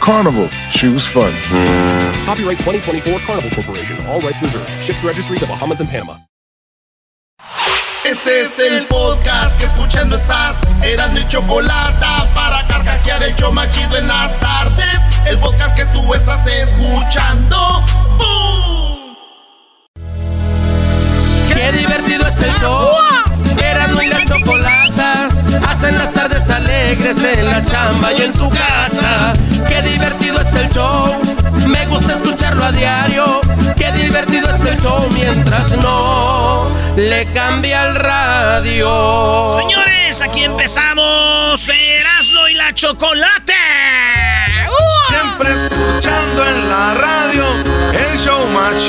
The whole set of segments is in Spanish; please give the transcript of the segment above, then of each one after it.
Carnival, choose fun. Copyright 2024 Carnival Corporation, all rights reserved. Ships registry the Bahamas and Panama. Este es el podcast que escuchando estás. Eran mi chocolate para carcajear el show machido en las tardes. El podcast que tú estás escuchando. ¡Bum! Qué divertido está el show. Eran y la chocolata. Hacen las tardes alegres en la chamba y en su casa. Qué divertido está el show. Me gusta escucharlo a diario. Qué divertido es el show mientras no le cambia el radio. Señores, aquí empezamos Erasmo y la Chocolate. Siempre escuchando en la radio el show más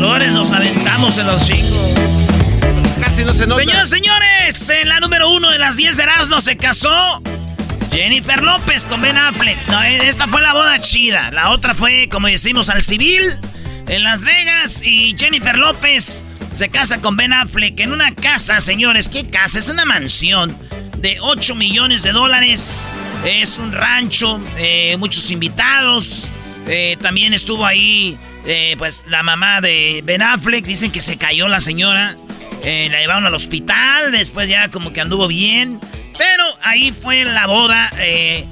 ¿Cuántas flores nos aventamos en los chingos? Casi no se nota. Señores, señores, en la número uno de las 10 de Erasmo se casó Jennifer López con Ben Affleck. No, esta fue la boda chida. La otra fue, como decimos, al civil en Las Vegas. Y Jennifer López se casa con Ben Affleck en una casa, señores. ¿Qué casa? Es una mansión de 8 millones de dólares. Es un rancho, eh, muchos invitados. Eh, también estuvo ahí, eh, pues, la mamá de Ben Affleck. Dicen que se cayó la señora. Eh, la llevaron al hospital. Después ya como que anduvo bien. Pero ahí fue la boda. eh,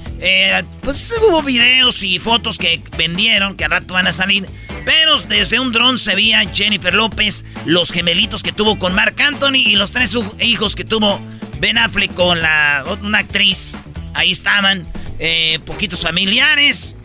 pues hubo videos y fotos que vendieron, que al rato van a salir. Pero desde un dron se veía Jennifer López, los gemelitos que tuvo con Mark Anthony y los tres hijos que tuvo Ben Affleck con la, una actriz. Ahí estaban, poquitos familiares.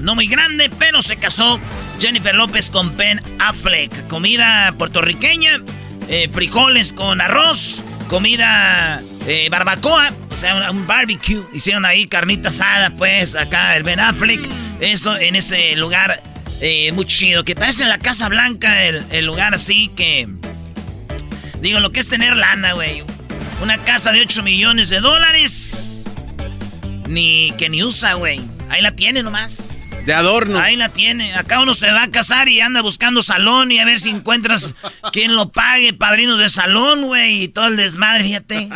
No muy grande, pero se casó Jennifer López con Ben Affleck. Comida puertorriqueña, eh, frijoles con arroz, comida eh, barbacoa, o sea, un, barbecue. Hicieron ahí carnita asada, pues, acá el Ben Affleck. Eso en ese lugar eh, muy chido, que parece la Casa Blanca, el, el lugar así que... Digo, lo que es tener lana, güey. Una casa de 8 millones de dólares. Ni que ni usa, güey. Ahí la tiene nomás. De adorno. Ahí la tiene. Acá uno se va a casar y anda buscando salón y a ver si encuentras quien lo pague, padrinos de salón, güey, y todo el desmadre, fíjate.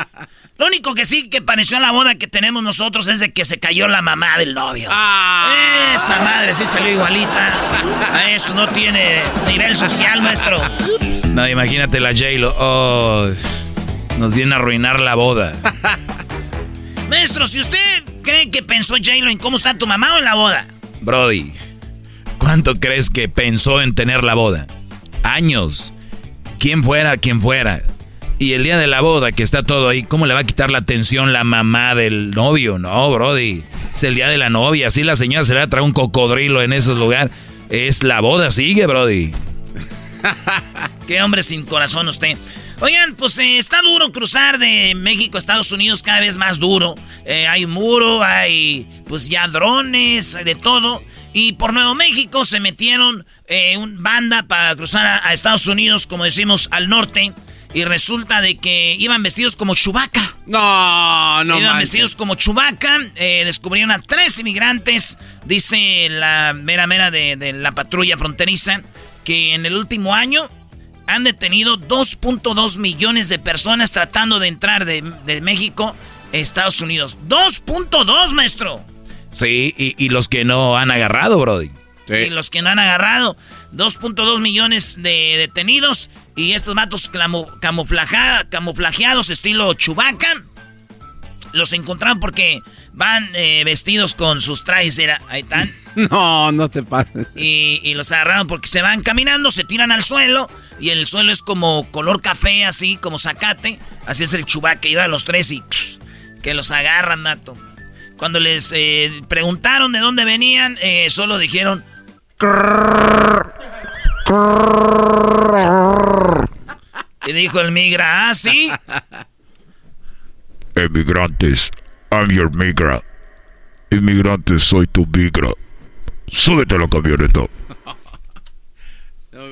Lo único que sí que pareció a la boda que tenemos nosotros es de que se cayó la mamá del novio. Ah. Esa madre sí salió igualita. A eso no tiene nivel social, maestro. No, imagínate la J-Lo. Oh, nos viene a arruinar la boda. Maestro, si usted cree que pensó J-Lo en cómo está tu mamá o en la boda. Brody, ¿cuánto crees que pensó en tener la boda? Años. Quien fuera, quien fuera. Y el día de la boda, que está todo ahí, ¿cómo le va a quitar la atención la mamá del novio? No, Brody. Es el día de la novia. Así la señora se le va a traer un cocodrilo en ese lugar. Es la boda, sigue, Brody. Qué hombre sin corazón usted. Oigan, pues eh, está duro cruzar de México a Estados Unidos, cada vez más duro. Eh, hay muro, hay pues ya drones, de todo. Y por Nuevo México se metieron eh, un banda para cruzar a, Estados Unidos, como decimos, al norte. Y resulta de que iban vestidos como Chubaca. No, no Iban vestidos como Chubaca. descubrieron a tres inmigrantes, dice la mera mera de, de la patrulla fronteriza, que en el último año han detenido 2.2 millones de personas tratando de entrar de, México a Estados Unidos. 2.2, maestro. Sí, y, los que no han agarrado, Brody. Y los que no han agarrado. 2.2 millones de detenidos. Y estos matos camuflajeados, estilo Chubaca. Los encontraron porque van eh, vestidos con sus trajes. ahí están. No, no te pases. Y, y, los agarraron porque se van caminando, se tiran al suelo. Y el suelo es como color café, así como zacate. Así es el chubaque. Iba a los tres y que los agarran, Nato. Cuando les eh, preguntaron de dónde venían, eh, solo dijeron. Y dijo el migra, ah, sí. Emigrantes, I'm your migra. Inmigrantes, soy tu migra. Súbete a la camioneta.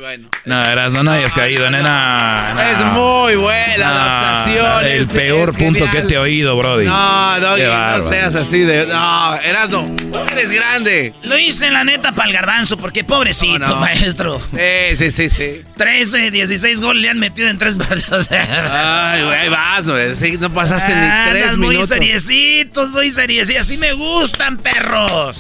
Bueno. No, eras, no, no hayas caído, nena. Es muy buena adaptación. El peor punto que te he oído, Brody. No, Doggy, no seas así de. No, Erasno, eres grande. Lo hice la neta para el garbanzo, porque pobrecito, maestro. Sí, sí, sí, sí. 13, 16 goles le han metido en tres partidos. Ay, güey, ahí vas, güey. Sí, no pasaste ni tres minutos. Muy seriecitos, muy seriecitos. Así me gustan, perros.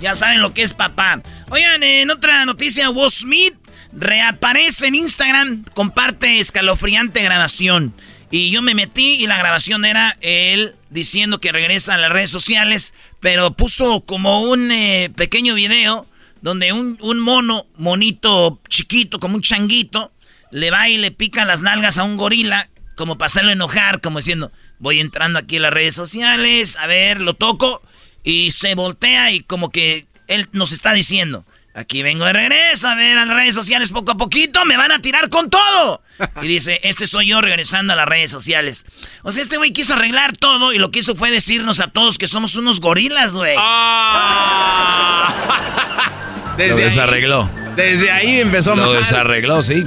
Ya saben lo que es papá. Oigan, en otra noticia, Will Smith reaparece en Instagram, comparte escalofriante grabación. Y yo me metí y la grabación era él diciendo que regresa a las redes sociales, pero puso como un eh, pequeño video donde un, un, mono, monito chiquito, como un changuito, le va y le pica las nalgas a un gorila, como para hacerlo enojar, como diciendo, voy entrando aquí a las redes sociales, a ver, lo toco. Y se voltea y como que él nos está diciendo, aquí vengo de regreso a ver a las redes sociales poco a poquito, me van a tirar con todo. Y dice, este soy yo regresando a las redes sociales. O sea, este güey quiso arreglar todo y lo que hizo fue decirnos a todos que somos unos gorilas, güey. Ah. Desde lo desarregló. desde ahí empezó Lo desarregló, sí.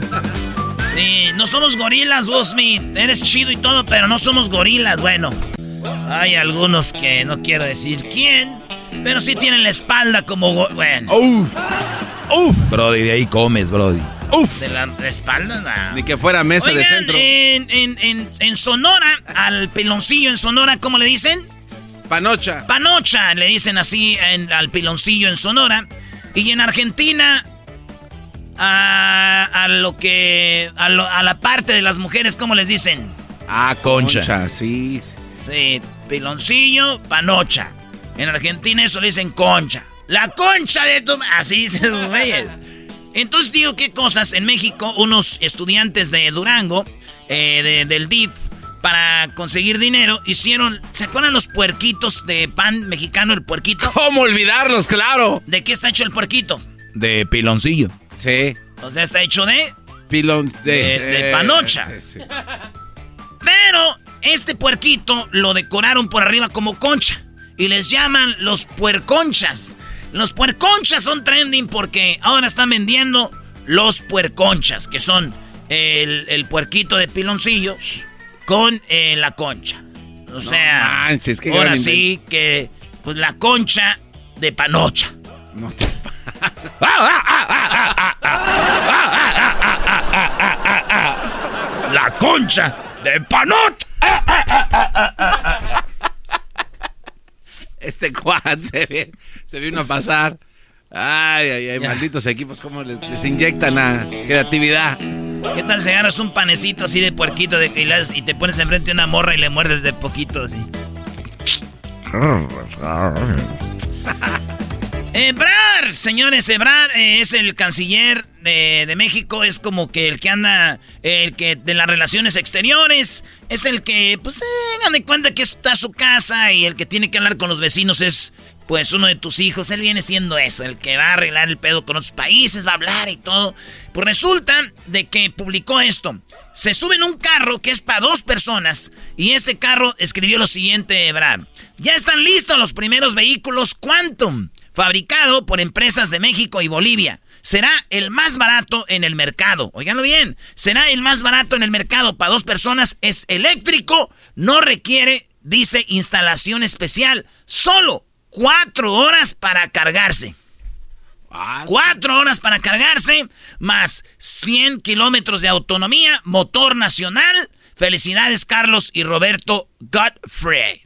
Sí, no somos gorilas, Smith. Eres chido y todo, pero no somos gorilas. Bueno, hay algunos que no quiero decir quién, pero sí tienen la espalda como... Bueno. Uf. Uf. Brody, de ahí comes, Brody. Uf. De la, espalda, nada. Ni que fuera mesa de centro. En, en, en, Sonora, al piloncillo en Sonora, ¿cómo le dicen? Panocha. Panocha, le dicen así al piloncillo en Sonora. Y en Argentina, a, a lo que. A, a, la parte de las mujeres, ¿cómo les dicen? Ah, concha. Concha, sí. Sí, piloncillo, panocha. En Argentina eso le dicen concha. La concha de tu... Así se güeyes. Entonces digo qué cosas. En México, unos estudiantes de Durango, eh, del DIF, para conseguir dinero, hicieron... ¿Se acuerdan los puerquitos de pan mexicano, el puerquito? ¿Cómo olvidarlos, claro? ¿De qué está hecho el puerquito? De piloncillo. Sí. O sea, está hecho de... Pilon... De, de, panocha. Sí, sí. Pero este puerquito lo decoraron por arriba como concha y les llaman los puerconchas. Los puerconchas son trending porque ahora están vendiendo los puerconchas, que son el, puerquito de piloncillo con eh, la concha. O sea, ahora sí que pues la concha de panocha. No te La concha de panocha. Este cuate se vino a pasar. Ay, ay, ay, malditos equipos, cómo les, inyectan a creatividad. ¿Qué tal si agarras un panecito así de puerquito de, y, y te pones enfrente a una morra y le muerdes de poquito así? Ebrar, señores, Ebrar eh, es el canciller de, México, es como que el que anda, el que de las relaciones exteriores, es el que, pues, eh, de cuenta que está su casa y el que tiene que hablar con los vecinos es pues uno de tus hijos, él viene siendo eso, el que va a arreglar el pedo con otros países, va a hablar y todo. Pues resulta de que publicó esto. Se sube en un carro que es para dos personas y este carro escribió lo siguiente, Brad. Ya están listos los primeros vehículos Quantum, fabricado por empresas de México y Bolivia. Será el más barato en el mercado. Óiganlo bien. Será el más barato en el mercado para dos personas. Es eléctrico. No requiere, dice, instalación especial. Solo cuatro horas para cargarse. Ah, cuatro horas para cargarse, más 100 kilómetros de autonomía, motor nacional. Felicidades, Carlos y Roberto Godfrey.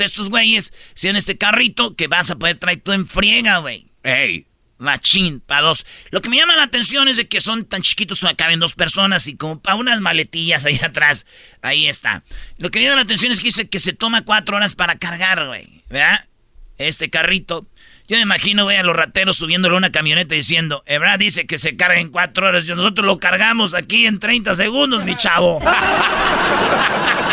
Estos güeyes, si en este carrito que vas a poder traer todo en friega, güey. ¡Ey! Machín, para dos. Lo que me llama la atención es de que son tan chiquitos, caben dos personas y como para unas maletillas ahí atrás. Ahí está. Lo que me llama la atención es que dice que se toma cuatro horas para cargar, güey. ¿Verdad? Este carrito. Yo me imagino, güey, a los rateros subiéndole una camioneta diciendo, Ebrad dice que se carga en cuatro horas. Yo, nosotros lo cargamos aquí en 30 segundos, mi chavo.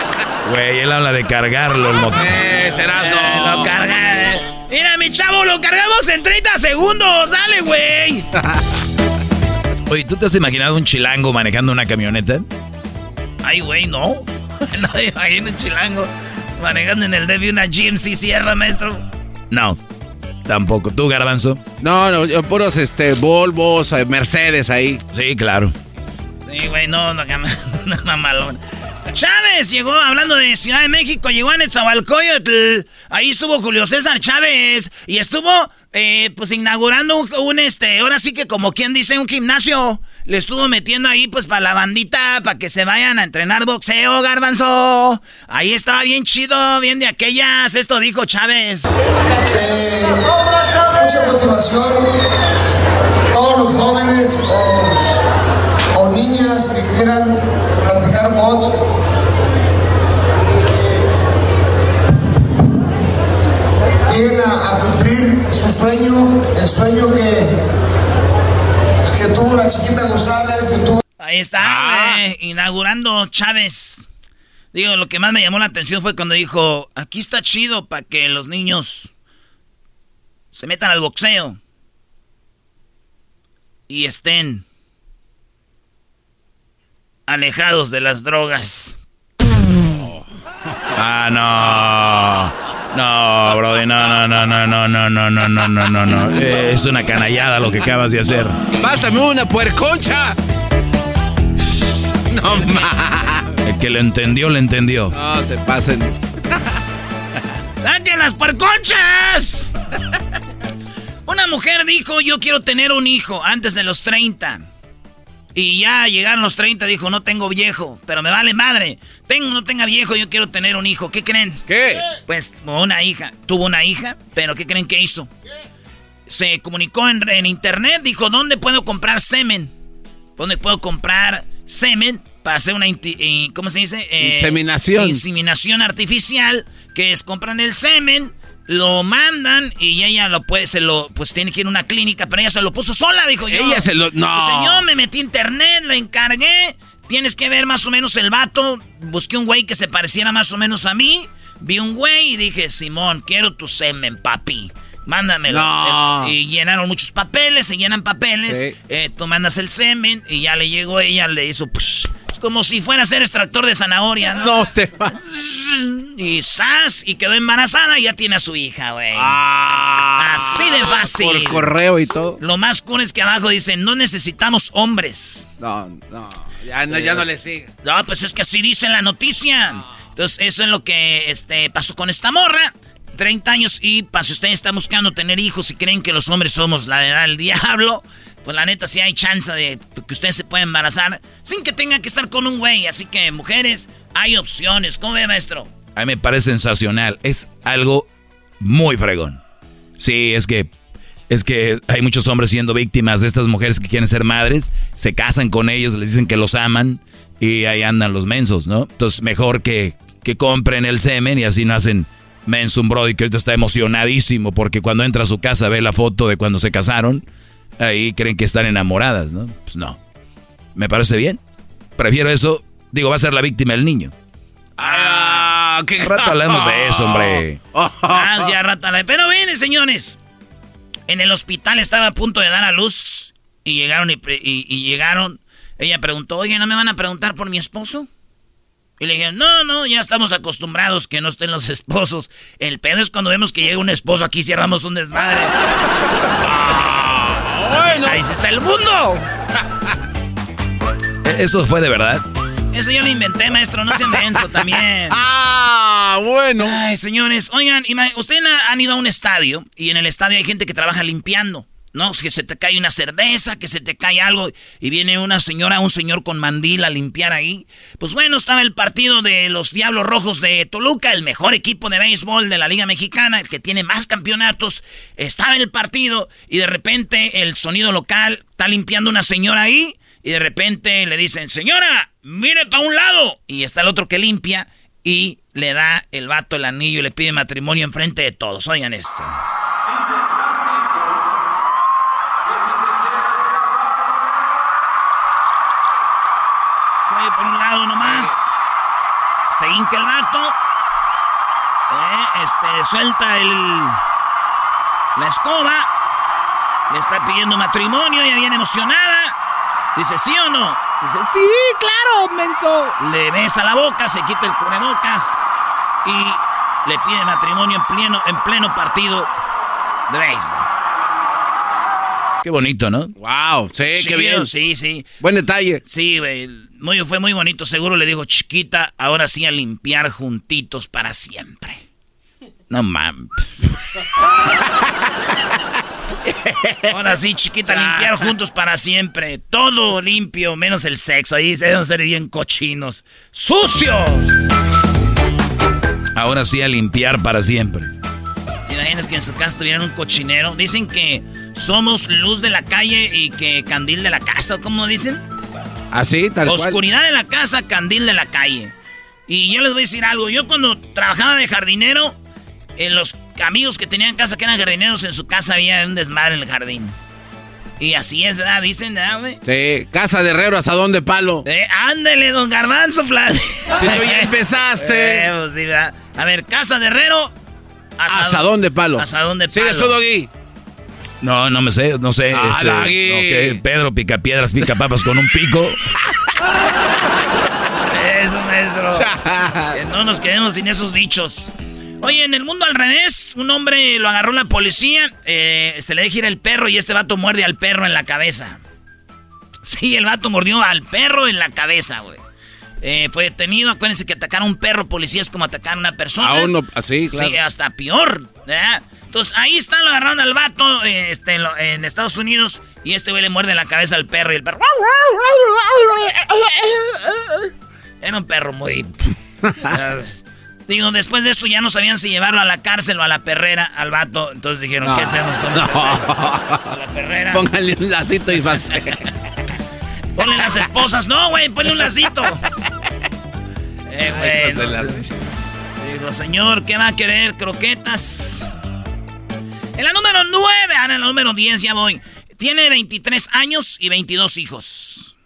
Güey, él habla de cargarlo, el motor. Eh, serás no. Eh, lo carga. Eh. Mira, mi chavo, lo cargamos en 30 segundos. Dale, güey. Oye, ¿tú te has imaginado un chilango manejando una camioneta? Ay, güey, no. No me imagino un chilango manejando en el DV una GMC Sierra, maestro. No. Tampoco. ¿Tú, Garbanzo? No, no, puros este, Volvos, eh, Mercedes ahí. Sí, claro. Sí, güey, no, no, no, mamalón. Chávez llegó, hablando de Ciudad de México, llegó en el Zabalcoyotl. Ahí estuvo Julio César Chávez. Y estuvo, eh, pues, inaugurando un, un, este, ahora sí que como quien dice, un gimnasio le estuvo metiendo ahí pues para la bandita, para que se vayan a entrenar boxeo, garbanzo. Ahí estaba bien chido, bien de aquellas. Esto dijo Chávez. Eh, mucha motivación. Todos los jóvenes o, niñas que quieran practicar box. Lleguen a cumplir su sueño, el sueño que que tuvo la chiquita González, que tuvo... Ahí está, ah. inaugurando Chávez. Digo, lo que más me llamó la atención fue cuando dijo, aquí está chido para que los niños se metan al boxeo y estén alejados de las drogas. Ah, no. No, Brody, no, no, no, no, no, no, no, no, no, no, no, no. Es una canallada lo que acabas de hacer. Pásame una puerconcha. No más. El que lo entendió, lo entendió. No, se pasen. ¡Saquen las puerconchas! Una mujer dijo, yo quiero tener un hijo antes de los 30. Y ya llegaron los 30, dijo, no tengo viejo, pero me vale madre. Tengo no tenga viejo, yo quiero tener un hijo. ¿Qué creen? ¿Qué? Pues una hija. Tuvo una hija, pero ¿qué creen que hizo? Se comunicó en, internet, dijo, ¿dónde puedo comprar semen? ¿Dónde puedo comprar semen para hacer una, eh, ¿cómo se dice? Eh, inseminación. Inseminación artificial, que es compran el semen lo mandan y ella lo puede, se lo, pues tiene que ir a una clínica, pero ella se lo puso sola, dijo yo. Ella se lo, no. Señor, me metí a internet, lo encargué, tienes que ver más o menos el vato, busqué un güey que se pareciera más o menos a mí, vi un güey y dije, Simón, quiero tu semen, papi. Mándamelo. No. Y llenaron muchos papeles, se llenan papeles. Eh, tú mandas el semen y ya le llegó ella, le hizo... Pues, como si fuera a ser extractor de zanahoria, ¿no? No te vas. Y sas, y quedó embarazada y ya tiene a su hija, güey. Ah, Así de fácil. Por correo y todo. Lo más cool es que abajo dicen, no necesitamos hombres. No, no. Ya no, ya no le sigue. No, pues es que así dice la noticia. Entonces, eso es lo que este, pasó con esta morra. 30 años y para si ustedes están buscando tener hijos y creen que los hombres somos la edad del diablo, pues la neta sí hay chance de que ustedes se puedan embarazar sin que tengan que estar con un güey. Así que, mujeres, hay opciones. ¿Cómo ve, maestro? A mí me parece sensacional. Es algo muy fregón. Sí, es que es que hay muchos hombres siendo víctimas de estas mujeres que quieren ser madres, se casan con ellos, les dicen que los aman y ahí andan los mensos, ¿no? Entonces, mejor que, que compren el semen y así no hacen menso un brody que ahorita está emocionadísimo porque cuando entra a su casa ve la foto de cuando se casaron ahí creen que están enamoradas, ¿no? Pues no. Me parece bien. Prefiero eso. Digo, va a ser la víctima el niño. Ah, qué rato hablamos de eso, hombre. Ah, ya rato. Pero viene, señores. En el hospital estaba a punto de dar a luz y llegaron y, y- y llegaron. Ella preguntó, oye, ¿no me van a preguntar por mi esposo? Y le dijeron, no, no, ya estamos acostumbrados que no estén los esposos. El pedo es cuando vemos que llega un esposo aquí cerramos un desmadre. bueno. Ahí sí está el mundo. ¿E- ¿Eso fue de verdad? Eso yo lo inventé, maestro, no se menso también. Ah, bueno. Ay, señores, oigan, ustedes ha- han ido a un estadio y en el estadio hay gente que trabaja limpiando, ¿no? Que se te cae una cerveza, que se te cae algo y viene una señora, un señor con mandil a limpiar ahí. Pues bueno, estaba el partido de los Diablos Rojos de Toluca, el mejor equipo de béisbol de la Liga Mexicana, el que tiene más campeonatos. Estaba el partido y de repente el sonido local está limpiando una señora ahí y de repente le dicen, señora, mire para un lado. Y está el otro que limpia y le da el vato el anillo y le pide matrimonio enfrente de todos. Oigan esto. Por un lado nomás. Se hinca el vato. Eh, este, suelta el... La escoba. Le está pidiendo matrimonio, ella viene emocionada. Dice, ¿sí o no? Dice, sí, claro, menso. Le besa la boca, se quita el cubrebocas y le pide matrimonio en pleno, en pleno partido de béisbol. Qué bonito, ¿no? Wow, sí, qué bien. Sí, sí. Buen detalle. Sí, güey. Muy, fue muy bonito. Seguro le dijo, chiquita, ahora sí a limpiar juntitos para siempre. No mames. Ahora sí, chiquita, limpiar juntos para siempre. Todo limpio, menos el sexo. Ahí se deben ser bien cochinos. ¡Sucios! Ahora sí a limpiar para siempre. ¿Te imaginas que en su casa tuvieran un cochinero? Dicen que somos luz de la calle y que candil de la casa. ¿Cómo dicen? Así, tal cual. Oscuridad de la casa, candil de la calle. Y yo les voy a decir algo. Yo cuando trabajaba de jardinero, en los amigos que tenían casa que eran jardineros, en su casa había un desmadre en el jardín. Y así es, ¿verdad? Dicen, ¿verdad, güey? Sí, casa de herrero, asadón de palo. Eh, ándele, don Garbanzo, Flash. Tú ya empezaste. Eh, pues sí. A ver, casa de herrero. Asadón de palo. Asadón de palo. Sigue eso, Doggy. No, no me sé, no sé. Ah, este, Doggy. ok, Pedro pica piedras, pica papas con un pico. Eso, maestro. Que no nos quedemos sin esos dichos. Oye, en el mundo al revés, un hombre lo agarró la policía, eh, se le deja ir el perro y este vato muerde al perro en la cabeza. Sí, el vato mordió al perro en la cabeza, güey. Eh, fue detenido, acuérdense que atacar a un perro policía es como atacar a una persona. A uno, así, claro. Sí, hasta peor, ¿verdad? Entonces, ahí está, lo agarraron al vato este, en, lo- en Estados Unidos y este güey le muerde la cabeza al perro y el perro... Era un perro muy... Digo, después de esto ya no sabían si llevarlo a la cárcel o a la perrera al vato. Entonces dijeron, ¿qué hacemos con No. A la perrera. Póngale un lacito y va a ser. Ponle las esposas. No, güey, ponle un lacito. Eh, güey. La-. Digo, señor, ¿qué va a querer? ¿Croquetas? En la número 9, ahora en la número 10 ya voy. Tiene 23 años y 22 hijos.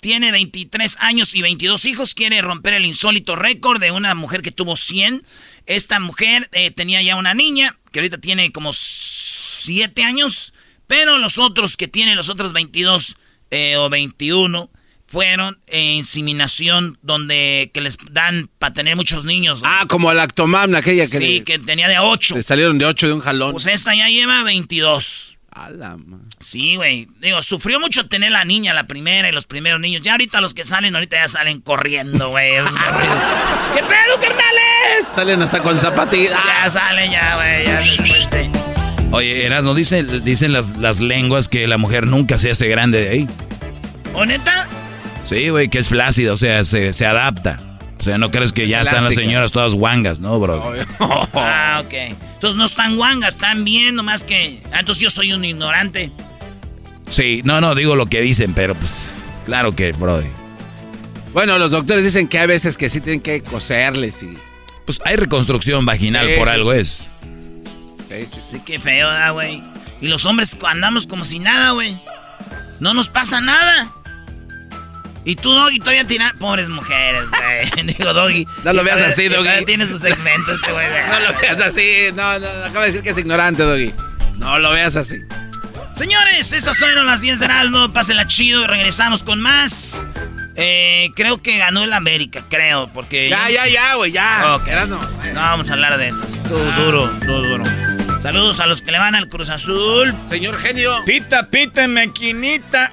Tiene 23 años y 22 hijos. Quiere romper el insólito récord de una mujer que tuvo 100. Esta mujer eh, tenía ya una niña que ahorita tiene como 7 años. Pero los otros que tienen, los otros 22 eh, o 21, fueron en inseminación donde que les dan para tener muchos niños. Ah, como la Actomam, aquella que, sí, le, que tenía de 8. le salieron de ocho de un jalón. Pues esta ya lleva 22. A la Sí, güey. Digo, sufrió mucho tener la niña, la primera y los primeros niños. Ya ahorita los que salen, ahorita ya salen corriendo, güey. ¿Qué pedo, carnales? Salen hasta con zapatillas. Ya salen, ya, güey. Ya después de... Oye, Erasmo, dicen, dicen las, las lenguas que la mujer nunca se hace grande de ahí. ¿O neta? Sí, güey, que es flácida, o sea, se, se adapta. O sea, no crees que ya están las señoras todas guangas, ¿no, bro? Ah, ok. Entonces no están guangas, están bien, nomás que... Ah, entonces yo soy un ignorante. Sí, no, no, digo lo que dicen, pero pues, claro que, bro. Bueno, los doctores dicen que hay veces que sí tienen que coserles y. Pues hay reconstrucción vaginal, Sí, por sí, algo sí. es. Sí, sí, sí. Sí, qué feo, ¿verdad, güey? Y los hombres andamos como si nada, güey. No nos pasa nada. Y tú, Doggy, todavía tienes... Pobres mujeres, güey. Digo, Doggy. No lo veas así, Doggy. Tiene su segmento este güey. No lo veas así. No, no, acaba de decir que es ignorante, Doggy. No lo veas así. Señores, esas fueron las 10 de Erasmo. Pásenla chido y regresamos con más. Eh, creo que ganó el América, creo, porque... Ya, ya, ya, güey, ya. no. no vamos a hablar de eso. Estuvo duro, duro, duro. Saludos a los que le van al Cruz Azul. Señor genio. Pita, pita, maquinita.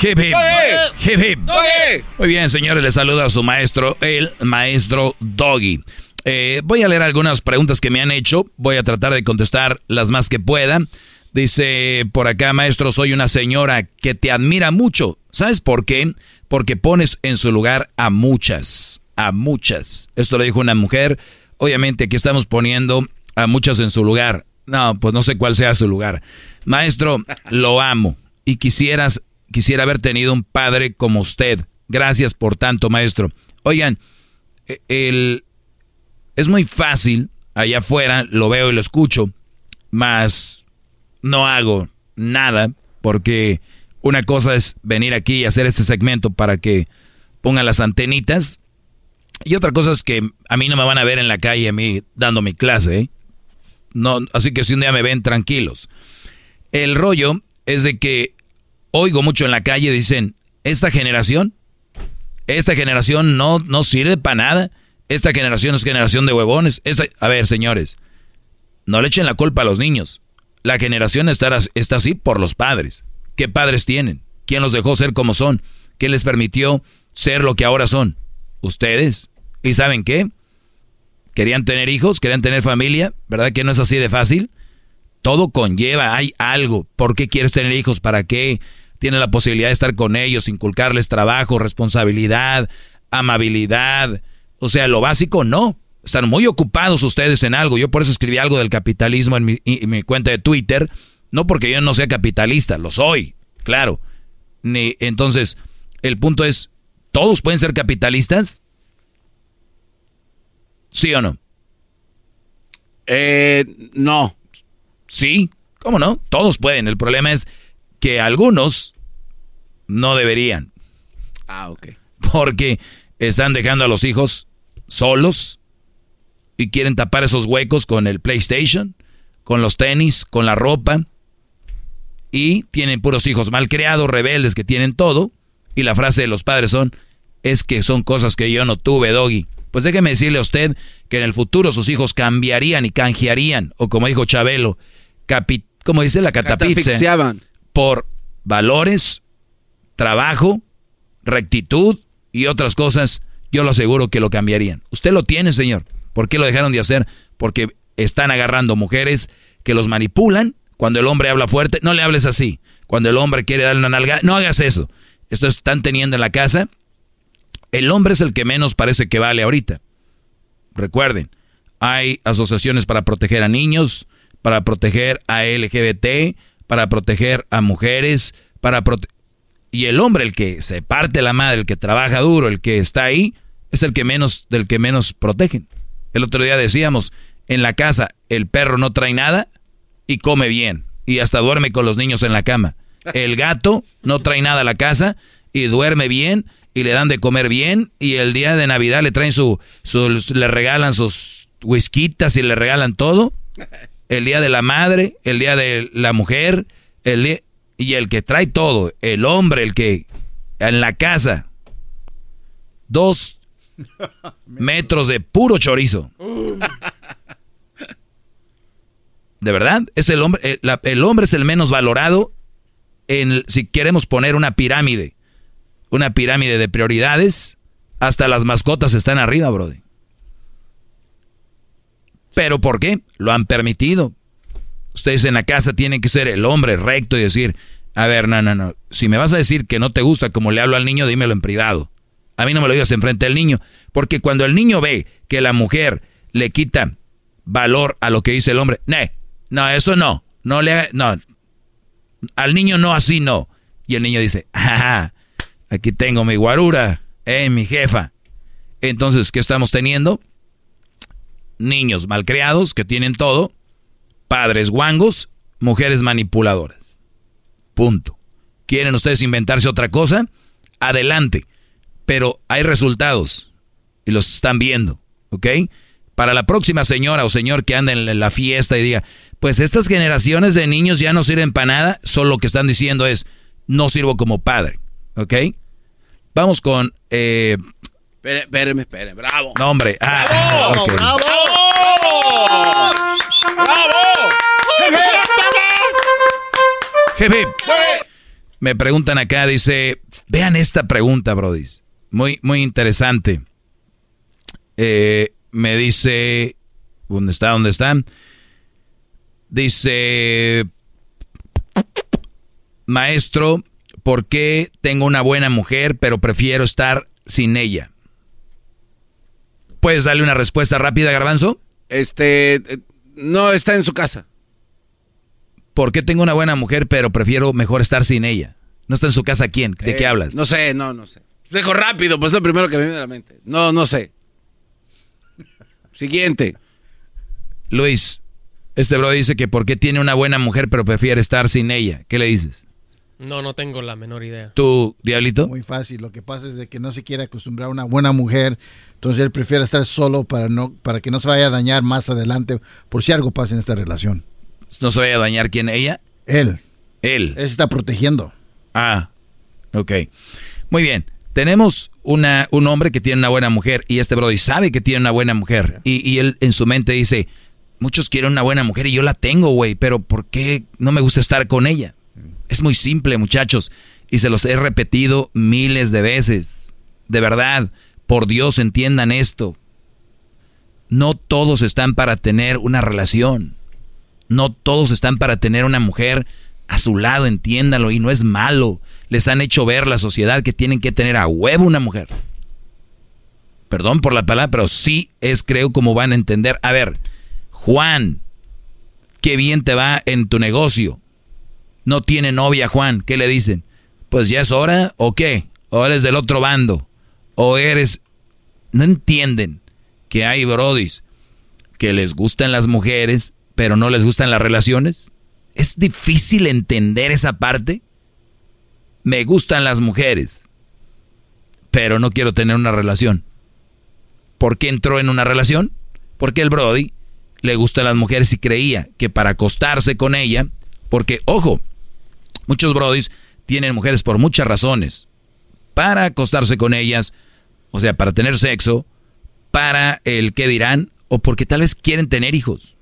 Hip hip. Hip hip. Muy bien, señores, les saluda a su maestro, el maestro Doggy. Eh, voy a leer algunas preguntas que me han hecho. Voy a tratar de contestar las más que pueda. Dice por acá, maestro, soy una señora que te admira mucho. ¿Sabes por qué? Porque pones en su lugar a muchas, a muchas. Esto lo dijo una mujer. Obviamente aquí estamos poniendo a muchas en su lugar. No, pues no sé cuál sea su lugar. Maestro, lo amo y quisieras, quisiera haber tenido un padre como usted. Gracias por tanto, maestro. Oigan, e, el, es muy fácil, allá afuera lo veo y lo escucho, mas no hago nada porque una cosa es venir aquí y hacer este segmento para que pongan las antenitas y otra cosa es que a mí no me van a ver en la calle a mí dando mi clase, ¿eh? No, así que si un día me ven tranquilos. El rollo es de que oigo mucho en la calle, dicen, esta generación, esta generación no, no sirve para nada, esta generación es generación de huevones. Esta... A ver, señores, no le echen la culpa a los niños. La generación está, está así por los padres. ¿Qué padres tienen? ¿Quién los dejó ser como son? ¿Quién les permitió ser lo que ahora son? Ustedes. ¿Y saben qué? Querían tener hijos, querían tener familia, ¿verdad que no es así de fácil? Todo conlleva, hay algo. ¿Por qué quieres tener hijos? ¿Para qué? Tienes la posibilidad de estar con ellos, inculcarles trabajo, responsabilidad, amabilidad. O sea, lo básico no. Están muy ocupados ustedes en algo. Yo por eso escribí algo del capitalismo en mi, en mi cuenta de Twitter. No porque yo no sea capitalista, lo soy, claro. Ni, entonces, el punto es, ¿todos pueden ser capitalistas? ¿Sí o no? Eh, no. Sí, ¿cómo no? Todos pueden. El problema es que algunos no deberían. Ah, ok. Porque están dejando a los hijos solos y quieren tapar esos huecos con el PlayStation, con los tenis, con la ropa. Y tienen puros hijos mal creados, rebeldes, que tienen todo. Y la frase de los padres son, es que son cosas que yo no tuve, Doggy. Pues déjeme decirle a usted que en el futuro sus hijos cambiarían y canjearían, o como dijo Chabelo, como dice la catapixia, por valores, trabajo, rectitud y otras cosas, yo lo aseguro que lo cambiarían. Usted lo tiene, señor. ¿Por qué lo dejaron de hacer? Porque están agarrando mujeres que los manipulan. Cuando el hombre habla fuerte, no le hables así. Cuando el hombre quiere darle una nalga, no hagas eso. Esto están teniendo en la casa. El hombre es el que menos parece que vale ahorita. Recuerden, hay asociaciones para proteger a niños, para proteger a LGBT, para proteger a mujeres, para y el hombre, el que se parte la madre, el que trabaja duro, el que está ahí, es el que menos, del que menos protegen. El otro día decíamos, en la casa el perro no trae nada y come bien y hasta duerme con los niños en la cama. El gato no trae nada a la casa y duerme bien y le dan de comer bien y el día de Navidad le traen su, le regalan sus whiskitas y le regalan todo. El día de la madre, el día de la mujer, el y el que trae todo, el hombre, el que en la casa, dos metros de puro chorizo. De verdad, es el hombre, el, eh, el hombre es el menos valorado en, si queremos poner una pirámide, una pirámide de prioridades, hasta las mascotas están arriba, brother. ¿Pero por qué? Lo han permitido. Ustedes en la casa tienen que ser el hombre recto y decir, a ver, no, no, no. Si me vas a decir que no te gusta como le hablo al niño, dímelo en privado. A mí no me lo digas enfrente del niño. Porque cuando el niño ve que la mujer le quita valor a lo que dice el hombre, no, no, eso no. No le no. Al niño no así no. Y el niño dice, ajá, aquí tengo mi guarura, eh, mi jefa. Entonces, ¿qué estamos teniendo? Niños malcriados que tienen todo, padres guangos, mujeres manipuladoras. Punto. ¿Quieren ustedes inventarse otra cosa? Adelante. Pero hay resultados y los están viendo, ¿ok? Para la próxima señora o señor que anda en la fiesta y diga, pues estas generaciones de niños ya no sirven para nada, solo lo que están diciendo es, no sirvo como padre, ¿ok? Vamos con... Eh, espérenme, espérenme, bravo. No, hombre. Ah, ¡Bravo! ¡Bravo! ¡Bravo! Jefe, me preguntan acá, dice, vean esta pregunta, Brody. Muy, muy interesante. Eh, me dice, ¿dónde está? ¿Dónde está? Dice, maestro, ¿por qué tengo una buena mujer pero prefiero estar sin ella? ¿Puedes darle una respuesta rápida, Garbanzo? Este, eh, no está en su casa. ¿Por qué tengo una buena mujer, pero prefiero mejor estar sin ella? ¿No está en su casa quién? ¿De qué eh, hablas? No sé, no, no sé. Dejo rápido, pues es lo primero que me viene a la mente. No, no sé. Siguiente. Luis, este bro dice que por qué tiene una buena mujer, pero prefiere estar sin ella. ¿Qué le dices? No, no tengo la menor idea. ¿Tú, Diablito? Muy fácil. Lo que pasa es de que no se quiere acostumbrar a una buena mujer. Entonces él prefiere estar solo para, no, para que no se vaya a dañar más adelante por si algo pasa en esta relación. ¿No se vaya a dañar quién? ¿Ella? Él. Él. Él se está protegiendo. Ah, ok. Muy bien. Tenemos una, un hombre que tiene una buena mujer y este Brody sabe que tiene una buena mujer. Y, y él en su mente dice, muchos quieren una buena mujer y yo la tengo, güey, pero ¿por qué no me gusta estar con ella? Es muy simple, muchachos. Y se los he repetido miles de veces. De verdad, por Dios entiendan esto. No todos están para tener una relación. No todos están para tener una mujer a su lado, entiéndalo, y no es malo. Les han hecho ver la sociedad que tienen que tener a huevo una mujer. Perdón por la palabra, pero sí es, creo, como van a entender. A ver, Juan, qué bien te va en tu negocio. No tiene novia, Juan. ¿Qué le dicen? Pues ya es hora, ¿o qué? ¿O eres del otro bando? ¿O eres... No entienden que hay brodis que les gustan las mujeres pero no les gustan las relaciones? ¿Es difícil entender esa parte? Me gustan las mujeres, pero no quiero tener una relación. ¿Por qué entró en una relación? Porque el Brody le gustan las mujeres y creía que para acostarse con ella, porque ojo, muchos Brodys tienen mujeres por muchas razones. Para acostarse con ellas, o sea, para tener sexo, para el que dirán, o porque tal vez quieren tener hijos.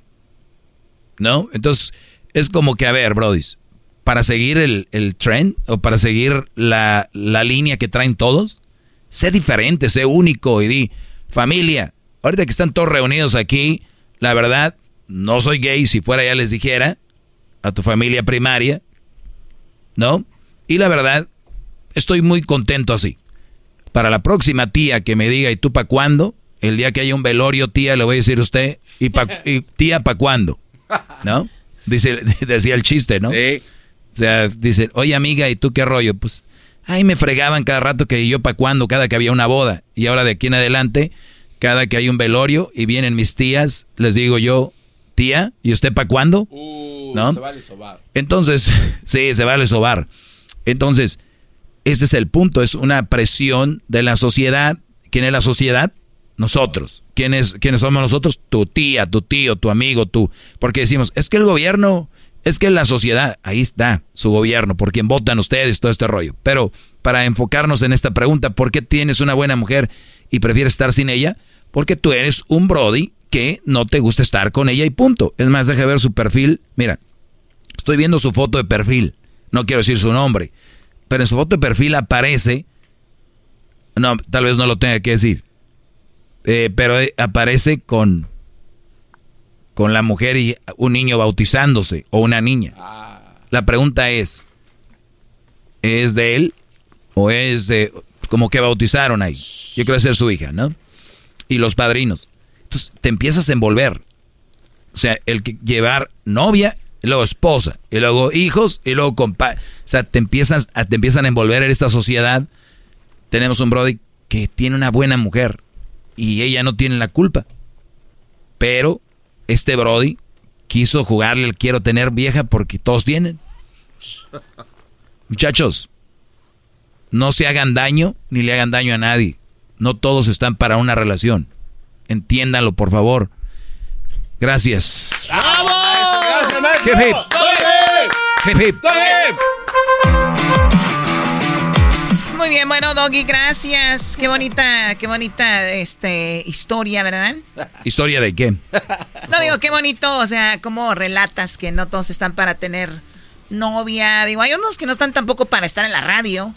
¿no? Entonces, es como que, a ver, brodis, para seguir el, el trend o para seguir la, la línea que traen todos, sé diferente, sé único y di, familia, ahorita que están todos reunidos aquí, la verdad, no soy gay, si fuera ya les dijera a tu familia primaria, ¿no? Y la verdad, estoy muy contento así. Para la próxima tía que me diga, ¿y tú para cuándo? El día que haya un velorio, tía, le voy a decir a usted, ¿y, pa, y tía para cuándo? ¿No? Dice, decía el chiste, ¿no? Sí. O sea, dice, oye amiga, ¿y tú qué rollo? Pues, ay, me fregaban cada rato que yo para cuándo, cada que había una boda. Y ahora de aquí en adelante, cada que hay un velorio y vienen mis tías, les digo yo, tía, ¿y usted para cuándo? Uh, ¿No? Se vale sobar. Entonces, sí, se vale sobar. Entonces, ese es el punto, es una presión de la sociedad. ¿Quién es la sociedad? Nosotros. ¿Quiénes, ¿Quiénes somos nosotros? Tu tía, tu tío, tu amigo, tú. Porque decimos, es que el gobierno, es que la sociedad, ahí está su gobierno, por quien votan ustedes, todo este rollo. Pero para enfocarnos en esta pregunta, ¿por qué tienes una buena mujer y prefieres estar sin ella? Porque tú eres un Brody que no te gusta estar con ella y punto. Es más, deja ver su perfil. Mira, estoy viendo su foto de perfil. No quiero decir su nombre. Pero en su foto de perfil aparece. No, tal vez no lo tenga que decir. Eh, pero eh, aparece con. Con la mujer y un niño bautizándose. O una niña. La pregunta es. ¿Es de él? ¿O es de. Como que bautizaron ahí? Yo creo que ser su hija, ¿no? Y los padrinos. Entonces te empiezas a envolver. O sea, el que llevar novia, luego esposa, y luego hijos, y luego compa. O sea, te empiezan, te empiezan a envolver en esta sociedad. Tenemos un Brody que tiene una buena mujer y ella no tiene la culpa. Pero este Brody quiso jugarle el quiero tener vieja porque todos tienen. Muchachos, no se hagan daño ni le hagan daño a nadie. No todos están para una relación. Entiéndanlo, por favor. Gracias. Hip, hip. Hip, hip. Muy bien, bueno, Doggy, gracias. Qué bonita, qué bonita este, historia, ¿verdad? ¿Historia de qué? No digo, qué bonito, o sea, como relatas que no todos están para tener novia. Digo, hay unos que no están tampoco para estar en la radio.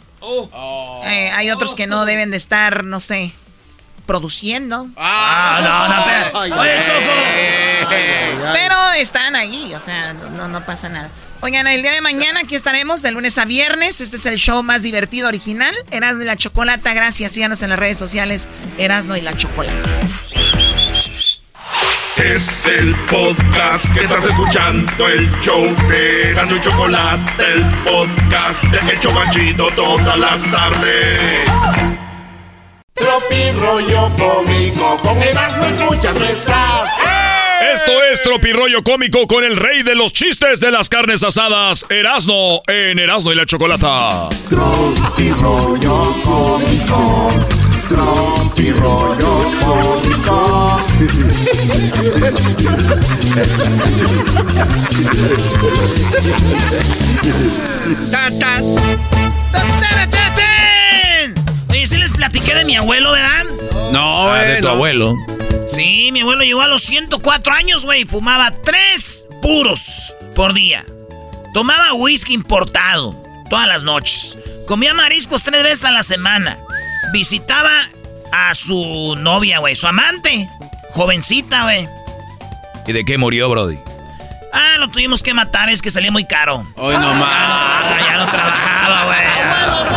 Eh, hay otros que no deben de estar, no sé, produciendo. Ah, no, no, espera. Oye, Choco. Pero están ahí, o sea, no, no pasa nada. Oigan, el día de mañana aquí estaremos de lunes a viernes. Este es el show más divertido original. Erasno y la Chocolata. Gracias. Síganos en las redes sociales. Erasno y la Chocolata. Es el podcast que estás escuchando, el show de Erasmo y Chocolate, el podcast de El Chobachito todas las tardes. Tropi rollo cómico, con Erasmo escuchas no estás. Esto es Tropirollo Cómico con el rey de los chistes de las carnes asadas, Erasno, en Erasno y la Chocolata. Tropirollo cómico, tropirollo cómico. ¡Tan, tan! ¡Tan, tan, tan, tan! Oye, ¿sí les platiqué de mi abuelo, verdad? No, Ah, de tu no. abuelo. Sí, mi abuelo llegó a los 104 años, güey. Fumaba tres puros por día. Tomaba whisky importado todas las noches. Comía mariscos tres veces a la semana. Visitaba a su novia, güey, su amante. Jovencita, güey. ¿Y de qué murió, Brody? Ah, lo tuvimos que matar, es que salía muy caro. Hoy no más. Ah, ya no trabajaba, güey.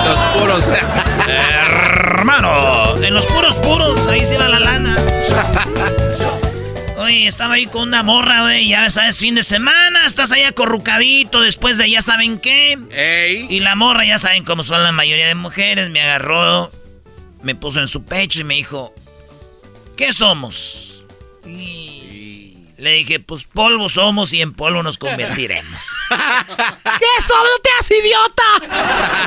Los puros. Hermano, en los puros puros, ahí se va la lana. Oye, estaba ahí con una morra, güey, ya sabes, fin de semana, estás ahí acorrucadito después de ya saben qué. Ey. Y la morra, ya saben cómo son la mayoría de mujeres, me agarró, me puso en su pecho y me dijo, ¿qué somos? Y le dije, pues polvo somos y en polvo nos convertiremos. ¿Qué somos? ¡No te hagas idiota!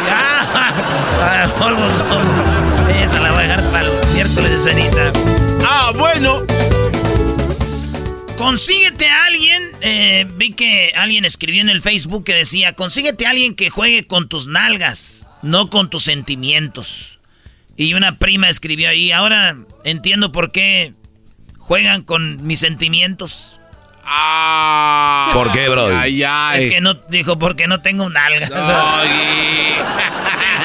ya, polvo somos. Esa la voy a dejar para el miércoles de ceniza. Ah, bueno. Consíguete a alguien. eh, vi que alguien escribió en el Facebook que decía: Consíguete a alguien que juegue con tus nalgas, no con tus sentimientos. Y una prima escribió ahí: Ahora entiendo por qué juegan con mis sentimientos. Ah. ¿Por qué, Brody? Ay, ay. Es que no, dijo, porque no tengo nalgas.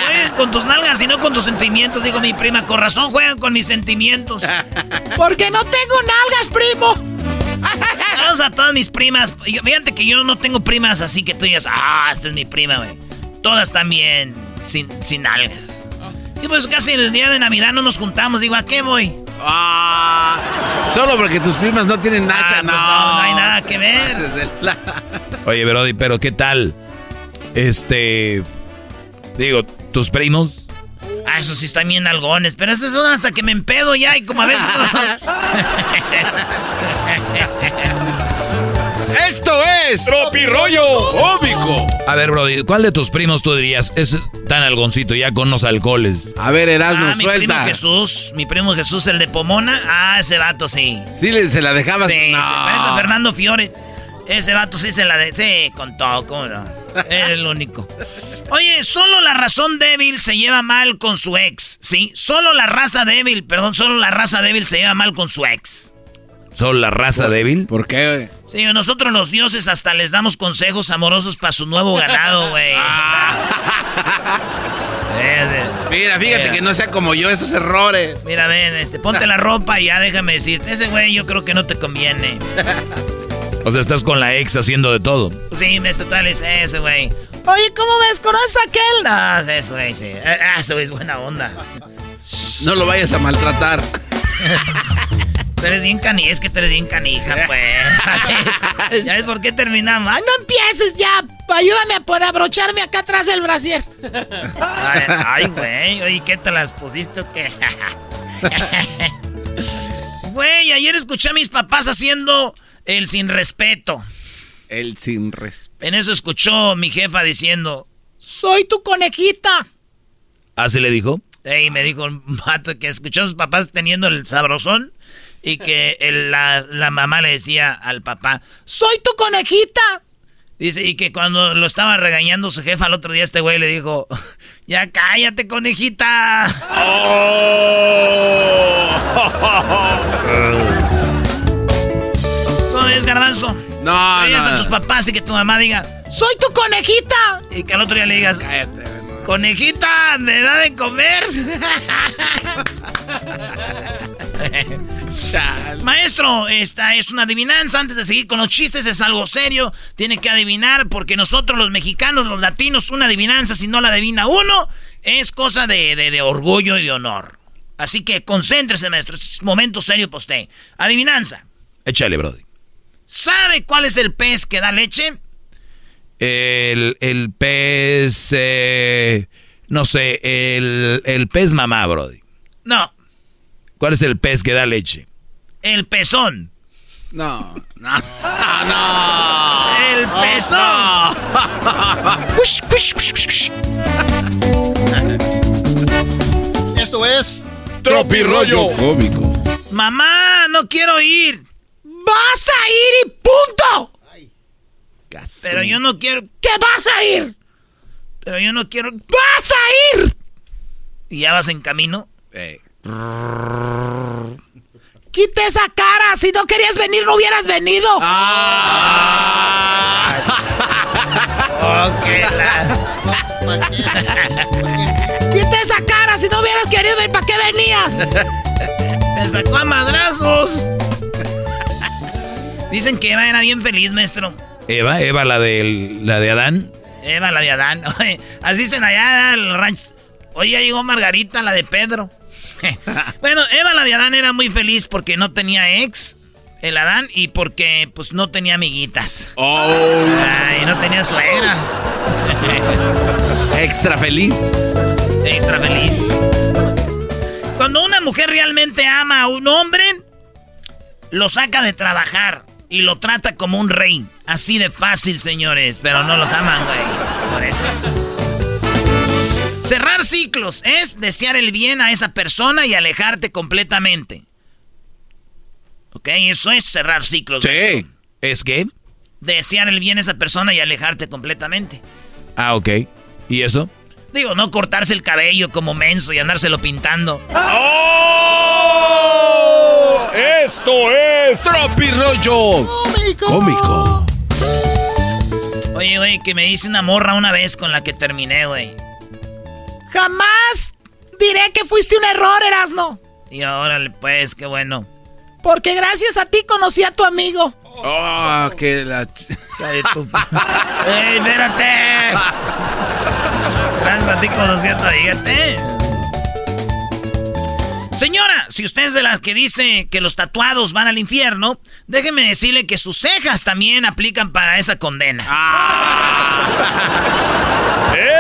Juegan con tus nalgas y no con tus sentimientos, dijo mi prima. Con razón juegan con mis sentimientos. Porque no tengo nalgas, primo. Saludos a todas mis primas. Fíjate que yo no tengo primas así que tú digas, ah, esta es mi prima, güey. todas también sin, sin algas. Y pues casi el día de Navidad no nos juntamos. Digo, ¿a qué voy? Ah, solo porque tus primas no tienen nacha. Ah, pues no, no hay nada que ver. Oye, Brody, pero ¿qué tal? Este. Digo, tus primos. Ah, esos sí están bien algones, pero esos son hasta que me empedo ya y como a veces. Esto es Tropirollo Cómico. A ver, Brody, ¿cuál de tus primos tú dirías es tan algoncito ya con los alcoholes? A ver, Erasmo, ah, mi suelta. primo Jesús, mi primo Jesús, el de Pomona. Ah, ese vato sí. Sí, le- se la dejabas. Sí, No. se parece a Fernando Fiore. Ese vato sí se la de. Sí, con todo, ¿cómo no? Es el único. Oye, solo la razón débil se lleva mal con su ex, ¿sí? Solo la raza débil, perdón, solo la raza débil se lleva mal con su ex. ¿Son la raza débil? ¿Por qué, güey? Sí, nosotros los dioses hasta les damos consejos amorosos para su nuevo ganado, güey. Mira, fíjate que no sea como yo esos errores. Mira, ven, este, ponte la ropa y ya déjame decirte, ese güey yo creo que no te conviene. O sea, estás con la ex haciendo de todo. Sí, me está tal ese güey. Oye, ¿cómo ves? ¿Conoces a aquel? No, ese güey, sí. Ah, Ese güey es buena onda. No lo vayas a maltratar. Tú eres bien canija, es que tú eres bien canija, pues. ¿Ya ves por qué terminamos? Ay, no empieces ya. Ayúdame a poner abrocharme acá atrás del brasier. Ay, güey. Oye, ¿qué te las pusiste o qué? Güey, ayer escuché a mis papás haciendo el sin respeto. El sin respeto. En eso escuchó mi jefa diciendo, soy tu conejita. ¿Así le dijo? Y me dijo un vato que escuchó a sus papás teniendo el sabrosón y que el- la, la mamá le decía al papá, soy tu conejita. Dice, y que cuando lo estaba regañando su jefa el otro día, este güey le dijo, ya cállate, conejita. ¿Cómo es, garbanzo? No, no. a tus papás y que tu mamá diga, soy tu conejita. Y que al otro día le digas, conejita, ¿me da de comer? Maestro, esta es una adivinanza. Antes de seguir con los chistes, es algo serio. Tiene que adivinar porque nosotros, los mexicanos, los latinos, una adivinanza, si no la adivina uno, es cosa de, de- de orgullo y de honor. Así que concéntrese, maestro. Es momento serio para usted. Adivinanza. Échale, Brody. ¿Sabe cuál es el pez que da leche? El, el pez. eh, no sé, el, el pez mamá, Brody. No, ¿Cuál es el pez que da leche? el pezón. No, no, no. El pezón. Esto es Tropirollo Cómico. Mamá, no quiero ir. Vas a ir y punto. Pero yo no quiero. ¿Qué vas a ir? Pero yo no quiero. ¡Vas a ir! ¿Y ya vas en camino? Quita esa cara. Si no querías venir, no hubieras venido. Quita esa cara. Si no hubieras querido venir, ¿para qué venías? Me sacó a madrazos. Dicen que Eva era bien feliz, maestro. Eva, Eva, la de, la de Adán. Eva, la de Adán. Oye, Así dicen allá en el rancho. Oye, ya llegó Margarita, la de Pedro. bueno, Eva, la de Adán, era muy feliz porque no tenía ex, el Adán, y porque pues no tenía amiguitas. Oh. Ay, no tenía suegra. Extra feliz. Extra feliz. Cuando una mujer realmente ama a un hombre, lo saca de trabajar y lo trata como un rey. Así de fácil, señores, pero no los aman, güey. Por eso. Cerrar ciclos es desear el bien a esa persona y alejarte completamente. ¿Ok? Eso es cerrar ciclos. Sí. ¿Es qué? Desear el bien a esa persona y alejarte completamente. Ah, ok. ¿Y eso? Digo, no cortarse el cabello como menso y andárselo pintando. Esto es Tropirollo Cómico. Oye, güey, que me dice una morra una vez con la que terminé, güey. Jamás diré que fuiste un error, Erasno. Y órale, pues, qué bueno. Porque gracias a ti conocí a tu amigo. Oh, que la. ¡Ey, espérate! Gracias a ti conociendo Señora, si usted es de las que dice que los tatuados van al infierno, déjeme decirle que sus cejas también aplican para esa condena. Ah.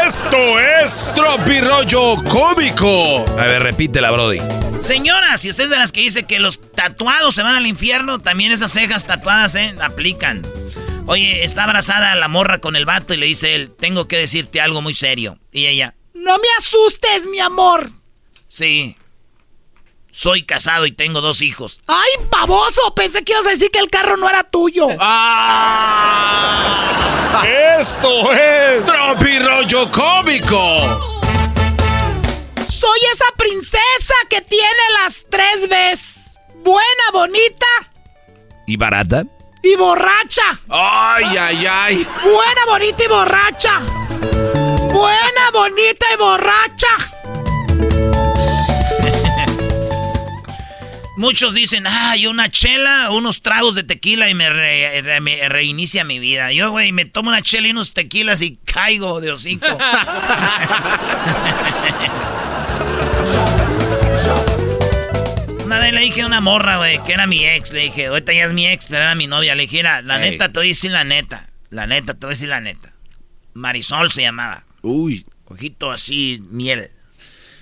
Esto es Tropirollo Cómico. A ver, repítela, Brody. Señora, si usted es de las que dice que los tatuados se van al infierno, también esas cejas tatuadas, ¿eh? Aplican. Oye, está abrazada la morra con el vato y le dice él, tengo que decirte algo muy serio. Y ella, no me asustes, mi amor. Sí. Soy casado y tengo dos hijos. ¡Ay, baboso! Pensé que ibas a decir que el carro no era tuyo. ¡Ah! ¡Esto es Tropirollo Cómico! Soy esa princesa que tiene las tres veces. Buena, bonita. ¿Y barata? Y borracha. Ay, ay, ay. Buena, bonita y borracha. Buena, bonita y borracha. Muchos dicen, ay, una chela, unos tragos de tequila y me, reinicia mi vida. Yo, güey, me tomo una chela y unos tequilas y caigo de hocico. Una vez le dije a una morra, güey, que era mi ex. Le dije, ahorita ya es mi ex, pero era mi novia. Le dije, la neta, te voy a decir la neta. La neta, te voy a decir la neta. Marisol se llamaba. Uy. Ojito así, miel.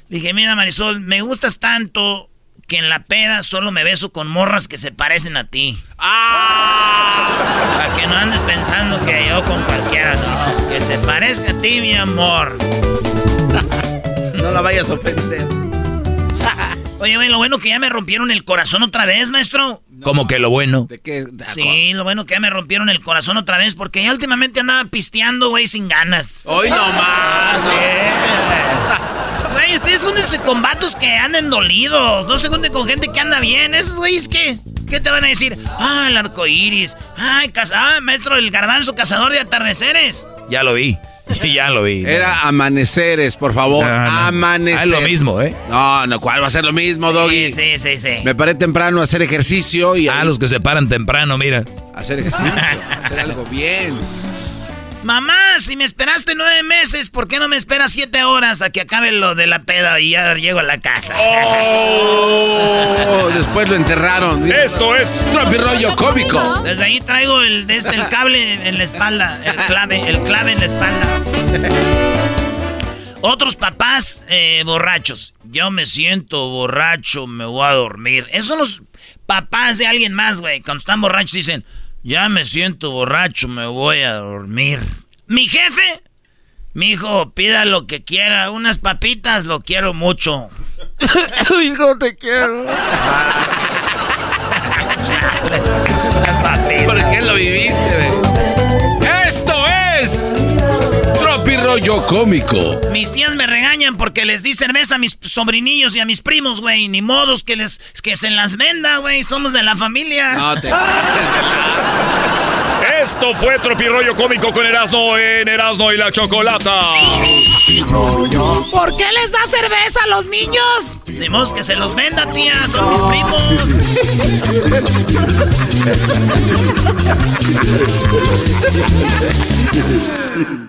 Le dije, mira, Marisol, me gustas tanto que en la peda solo me beso con morras que se parecen a ti. ¡Ah! Para que no andes pensando que yo con cualquiera, no. Que se parezca a ti, mi amor. no la vayas a ofender. Oye, güey, lo bueno que ya me rompieron el corazón otra vez, maestro. ¿Cómo que lo bueno? ¿De qué? sí, lo bueno que ya me rompieron el corazón otra vez porque ya últimamente andaba pisteando, güey, sin ganas. Hoy no más. Güey, ustedes júntense con vatos que anden dolidos. No se junten con gente que anda bien. Esos güeyes, ¿qué? ¿Qué te van a decir? Ah, el arco iris. Ay, ah, maestro, el garbanzo cazador de atardeceres. Ya lo vi. ya lo vi. Era amaneceres, por favor. Amaneceres. Ah, es lo mismo, ¿eh? No, no, ¿cuál va a ser lo mismo, Doggy? Sí, sí, sí. Me paré temprano a hacer ejercicio y. Ah, los que se paran temprano, mira. Hacer ejercicio, hacer algo bien. Mamá, si me esperaste nueve meses, ¿por qué no me esperas siete horas a que acabe lo de la peda y ya llego a la casa? Oh, después lo enterraron. Esto es rollo cómico. Desde ahí traigo el, este, el cable en la espalda, el clave, el clave en la espalda. Otros papás eh, borrachos. Yo me siento borracho, me voy a dormir. Esos son los papás de alguien más, güey. Cuando están borrachos dicen, ya me siento borracho, me voy a dormir. Mi jefe, mi hijo, pida lo que quiera, unas papitas, lo quiero mucho. hijo, te quiero. ¿Por qué lo viviste, Esto Rollo Cómico. Mis tías me regañan porque les di cerveza a mis sobrinillos y a mis primos, güey. Ni modos que les que se las venda, güey. Somos de la familia. No te. Esto fue Tropirollo Cómico con Erasmo en Erasmo y la Chocolata. ¿Por qué les da cerveza a los niños? Tenemos que se los venda, tía. Son mis primos.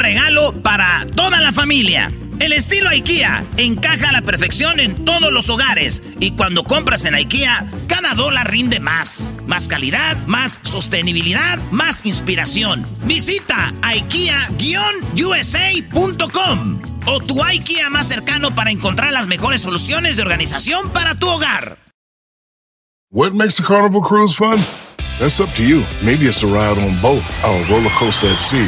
regalo para toda la familia. El estilo IKEA encaja a la perfección en todos los hogares y cuando compras en IKEA, cada dólar rinde más. Más calidad, más sostenibilidad, más inspiración. Visita IKEA-USA.com o tu IKEA más cercano para encontrar las mejores soluciones de organización para tu hogar. What makes a carnival cruise fun? That's up to you. Maybe it's a ride on boat or a roller coaster at sea.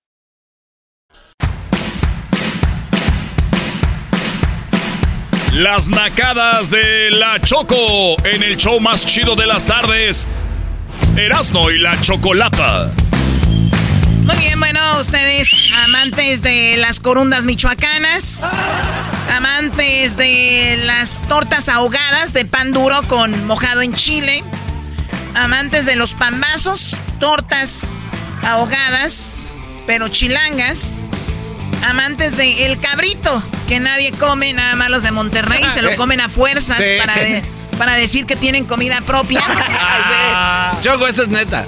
Las nacadas de la Choco en el show más chido de las tardes. Erasno y la Chocolata. Muy bien, bueno, ustedes amantes de las corundas michoacanas, amantes de las tortas ahogadas de pan duro con mojado en chile, amantes de los pambazos, tortas ahogadas, pero chilangas, amantes de el cabrito, que nadie come, nada más los de Monterrey, se lo comen a fuerzas Sí. para, de- para decir que tienen comida propia. Sí. Choco, eso es neta.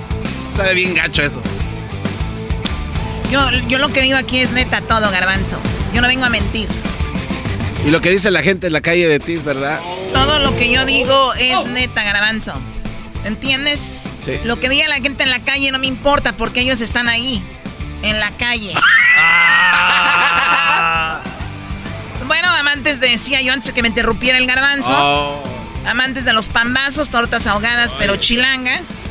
Está de bien gacho eso. Yo, yo lo que digo aquí es neta todo, garbanzo. Yo no vengo a mentir. Y lo que dice la gente en la calle de ti es verdad. Todo lo que yo digo es neta, garbanzo. ¿Entiendes? Sí. Lo que diga la gente en la calle no me importa porque ellos están ahí, en la calle. bueno, amantes de, decía yo antes de que me interrumpiera el garbanzo. Oh. Amantes de los pambazos, tortas ahogadas, pero chilangas.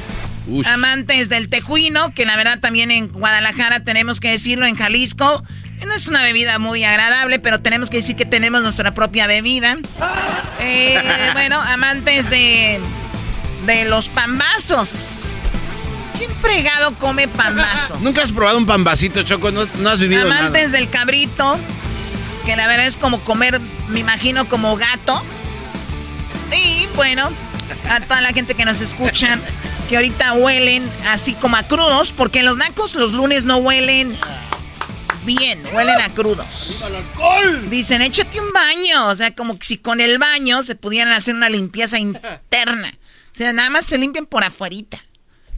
Ush. Amantes del tejuino, que la verdad también en Guadalajara tenemos que decirlo, en Jalisco. No es una bebida muy agradable, pero tenemos que decir que tenemos nuestra propia bebida. Eh, bueno, amantes de, de los pambazos. ¿Quién fregado come pambazos? ¿Nunca has probado un pambacito, Choco? No, no has vivido Amantes del cabrito, que la verdad es como comer, me imagino, como gato. Y bueno, a toda la gente que nos escucha, que ahorita huelen así como a crudos, porque los nacos los lunes no huelen bien, huelen a crudos. Dicen, échate un baño, o sea, como que si con el baño se pudieran hacer una limpieza interna. O sea, nada más se limpian por afuerita.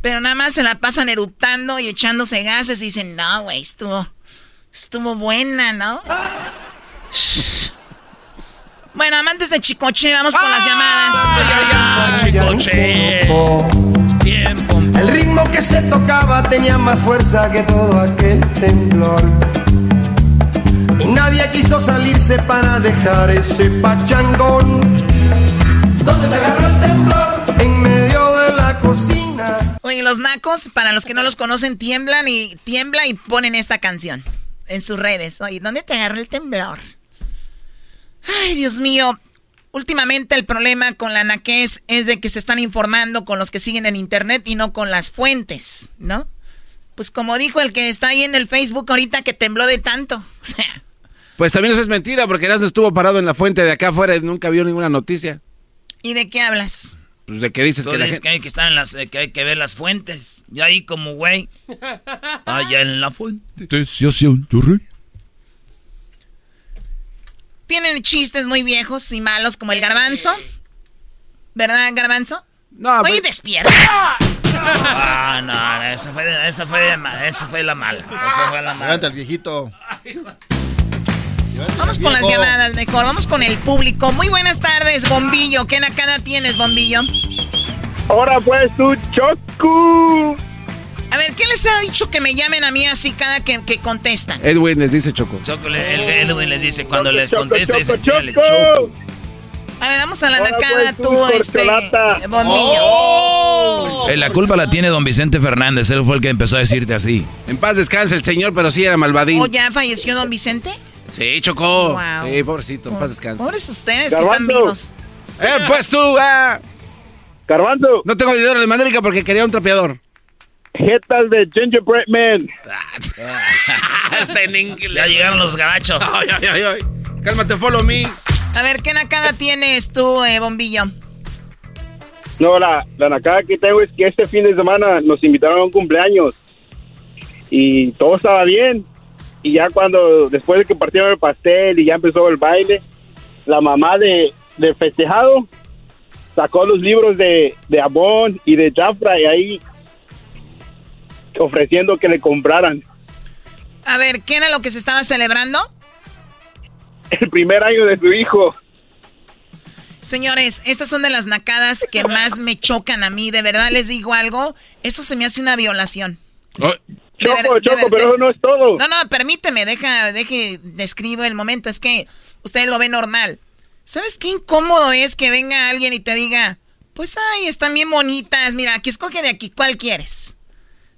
Pero nada más se la pasan eruptando y echándose gases y dicen, no, güey, estuvo, estuvo buena, ¿no? Bueno, amantes de Chicoche, vamos con las llamadas. Chicoche. El ritmo que se tocaba tenía más fuerza que todo aquel temblor. Y nadie quiso salirse para dejar ese pachangón. ¿Dónde te agarró el temblor? En Oye, los nacos, para los que no los conocen, tiemblan y tiembla y ponen esta canción en sus redes. Oye, ¿dónde te agarró el temblor? Ay, Dios mío. Últimamente el problema con la naquez es de que se están informando con los que siguen en internet y no con las fuentes, ¿no? Pues como dijo el que está ahí en el Facebook ahorita que tembló de tanto. O sea, Pues también eso es mentira, porque Erasmo estuvo parado en la fuente de acá afuera y nunca vio ninguna noticia. ¿y de qué hablas? Pues de que dices Tú que la dices gente... que hay que estar en las, que hay que ver las fuentes. Y ahí como güey. Allá en la fuente. Se hacía un chorre. Tienen chistes muy viejos y malos como el garbanzo. ¿Verdad, garbanzo? No, Oye, pues- despierta. Ah, no, esa fue, esa fue la mala. Esa fue la mala. Levanta el viejito. Vamos con las llamadas mejor. Vamos con el público. Muy buenas tardes, Bombillo. ¿Qué nacada tienes, Bombillo? Ahora pues tú, Choco. A ver, ¿qué les ha dicho que me llamen a mí así cada que, que contestan? Edwin les dice Choco. Choco, le- el Edwin les dice cuando les contesta, dice, Choco, "Dale, Choco". Choco. A ver, vamos a la Ahora, nacada, pues, tú, tú, este. Bombillo. Oh. Eh, la culpa la tiene don Vicente Fernández, él fue el que empezó a decirte así. En paz descanse el señor, pero sí era malvadín. ¿O ya falleció don Vicente? Sí, Choco. Wow. Sí, pobrecito, en paz descanse. Pobres ustedes que están vivos. Eh, pues tú, ah. Garbanzo. No tengo dinero de mandrica porque quería un trapeador. Jetas de Gingerbread Man. Está en inglés. Ya llegaron los gabachos. Ay, ay, ay, ay. Cálmate, follow me. A ver, ¿qué nacada tienes tú, eh, Bombillo? No, la, la nacada que tengo es que este fin de semana nos invitaron a un cumpleaños. Y todo estaba bien. Y ya cuando, después de que partieron el pastel y ya empezó el baile, la mamá de, de festejado sacó los libros de, de Abón y de Jafra y ahí ofreciendo que le compraran A ver, ¿qué era lo que se estaba celebrando? el primer año de su hijo. Señores, estas son de las nacadas que más me chocan a mí. De verdad les digo algo. Eso se me hace una violación. Oh. Choco, Choco, pero eso no es todo. No, no, permíteme, deja, deje, describo el momento. Es que usted lo ve normal. ¿Sabes qué incómodo es que venga alguien y te diga, pues ay, están bien bonitas, mira, aquí escoge de aquí, ¿cuál quieres?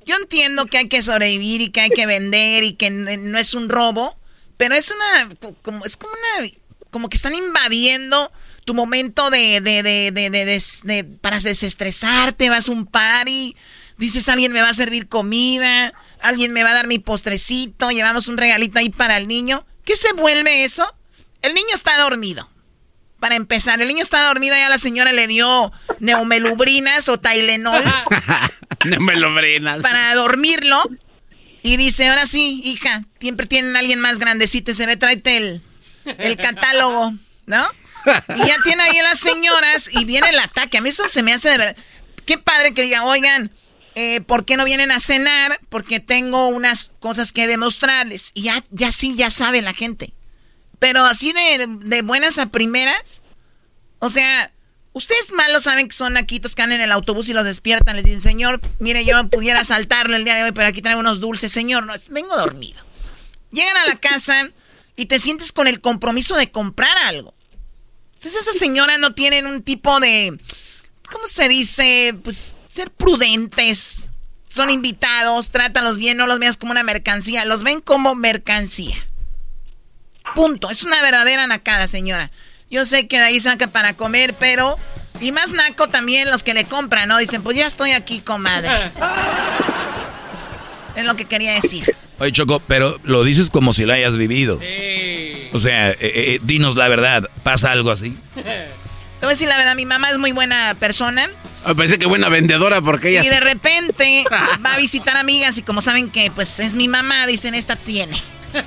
Yo entiendo que hay que sobrevivir y que hay que vender y que no es un robo, pero es una, como, es como una, como que están invadiendo tu momento de, de, de, de, de para desestresarte, vas a un party, dices alguien me va a servir comida, alguien me va a dar mi postrecito, llevamos un regalito ahí para el niño. ¿Qué se vuelve eso? El niño está dormido. Para empezar, el niño está dormido, ya la señora le dio neumelubrinas o Tylenol. neumelubrinas. Para dormirlo. Y dice, ahora sí, hija, siempre tienen a alguien más grandecito se ve, tráete el, el catálogo, ¿no? Y ya tiene ahí a las señoras y viene el ataque. A mí eso se me hace de verdad. Qué padre que diga, oigan, eh, ¿por qué no vienen a cenar? Porque tengo unas cosas que demostrarles. Y ya, ya sí, ya sabe la gente. Pero así de, buenas a primeras, o sea, ustedes malos saben que son naquitos que andan en el autobús y los despiertan. Les dicen, señor, mire, yo pudiera saltarlo el día de hoy, pero aquí traigo unos dulces. Señor, no, vengo dormido. Llegan a la casa y te sientes con el compromiso de comprar algo. Entonces esas señoras no tienen un tipo de, ¿cómo se dice? Pues ser prudentes. Son invitados, trátalos bien, no los veas como una mercancía, los ven como mercancía. Punto. Es una verdadera nacada, señora. Yo sé que de ahí saca para comer, pero... Y más naco también los que le compran, ¿no? Dicen, pues ya estoy aquí, comadre. es lo que quería decir. Oye, Choco, pero lo dices como si lo hayas vivido. Sí. O sea, eh, eh, dinos la verdad. ¿Pasa algo así? Te voy a decir la verdad, mi mamá es muy buena persona. Me parece que buena vendedora porque ella... Y de repente va a visitar amigas y como saben que pues es mi mamá, dicen, esta tiene.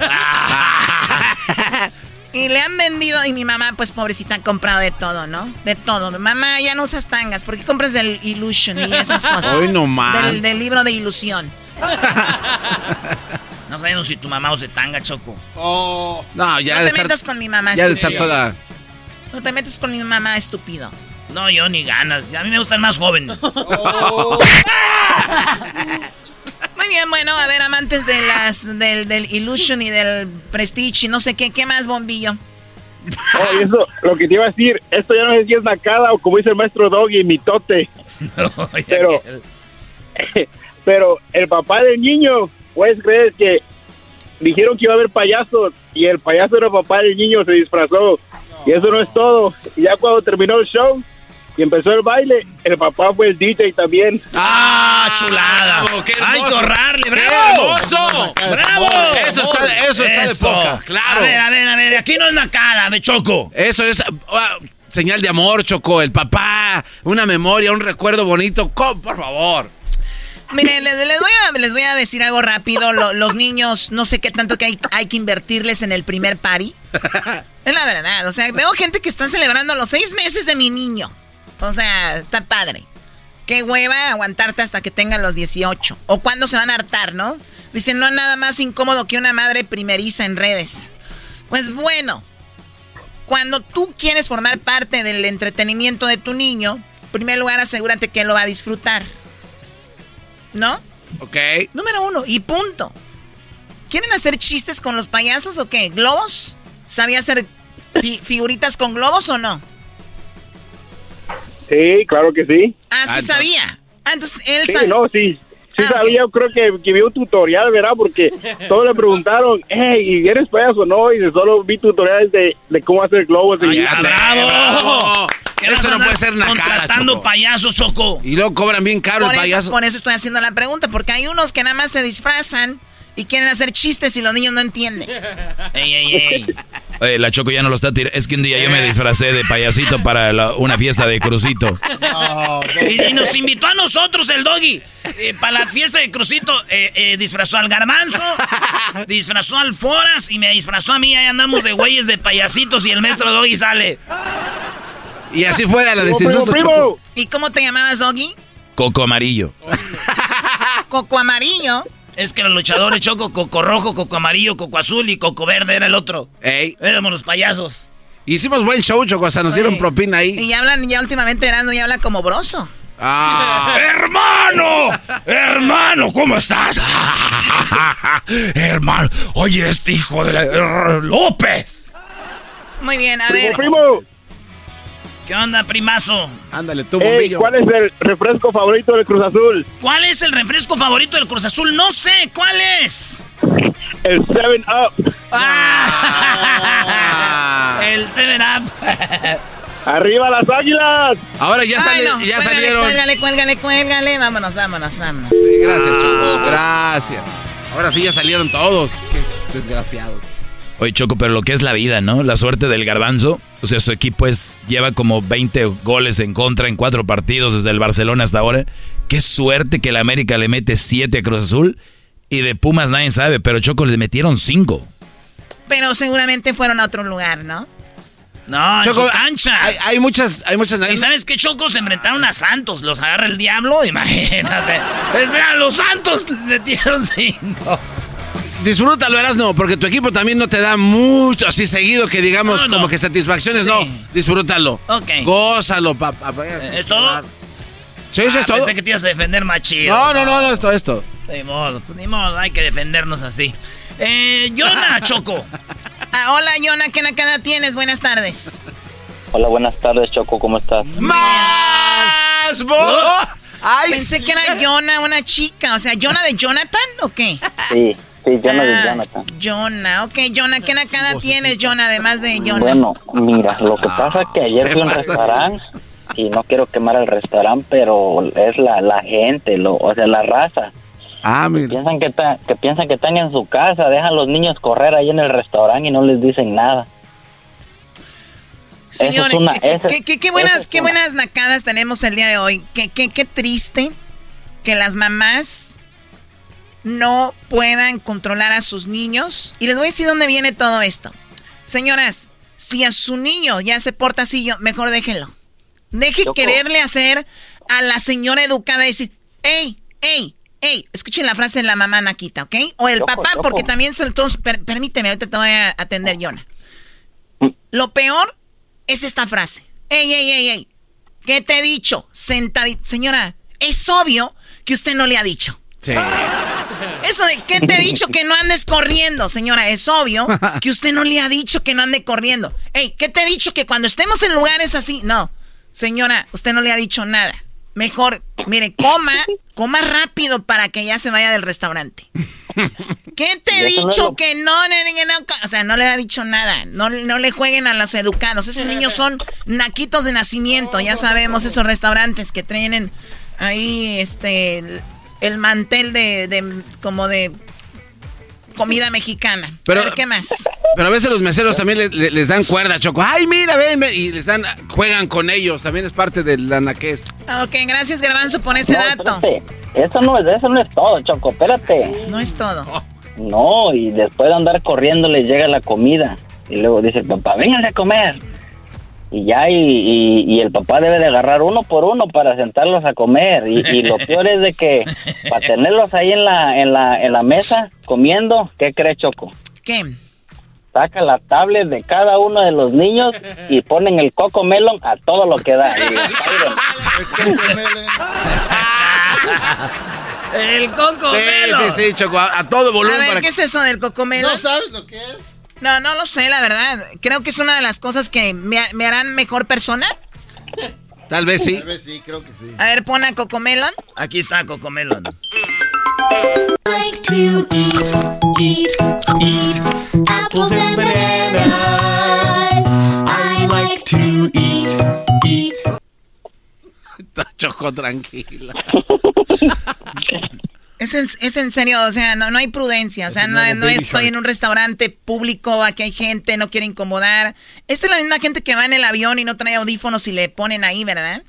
y le han vendido, y mi mamá, pues pobrecita, ha comprado de todo, ¿no? De todo. Mamá, ya no usas tangas, ¿por qué compras del Illusion y esas cosas? Hoy no más. Del, del, libro de ilusión. no sabemos si tu mamá usa tanga, Choco. Oh. No, ya No te metas con mi mamá, Ya de estar toda... No te metas con mi mamá, estúpido. No, yo ni ganas. A mí me gustan más jóvenes. Oh. Muy bien, bueno, a ver, amantes de las del, del Illusion y del Prestige y no sé qué, ¿qué más, bombillo? Oh, eso, lo que te iba a decir, esto ya no sé si es nacada o como dice el maestro Doggy, mitote. pero, pero el papá del niño, puedes creer que dijeron que iba a haber payasos y el payaso era el papá del niño, se disfrazó. Y eso no es todo. Y ya cuando terminó el show, y empezó el baile, el papá fue el DJ también. ¡Ah, chulada! Bravo, qué hermoso. ¡Ay, corrarle, bravo! ¡Qué hermoso! ¡Bravo! Eso está, eso está de poca, claro. A ver, a ver, a ver, aquí no es nacada, me choco. Eso es ah, señal de amor, Choco. El papá, una memoria, un recuerdo bonito. Por favor. Miren, les, voy a, les voy a decir algo rápido. Lo- los niños, no sé qué tanto que hay, que invertirles en el primer party. Es la verdad. O sea, veo gente que está celebrando los seis meses de mi niño. O sea, está padre. Qué hueva aguantarte hasta que tengan los 18. O cuando se van a hartar, ¿no? Dicen, no hay nada más incómodo que una madre primeriza en redes. Pues bueno, cuando tú quieres formar parte del entretenimiento de tu niño, en primer lugar asegúrate que lo va a disfrutar. ¿No? Ok. Número uno, y punto. ¿Quieren hacer chistes con los payasos o qué? ¿Globos? ¿Sabía hacer fi- figuritas con globos o no? Sí, claro que sí. Ah, sí sabía. Ah, entonces él Sí, sabe. no, sí. Sí sabía, yo creo que, que vi un tutorial, ¿verdad? Porque todos le preguntaron, hey, ¿y eres payaso o no? Y solo vi tutoriales de, de cómo hacer globos. y ¡Ah, bravo! ¿Qué vas Eso no puede ser nacada, Contratando Choco. payasos, Choco. Y luego cobran bien caro Por el eso, payaso. por eso estoy haciendo la pregunta, porque hay unos que nada más se disfrazan y quieren hacer chistes y los niños no entienden. ¡Ey, ey, ey! Oye, la Choco ya no lo está tirando. Es que un día yo me disfracé de payasito para la- una fiesta de crucito. Y, y nos invitó a nosotros el doggy. eh, para la fiesta de Crucito eh, eh, disfrazó al garbanzo, disfrazó al Foras y me disfrazó a mí. Ahí andamos de güeyes de payasitos y el maestro doggy sale. Y así fue a la Choco. ¿Y cómo te llamabas, Doggy? Coco amarillo. Coco amarillo. Es que los luchadores choco, coco rojo, coco amarillo, coco azul y coco verde era el otro. Ey. Éramos los payasos. Hicimos buen show, Choco, hasta nos dieron propina ahí. Y ya hablan, ya últimamente Erasmo ya habla como broso. Ah. ¡Hermano! ¡Hermano! ¿Cómo estás? Hermano, oye, este hijo de la... López. Muy bien, a Primo, ver. primo. ¿Qué onda, primazo? Ándale, tú, Ey, bombillo. ¿cuál es el refresco favorito del Cruz Azul? ¿Cuál es el refresco favorito del Cruz Azul? No sé, ¿cuál es? El 7-Up. Ah. El 7-Up. ¡Arriba las águilas! Ahora ya, Ay, sale- no, ya cuélgale, salieron. Cuélgale, cuélgale, cuélgale. Vámonos, vámonos, vámonos. Sí, gracias, Choco. Gracias. Ahora sí ya salieron todos. Qué desgraciados. Oye, Choco, pero lo que es la vida, ¿no? La suerte del garbanzo. O sea, su equipo es, lleva como 20 goles en contra en cuatro partidos desde el Barcelona hasta ahora. Qué suerte que el América le mete 7 a Cruz Azul. Y de Pumas nadie sabe, pero Choco le metieron 5. Pero seguramente fueron a otro lugar, ¿no? No, Choco, cancha. Hay, hay muchas, hay muchas. ¿Y sabes qué, Choco? Se enfrentaron a Santos. Los agarra el diablo, imagínate. O sea, los Santos le metieron cinco. Disfrútalo, Erasno, porque tu equipo también no te da mucho así seguido que digamos No, no. como que satisfacciones, Sí. no. Disfrútalo. Ok. Gózalo, papá. ¿Es todo? Sí, eso Ah, es todo. Pensé que te ibas a defender más chido. No, no, no, no, es todo esto. Ni modo, pues, ni modo, hay que defendernos así. Eh, Jonah, Choco. Ah, hola, Yona, ¿qué nacada tienes? Buenas tardes. Hola, buenas tardes, Choco, ¿cómo estás? ¡Más! ¡Ay! Pensé que era Yona, una chica. O sea, ¿Yona de Jonathan o qué? Sí, sí, Jonah de Ah, Jonathan. Yona, ok, Yona, ¿qué nacada tienes, Yona, además de Yona? Bueno, mira, lo que pasa es que ayer fui a un restaurante y no quiero quemar el restaurante, pero es la, la gente, lo, o sea, la raza. Ah, que piensan que, está- que piensan que están en su casa, dejan a los niños correr ahí en el restaurante y no les dicen nada. Es Señores, una- qué, esa- qué- qué- buenas, es qué buenas nacadas tenemos el día de hoy. Qué, qué, qué triste que las mamás no puedan controlar a sus niños. Y les voy a decir dónde viene todo esto. Señoras, si a su niño ya se porta así, yo- mejor déjenlo. Deje Choco. quererle hacer a la señora educada decir, hey, hey, hey, escuchen la frase de la mamá Naquita, ¿ok? O el Choco, papá, Choco. porque también se entonces, per- permíteme, ahorita te voy a atender, Yona. Lo peor es esta frase. Ey, ey, ey, ey. ¿Qué te he dicho? Sentadita. Señora, es obvio que usted no le ha dicho. Sí. Eso de ¿qué te he dicho que no andes corriendo, señora? Es obvio que usted no le ha dicho que no ande corriendo. Ey, ¿qué te he dicho que cuando estemos en lugares así? No, señora, usted no le ha dicho nada. Mejor, mire, coma, coma rápido para que ya se vaya del restaurante. ¿Qué te he dicho que no, no, no, no, O sea, no le ha dicho nada. No, no le jueguen a los educados. Esos niños son naquitos de nacimiento. Ya sabemos esos restaurantes que tienen ahí este el, el mantel de, de- como de comida mexicana. Pero- a ver, ¿qué más? Pero a veces los meseros también le- le- les, dan cuerda, Choco. Ay, mira, ven, ven", Y les dan, juegan con ellos. También es parte del anaqués. Ok, gracias Garbanzo por ese No, dato. espérate. Eso no es, eso no es todo, Choco, espérate. No es todo. No, y después de andar corriendo les llega la comida. Y luego dice, papá, vénganse a comer. Y ya, y, y- y el papá debe de agarrar uno por uno para sentarlos a comer. Y, y lo peor es de que para tenerlos ahí en la, en la, en la mesa comiendo, ¿qué cree Choco? ¿Qué? Saca la tablet de cada uno de los niños y ponen el coco melon a todo lo que da. El coco Sí, melo. sí, sí, Choco. A, a todo A volumen. ver, para ¿qué que- es eso del cocomelo? ¿No sabes lo que es? No, no lo sé, la verdad. Creo que es una de las cosas que me, me harán mejor persona. Tal vez sí. Tal vez sí, creo que sí. A ver, pon a Cocomelon. Aquí está Cocomelon. like to eat, eat, eat apples and bananas. I like to eat, eat. Choco, tranquila. Es en, es en serio, o sea, no, no hay prudencia. O sea, no, estoy en un restaurante público, aquí hay gente, no quiere incomodar. Esta es la misma gente que va en el avión y no trae audífonos y le ponen ahí, ¿verdad?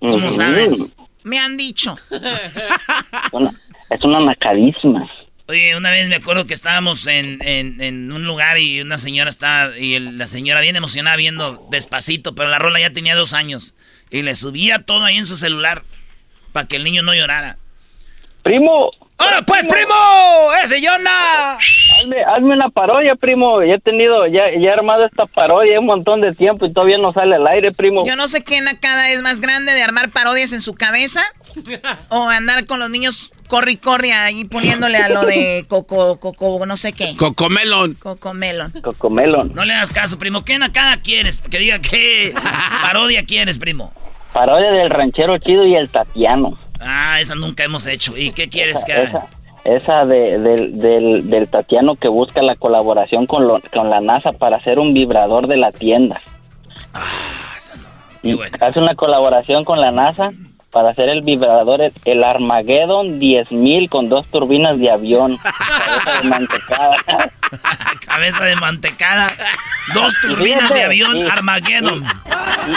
¿Cómo Ujú. sabes? Me han dicho. Una- es una macadísima. Oye, una vez me acuerdo que estábamos en, en- en un lugar y una señora estaba, y el- la señora bien emocionada viendo despacito, pero la rola ya tenía dos años. Y le subía todo ahí en su celular para que el niño no llorara. Primo, ¡Ahora pues, primo! ¡Ese Yona! Hazme, hazme una parodia, primo. Ya he tenido, ya, ya he armado esta parodia un montón de tiempo y todavía no sale al aire, primo. Yo no sé qué nacada es más grande de armar parodias en su cabeza o andar con los niños corre y corre ahí poniéndole a lo de coco, coco, no sé qué. Cocomelon. Cocomelon. Cocomelon. No le hagas caso, primo. ¿Qué nacada quieres? Que diga qué parodia quieres, primo. Parodia del ranchero chido y el Tatiano. Ah, esa nunca hemos hecho. ¿Y qué quieres que haga? Esa, esa de- del, del, del Tatiano que busca la colaboración con, lo- con la NASA para hacer un vibrador de la tienda. Y hace una colaboración con la NASA para hacer el vibrador, el, el Armageddon 10000 con dos turbinas de avión. Cabeza de mantecada. Cabeza de mantecada. Dos turbinas Fíjate, de avión y- Armageddon.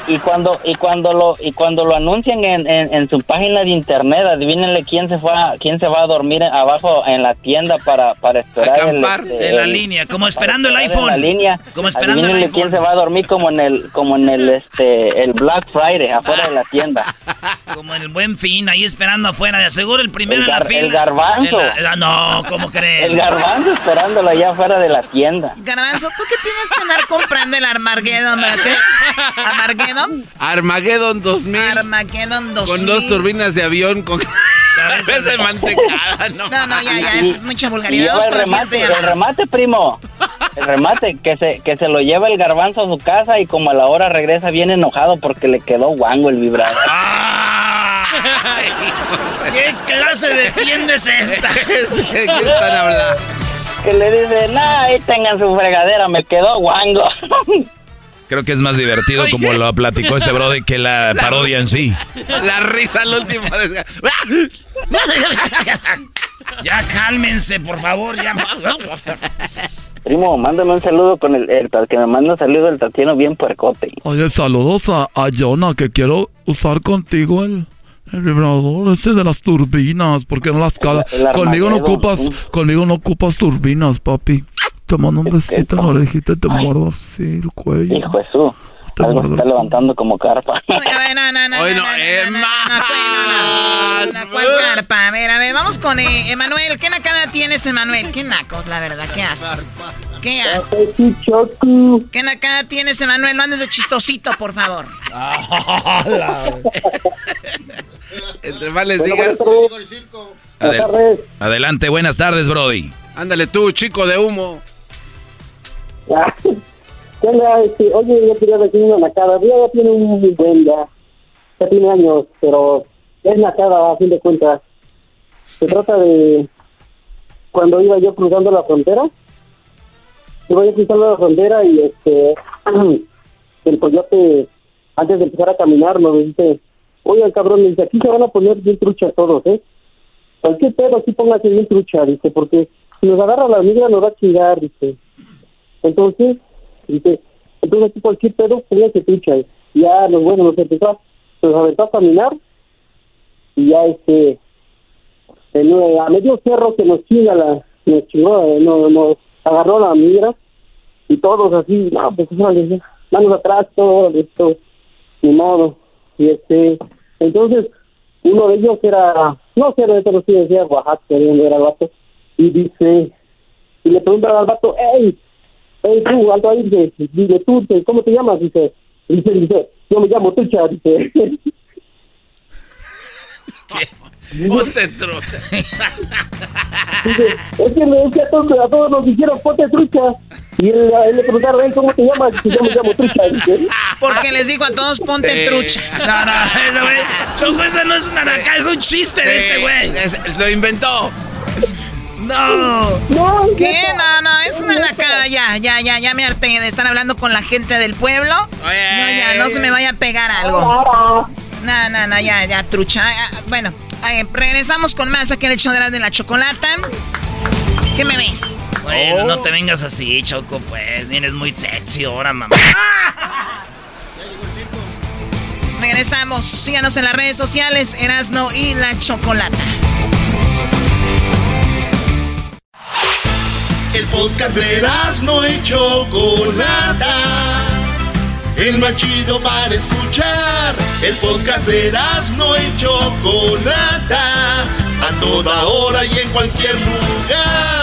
Y, y cuando y cuando lo y cuando lo anuncian en, en, en su página de internet, adivínenle quién se fue a- quién se va a dormir abajo en la tienda para para esperar el, Acampar este, en la el- línea, como esperando el iPhone. en la línea. Como esperando el iPhone. quién se va a dormir como en el como en el este el Black Friday afuera de la tienda. Como el buen fin, ahí esperando afuera. De seguro el primero El en la fila. el garbanzo. La- ah, no, ¿cómo crees? El garbanzo esperándolo allá afuera de la tienda. Garbanzo, ¿tú qué tienes que andar comprando el Armageddon, verdad? ¿Qué? ¿Armageddon? Armageddon 2000. Armageddon 2000. Con dos turbinas de avión con cabeza de mantecada. No, No, no, ya, ya, Y- eso es mucha vulgaridad. el remate, el remate, primo. El remate, que se, que se lo lleva el garbanzo a su casa y como a la hora regresa bien enojado porque le quedó guango el vibrador. ¿Qué clase de tienda es esta? ¿De qué están hablando? Que le dice, nah, ahí tengan su fregadera, me quedó guango. Creo que es más divertido como lo platicó este brody que la parodia en sí. La risa la última vez. Ya cálmense, por favor, ya. Primo, mándame un saludo con el, el, que me manda un saludo el Tatiano bien puercote. Oye, saludos a, a Jonah, que quiero usar contigo el, el vibrador ese de las turbinas, porque no las cala. El- el Conmigo no ocupas, sí. conmigo no ocupas turbinas, papi. Te mando un besito en la orejita y te muerdo así el cuello. Hijo de su, algo está levantando como carpa. Oye, no, no, no, no, es ¿cuál carpa? A ver, a ver, vamos con eh, Emanuel. ¿Qué nacada tienes, Emanuel? Qué nacos, la verdad, qué asco. Qué asco. ¿Qué nacada tienes, Emanuel? No andes de chistosito, por favor. Entre más les digas. Adel- adelante, buenas tardes, brody. Ándale tú, chico de humo. Este, oye, yo quería decir una nacada. Ya, ya tiene un buen ya. Ya tiene años, pero es nacada a fin de cuentas. Se trata de cuando iba yo cruzando la frontera. Iba yo cruzando la frontera y este el coyote, antes de empezar a caminar, me dice, oye, cabrón, me dice, aquí se van a poner bien trucha todos, ¿eh? Cualquier pedo aquí póngase bien trucha, dice, porque si nos agarra la migra nos va a chingar, dice. Entonces, dice, entonces aquí cualquier pedo, póngase trucha. Y ya, los bueno, nos empezó, a- nos aventó a caminar y ya, este, en, a medio cerro que nos chinga la, nos chingó, eh, no, nos agarró la migra y todos así, no, pues órale, manos atrás, todo esto, ni modo. Y este, entonces, uno de ellos era, no sé, de pero sí decía Oaxaca, era el vato, y dice, y le pregunta al vato, hey, hey tú, alto ahí, dice, dice, tú, ¿cómo te llamas? Dice, dice, dice, yo me llamo Tucha, dice. Ponte trucha. Dice, es que me decía a todos, a todos nos dijeron ponte trucha. Y él, él le preguntaron, "Ey, ¿cómo te llamas? Dice, yo me llamo trucha. Porque les digo a todos, ponte Sí. trucha. No, no, ese güey. Choco, ese no es una nacada, es un chiste de este güey. Es- lo inventó. No. No, ¿Qué? No, no, es una nacada. Ya, ya, ya, ya me harté de estar hablando con la gente del pueblo. No, ya, no se me vaya a pegar algo. No, no, no, ya, ya, trucha. Ah, ah, Bueno, eh, regresamos con más aquí en el hecho de la, de la chocolata. ¿Qué me ves? Bueno, no te vengas así, Choco, pues. Vienes muy sexy ahora, mamá. Regresamos. Síganos en las redes sociales, Erasno y la Chocolata. El podcast de no y Chocolata. El más chido para escuchar. El podcast de no y Chocolata. a toda hora y en cualquier lugar.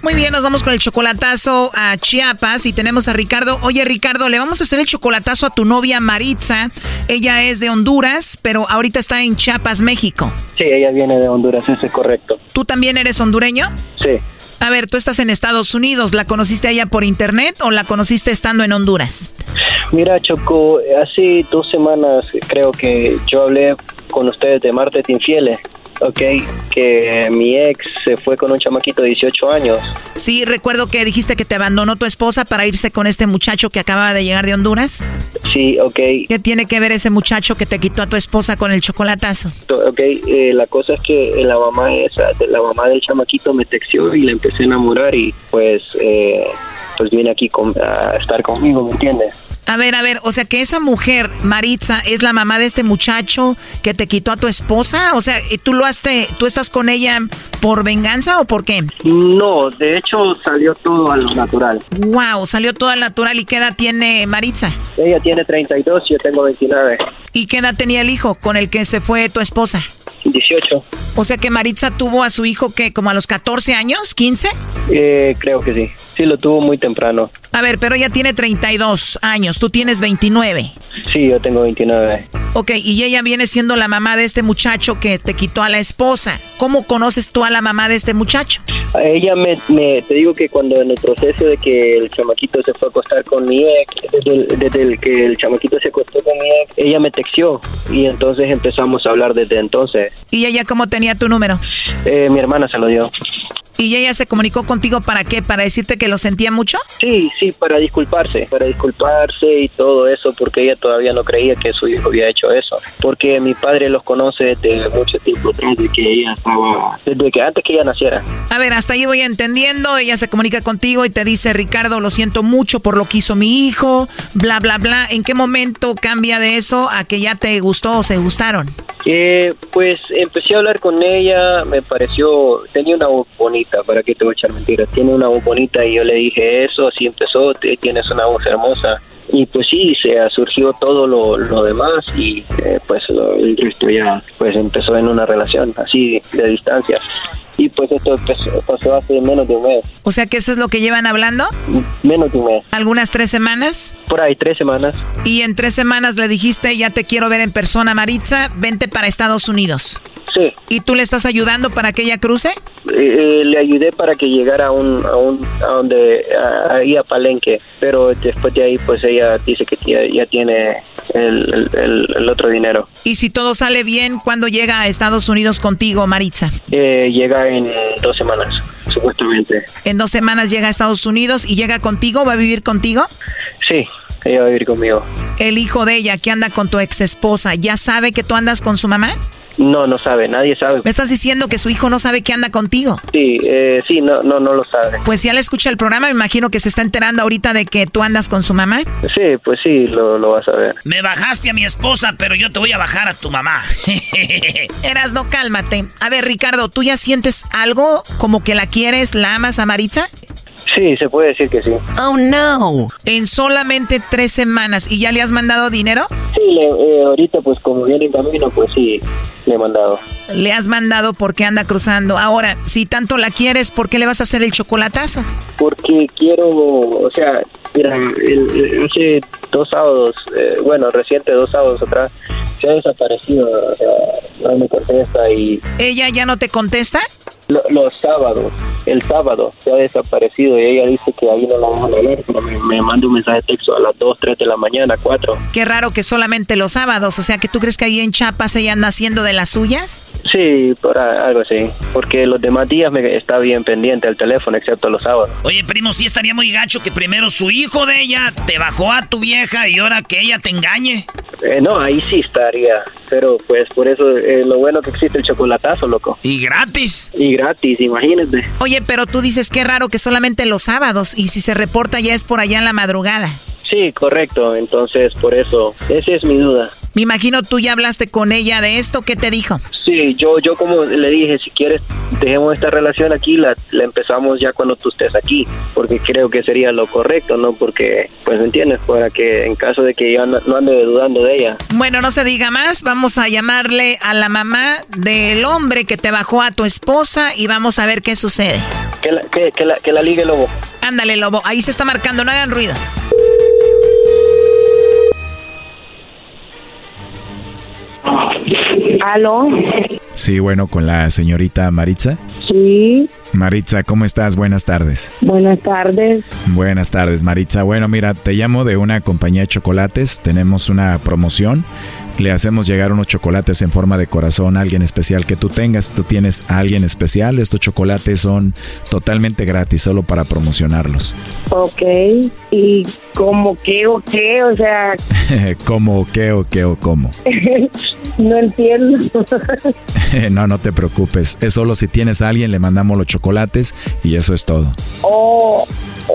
Muy bien, nos vamos con el chocolatazo a Chiapas y tenemos a Ricardo. Oye, Ricardo, le vamos a hacer el chocolatazo a tu novia Maritza. Ella es de Honduras, pero ahorita está en Chiapas, México. Sí, ella viene de Honduras, eso es correcto. ¿Tú también eres hondureño? Sí. A ver, tú estás en Estados Unidos. ¿La conociste allá por internet o la conociste estando en Honduras? Mira, Choco, hace dos semanas creo que yo hablé con ustedes de Martes Infieles. Ok, que mi ex se fue con un chamaquito de 18 años. Sí, recuerdo que dijiste que te abandonó tu esposa para irse con este muchacho que acaba de llegar de Honduras. Sí, ok. ¿Qué tiene que ver ese muchacho que te quitó a tu esposa con el chocolatazo? Ok, eh, la cosa es que la mamá esa, la mamá del chamaquito me texteó y la empecé a enamorar y pues, eh, pues viene aquí con- a estar conmigo, ¿me entiendes? A ver, a ver, o sea que esa mujer, Maritza, es la mamá de este muchacho que te quitó a tu esposa. O sea, ¿tú lo has te- tú estás con ella por venganza o por qué? No, de hecho salió todo a lo natural. Wow, salió todo al natural. ¿Y qué edad tiene Maritza? Ella tiene 32 y yo tengo 29. ¿Y qué edad tenía el hijo con el que se fue tu esposa? 18. O sea que Maritza tuvo a su hijo que como a los 14 años, 15? Eh, creo que sí. Sí, lo tuvo muy temprano. A ver, pero ella tiene 32 años, tú tienes 29. Sí, yo tengo 29. Ok, y ella viene siendo la mamá de este muchacho que te quitó a la esposa. ¿Cómo conoces tú a la mamá de este muchacho? A Ella me, me- te digo que cuando en el proceso de que el chamaquito se fue a acostar con mi ex, desde el, desde el que el chamaquito se acostó con mi ex, ella me texteó y entonces empezamos a hablar desde entonces. ¿Y ella cómo tenía tu número? Eh, mi hermana se lo dio. ¿Y ella se comunicó contigo para qué? ¿Para decirte que lo sentía mucho? Sí, sí, para disculparse, para disculparse y todo eso, porque ella todavía no creía que su hijo había hecho eso. Porque mi padre los conoce desde mucho tiempo atrás, desde que ella estaba, desde que antes que ella naciera. A ver, hasta ahí voy entendiendo. Ella se comunica contigo y te dice, Ricardo, lo siento mucho por lo que hizo mi hijo, bla, bla, bla. ¿En qué momento cambia de eso a que ya te gustó o se gustaron? Eh, pues empecé a hablar con ella, me pareció, tenía una voz bonita, para que te voy a echar mentiras, tiene una voz bonita y yo le dije eso, así empezó, tienes una voz hermosa. Y pues sí, se surgió todo lo, lo demás y eh, pues lo- el resto ya pues empezó en una relación así de distancia. Y pues esto empezó- pasó hace menos de un mes, O sea que eso es lo que llevan hablando. menos de un mes, ¿Algunas tres semanas? por ahí tres semanas. Y en tres semanas le dijiste, ya te quiero ver en persona, Maritza, vente para Estados Unidos. Sí. ¿Y tú le estás ayudando para que ella cruce? Eh, eh, le ayudé para que llegara a un, a un a donde a- ahí a Palenque pero después de ahí pues ella dice que ya, ya tiene el, el- el- el otro dinero Y si todo sale bien, ¿cuándo llega a Estados Unidos contigo, Maritza? Eh, llega en dos semanas supuestamente En dos semanas llega a Estados Unidos y llega contigo, va a vivir contigo. sí ella va a vivir conmigo El hijo de ella que anda con tu ex esposa, ¿ya sabe que tú andas con su mamá? No no sabe nadie sabe Me estás diciendo que su hijo no sabe que anda contigo. sí eh, sí no no no lo sabe Pues si él escucha el programa, me imagino que se está enterando ahorita de que tú andas con su mamá. sí pues sí lo, lo va a saber Me bajaste a mi esposa, pero yo te voy a bajar a tu mamá. Eras, no, cálmate. A ver, Ricardo, ¿tú ya sientes algo como que la quieres, la amas a Maritza? Sí se puede decir que sí Oh, no. En solamente tres semanas. ¿Y ya le has mandado dinero? sí le- eh, ahorita pues como viene en camino pues sí le he mandado Le has mandado porque anda cruzando. Ahora, si tanto la quieres, ¿por qué le vas a hacer el chocolatazo? porque quiero, o sea, Mira, el- el- hace dos sábados, eh, bueno, reciente dos sábados atrás, se ha desaparecido, o sea, no me contesta y ¿Ella ya no te contesta? Lo- los sábados, el sábado se ha desaparecido y ella dice que ahí no la van a hablar, pero me, me manda un mensaje de texto a las 2, 3 de la mañana, 4. Qué raro que solamente los sábados. O sea, que tú crees que ahí en Chiapas ella anda haciendo de las suyas. Sí, por a- algo así, porque los demás días me está bien pendiente el teléfono, excepto los sábados. Oye, primo, sí estaría muy gacho que primero su hijo de ella te bajó a tu vieja y ahora que ella te engañe. Eh, no, ahí sí estaría, pero pues por eso eh, lo bueno que existe el chocolatazo, loco. Y gratis. Y gratis, imagínate. Oye, pero tú dices que raro que solamente los sábados. Y si se reporta ya es por allá en la madrugada. Sí, correcto, entonces por eso, esa es mi duda. Me imagino tú ya hablaste con ella de esto. ¿Qué te dijo? Sí, yo, yo como le dije, si quieres, dejemos esta relación aquí, la, la empezamos ya cuando tú estés aquí, porque creo que sería lo correcto, ¿no? Porque, pues, ¿me entiendes? Para que en caso de que yo no, no ande dudando de ella. Bueno, no se diga más. Vamos a llamarle a la mamá del hombre que te bajó a tu esposa y vamos a ver qué sucede. Que la, que, que la, que la ligue lobo. Ándale, lobo. Ahí se está marcando. No hagan ruido. ¿Aló? Sí, bueno, con la señorita Maritza. Sí, Maritza, ¿cómo estás? Buenas tardes. buenas tardes. Buenas tardes, Maritza. Bueno, mira, te llamo de una compañía de chocolates. Tenemos una promoción. Le hacemos llegar unos chocolates en forma de corazón a alguien especial que tú tengas. Tú tienes a alguien especial. Estos chocolates son totalmente gratis, solo para promocionarlos. Ok, ¿y cómo qué o qué? O sea, ¿Cómo, qué o qué o cómo? no entiendo. no, no te preocupes. Es solo si tienes a alguien, le mandamos los chocolates y eso es todo. oh,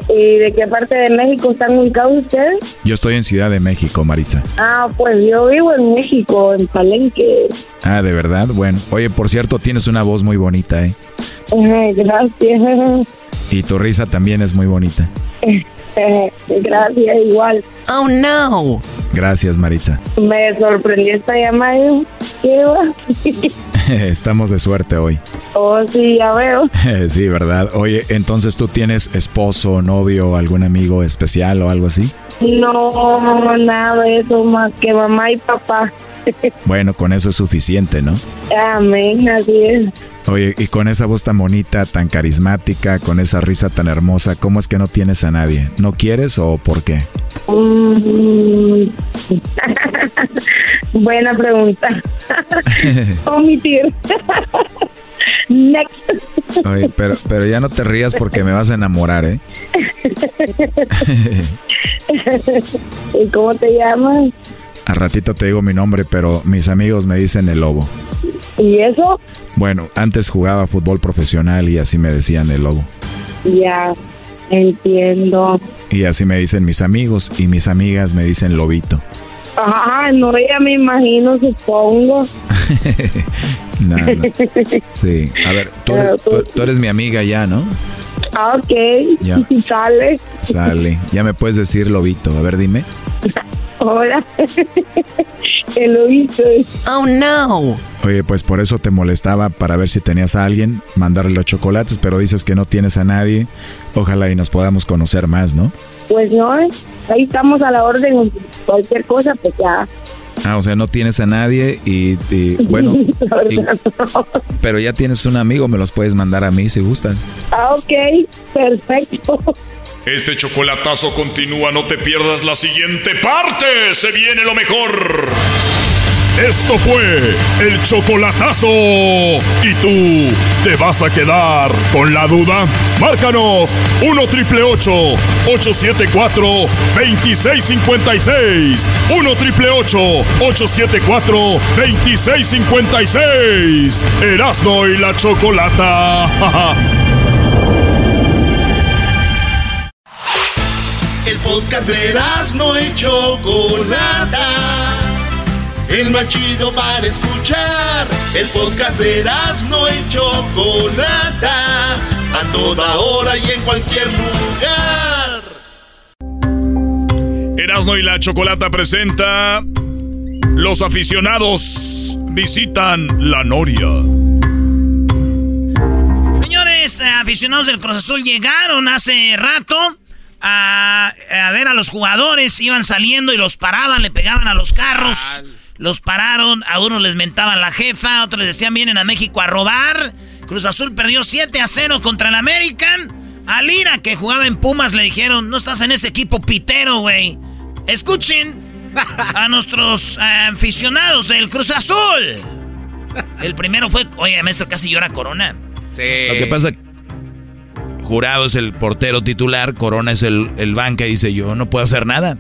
¿Y de qué parte de México están ubicados ustedes? Yo estoy en Ciudad de México, Maritza. Ah, pues yo vivo en México, en Palenque. Ah, ¿de verdad? Bueno. Oye, por cierto, tienes una voz muy bonita, ¿eh? Ay, Gracias. Y tu risa también es muy bonita. Gracias, igual. Oh, no. Gracias, Maritza. Me sorprendió esta llamada. ¿Qué va? Estamos de suerte hoy. oh, sí, ya veo. sí, ¿verdad? Oye, entonces tú tienes esposo, novio, algún amigo especial o algo así? No, nada de eso más que mamá y papá. Bueno, con eso es suficiente, ¿no? Amén, así es. Oye, y con esa voz tan bonita, tan carismática, con esa risa tan hermosa, ¿cómo es que no tienes a nadie? ¿No quieres o por qué? Mm. Buena pregunta. Omitir. Next. Oye, pero, pero ya no te rías porque me vas a enamorar, ¿eh? ¿Y cómo te llamas? A ratito te digo mi nombre, pero mis amigos me dicen el lobo. ¿Y eso? Bueno, antes jugaba fútbol profesional y así me decían el lobo. Ya, entiendo. Y así me dicen mis amigos y mis amigas me dicen lobito. Ah, no, ya me imagino, supongo. No, no. Sí, a ver, tú eres, tú- tú eres mi amiga ya, ¿no? Ah, ok, Ya. sale. Sale, ya me puedes decir lobito. A ver, dime. Hola. Que lo hice. Oh, no. Oye, pues por eso te molestaba para ver si tenías a alguien, mandarle los chocolates, pero dices que no tienes a nadie. Ojalá y nos podamos conocer más, ¿no? Pues no, ahí estamos a la orden. Cualquier cosa, pues ya. Ah, o sea, no tienes a nadie y, y, bueno, y- pero ya tienes un amigo, me los puedes mandar a mí si gustas. Ah, ok, perfecto. Este chocolatazo continúa, no te pierdas la siguiente parte. Se viene lo mejor. Esto fue el chocolatazo. ¿Y tú te vas a quedar con la duda? Márcanos 1 triple 874 2656. 1 triple 874 2656. Erasno y la chocolata. podcast de no y Chocolata. El más chido para escuchar. El podcast de no y Chocolata. A toda hora y en cualquier lugar. Erasno y la Chocolata presenta Los aficionados visitan la Noria. Señores, eh, aficionados del Cruz Azul llegaron hace rato a, a ver a los jugadores, iban saliendo y los paraban, le pegaban a los carros. Los pararon, a unos les mentaban la jefa, a otros les decían vienen a México a robar. Cruz Azul perdió 7 a 0 contra el American. A Lira, que jugaba en Pumas, le dijeron, no estás en ese equipo pitero, güey. Escuchen a nuestros eh, aficionados del Cruz Azul. El primero fue, oye, maestro, casi llora Corona. Sí. Lo que pasa, Jurado es el portero titular, Corona es el, el banca y dice, yo no puedo hacer nada.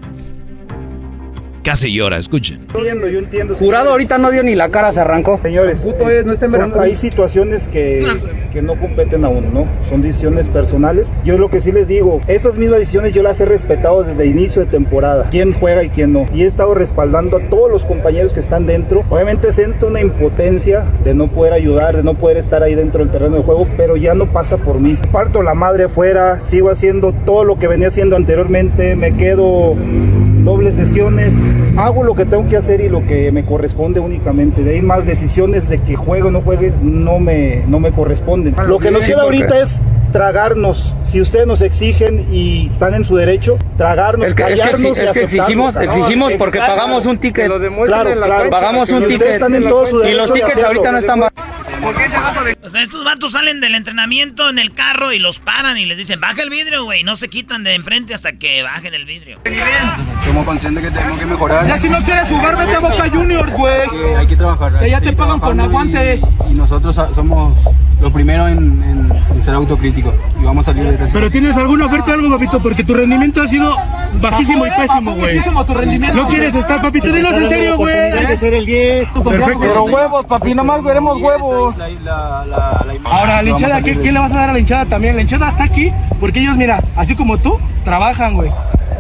Casi llora, escuchen. Entiendo, yo entiendo. Jurado ahorita no dio ni la cara, se arrancó. Señores, son- hay situaciones que, que no competen a uno, ¿no? Son decisiones personales. Yo lo que sí les digo, esas mismas decisiones yo las he respetado desde el inicio de temporada. Quién juega y quién no. Y he estado respaldando a todos los compañeros que están dentro. Obviamente siento una impotencia de no poder ayudar, de no poder estar ahí dentro del terreno de juego, pero ya no pasa por mí. Parto la madre afuera, sigo haciendo todo lo que venía haciendo anteriormente, me quedo dobles sesiones, hago lo que tengo que hacer y lo que me corresponde únicamente. De ahí más decisiones de que juegue o no juegue no me, no me corresponden. Lo que nos queda ahorita es tragarnos, si ustedes nos exigen y están en su derecho, tragarnos, Es que, es que, callarnos exi- y es que aceptarnos. exigimos, No, exigimos porque exacto. pagamos un ticket. Claro, claro. Pagamos un ticket. están en todo su Y derecho los de tickets ahorita no están. O sea, estos vatos salen del entrenamiento en el carro y los paran y les dicen, baja el vidrio, güey. No se quitan de enfrente hasta que bajen el vidrio. Somos conscientes que tenemos que mejorar. Ya si no quieres jugar, vete a Boca Juniors, güey. Hay que trabajar. Que ya te pagan con aguante. Y, y nosotros a- somos los primeros en, en- en ser autocríticos. Y vamos a salir de Pero tienes alguna oferta o algo, papito, porque tu rendimiento ha sido bajísimo y pésimo, güey. Muchísimo tu rendimiento. No quieres estar, papito, dinos en serio, güey. de ser el 10. Perfecto. Pero huevos, papi, nomás veremos huevos. Ahora, la hinchada, ¿qué, qué le vas a dar a la hinchada también? La hinchada está aquí porque ellos, mira, así como tú, trabajan, güey.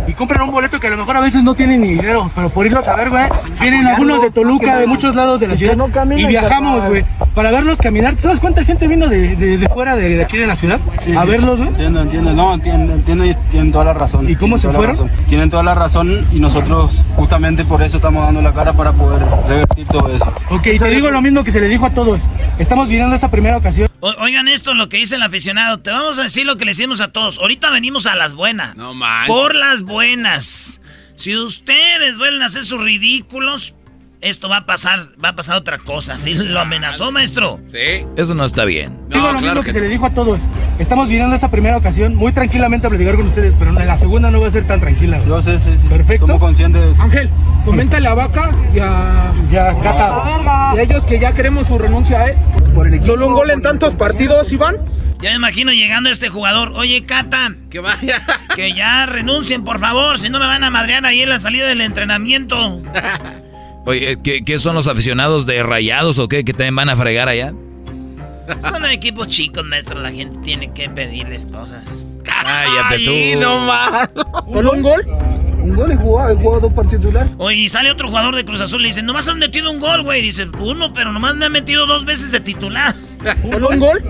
Y compran un boleto que a lo mejor a veces no tienen ni dinero, pero por irlos a ver, güey, vienen algunos de Toluca, de muchos lados de la ciudad, y viajamos, güey, para verlos caminar. ¿Tú sabes cuánta gente vino de, de, de fuera, de, de aquí de la ciudad, a verlos, güey? Entiendo, entiendo, no, entiendo, entiendo y tienen toda la razón. ¿Y cómo se fueron? Tienen toda la razón y nosotros justamente por eso estamos dando la cara para poder revertir todo eso. Ok, te digo lo mismo que se le dijo a todos. Estamos viviendo esa primera ocasión. O- oigan esto, lo que dice el aficionado. Te vamos a decir lo que le decimos a todos. Ahorita venimos a las buenas. No manches. Por las buenas. Si ustedes vuelven a hacer sus ridículos, esto va a pasar, va a pasar otra cosa. ¿Sí lo amenazó, maestro? Sí. Eso no está bien. digo lo mismo que, se le dijo a todos. Estamos viviendo esa primera ocasión muy tranquilamente a platicar con ustedes, pero en la segunda no va a ser tan tranquila. Yo sé, sí, sí. Perfecto. Estamos conscientes de eso. Ángel, coméntale a Vaca y a, Ya, Cata. y a ellos que ya queremos su renuncia, ¿eh? Solo un gol en tantos partidos, Iván. Ya me imagino llegando este jugador. Oye, Cata. Que vaya. Que ya renuncien, por favor. Si no me van a madrear ahí en la salida del entrenamiento. Oye, ¿qué, qué son los aficionados de rayados o qué? ¿Que también van a fregar allá? Son equipos chicos, maestro. La gente tiene que pedirles cosas. Cállate Ay, tú. no más. ¿Solo un gol? Un gol he jugado, he jugado dos partidos titular. Oye, y sale otro jugador de Cruz Azul y le dice, nomás has metido un gol, güey. Dice, uno, pero nomás me han metido dos veces de titular. ¿Solo un gol?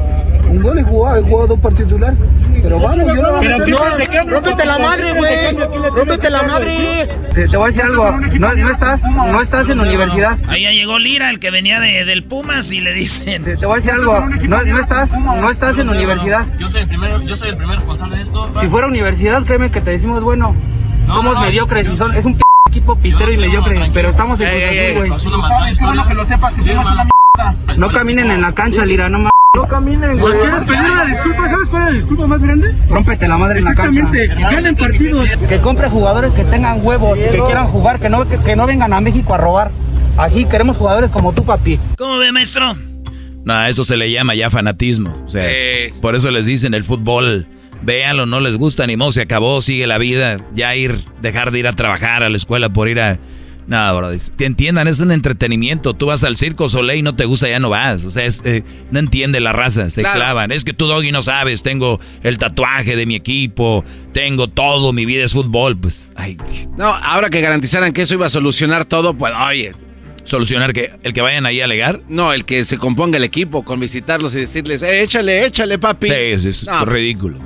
Un gol he jugado, he jugado dos partidos titular. Pero vamos, yo no voy a meter- no, rómpete la madre, güey. Rómpete la madre. Te, te voy a decir algo, no, no estás, no estás en universidad. Ahí ya llegó Lira, el que venía de, del Pumas, y le dicen... Te, te voy a decir algo, no, no estás, no estás en universidad. Yo soy el primero, yo soy el primer responsable de esto. Si fuera universidad, créeme que te decimos, bueno, No, somos no, no. mediocres y son, es un p equipo pitero y mediocre, pero estamos en Cruz Azul, güey. Es una maldita historia. que lo sepas, que Sí, tú eres hermano. una No caminen en la cancha, Lira, no mames. No caminen, güey. ¿Quieres pedir una disculpa? ¿Sabes cuál es la disculpa más grande? Rómpete la madre en la cancha. Exactamente, ganen partidos. Que compre jugadores que tengan huevos, que quieran jugar, que no, que, que no vengan a México a robar. Así queremos jugadores como tú, papi. ¿Cómo ve, maestro? No, eso se le llama ya fanatismo. O sea, Sí. por eso les dicen el fútbol. Véanlo, no les gusta, ni modo, se acabó, sigue la vida. Ya ir, dejar de ir a trabajar a la escuela por ir a. No, bro, que entiendan, es un entretenimiento. Tú vas al circo Soleil y no te gusta, ya no vas. O sea, es, eh, no entiende la raza, se Claro. clavan. Es que tú, Doggy, no sabes. Tengo el tatuaje de mi equipo, tengo todo, mi vida es fútbol. Pues, ay, No, ahora que garantizaran que eso iba a solucionar todo, pues, oye. solucionar que el que vayan ahí a alegar. No, el que se componga el equipo con visitarlos y decirles, eh, échale, échale, papi. Sí, es, es No, ridículo.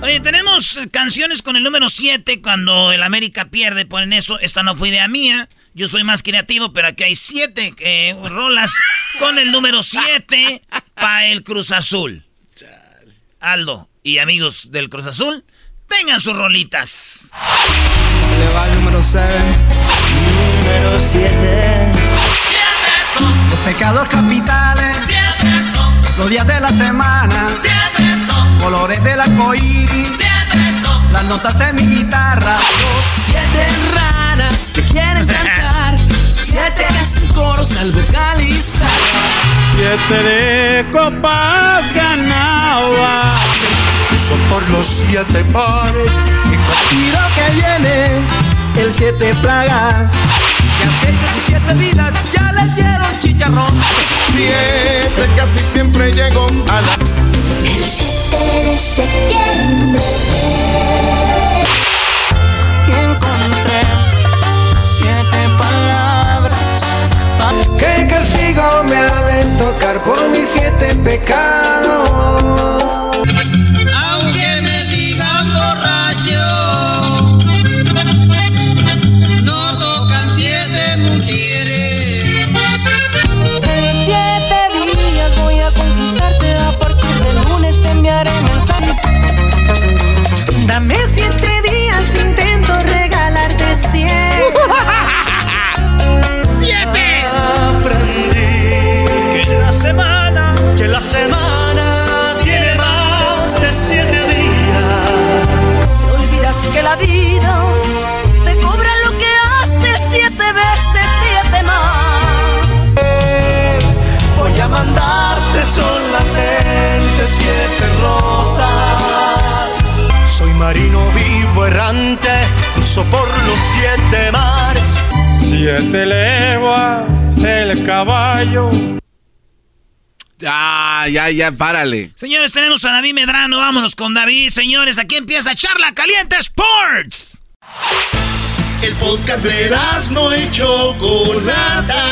Oye, tenemos canciones con el número 7. Cuando el América pierde, ponen eso. Esta no fue idea mía. Yo soy más creativo, pero aquí hay 7 eh, rolas con el número 7 para el Cruz Azul. Aldo y amigos del Cruz Azul, Tengan sus rolitas. Le va el número 7. Número 7. son los pecados capitales. Siete son los días de la semana. Siete son colores del arcoíris. Siete son las notas de mi guitarra. Siete que quieren cantar. siete que coros al vocalizar. Siete de copas ganaba. Son por los siete pares. Y lo que viene, el siete plagas. Que hace 17 vidas ya les dieron chicharrón. Siete casi siempre llego a la. El 7 de septiembre. ¿Qué castigo me ha de tocar por mis siete pecados? Marino vivo errante, cruzo por los siete mares. Siete leguas, el caballo. Ah, ya, ya, párale. Señores, tenemos a David Medrano. Vámonos con David. Señores, aquí empieza Charla Caliente Sports. El podcast de no y Chocolata.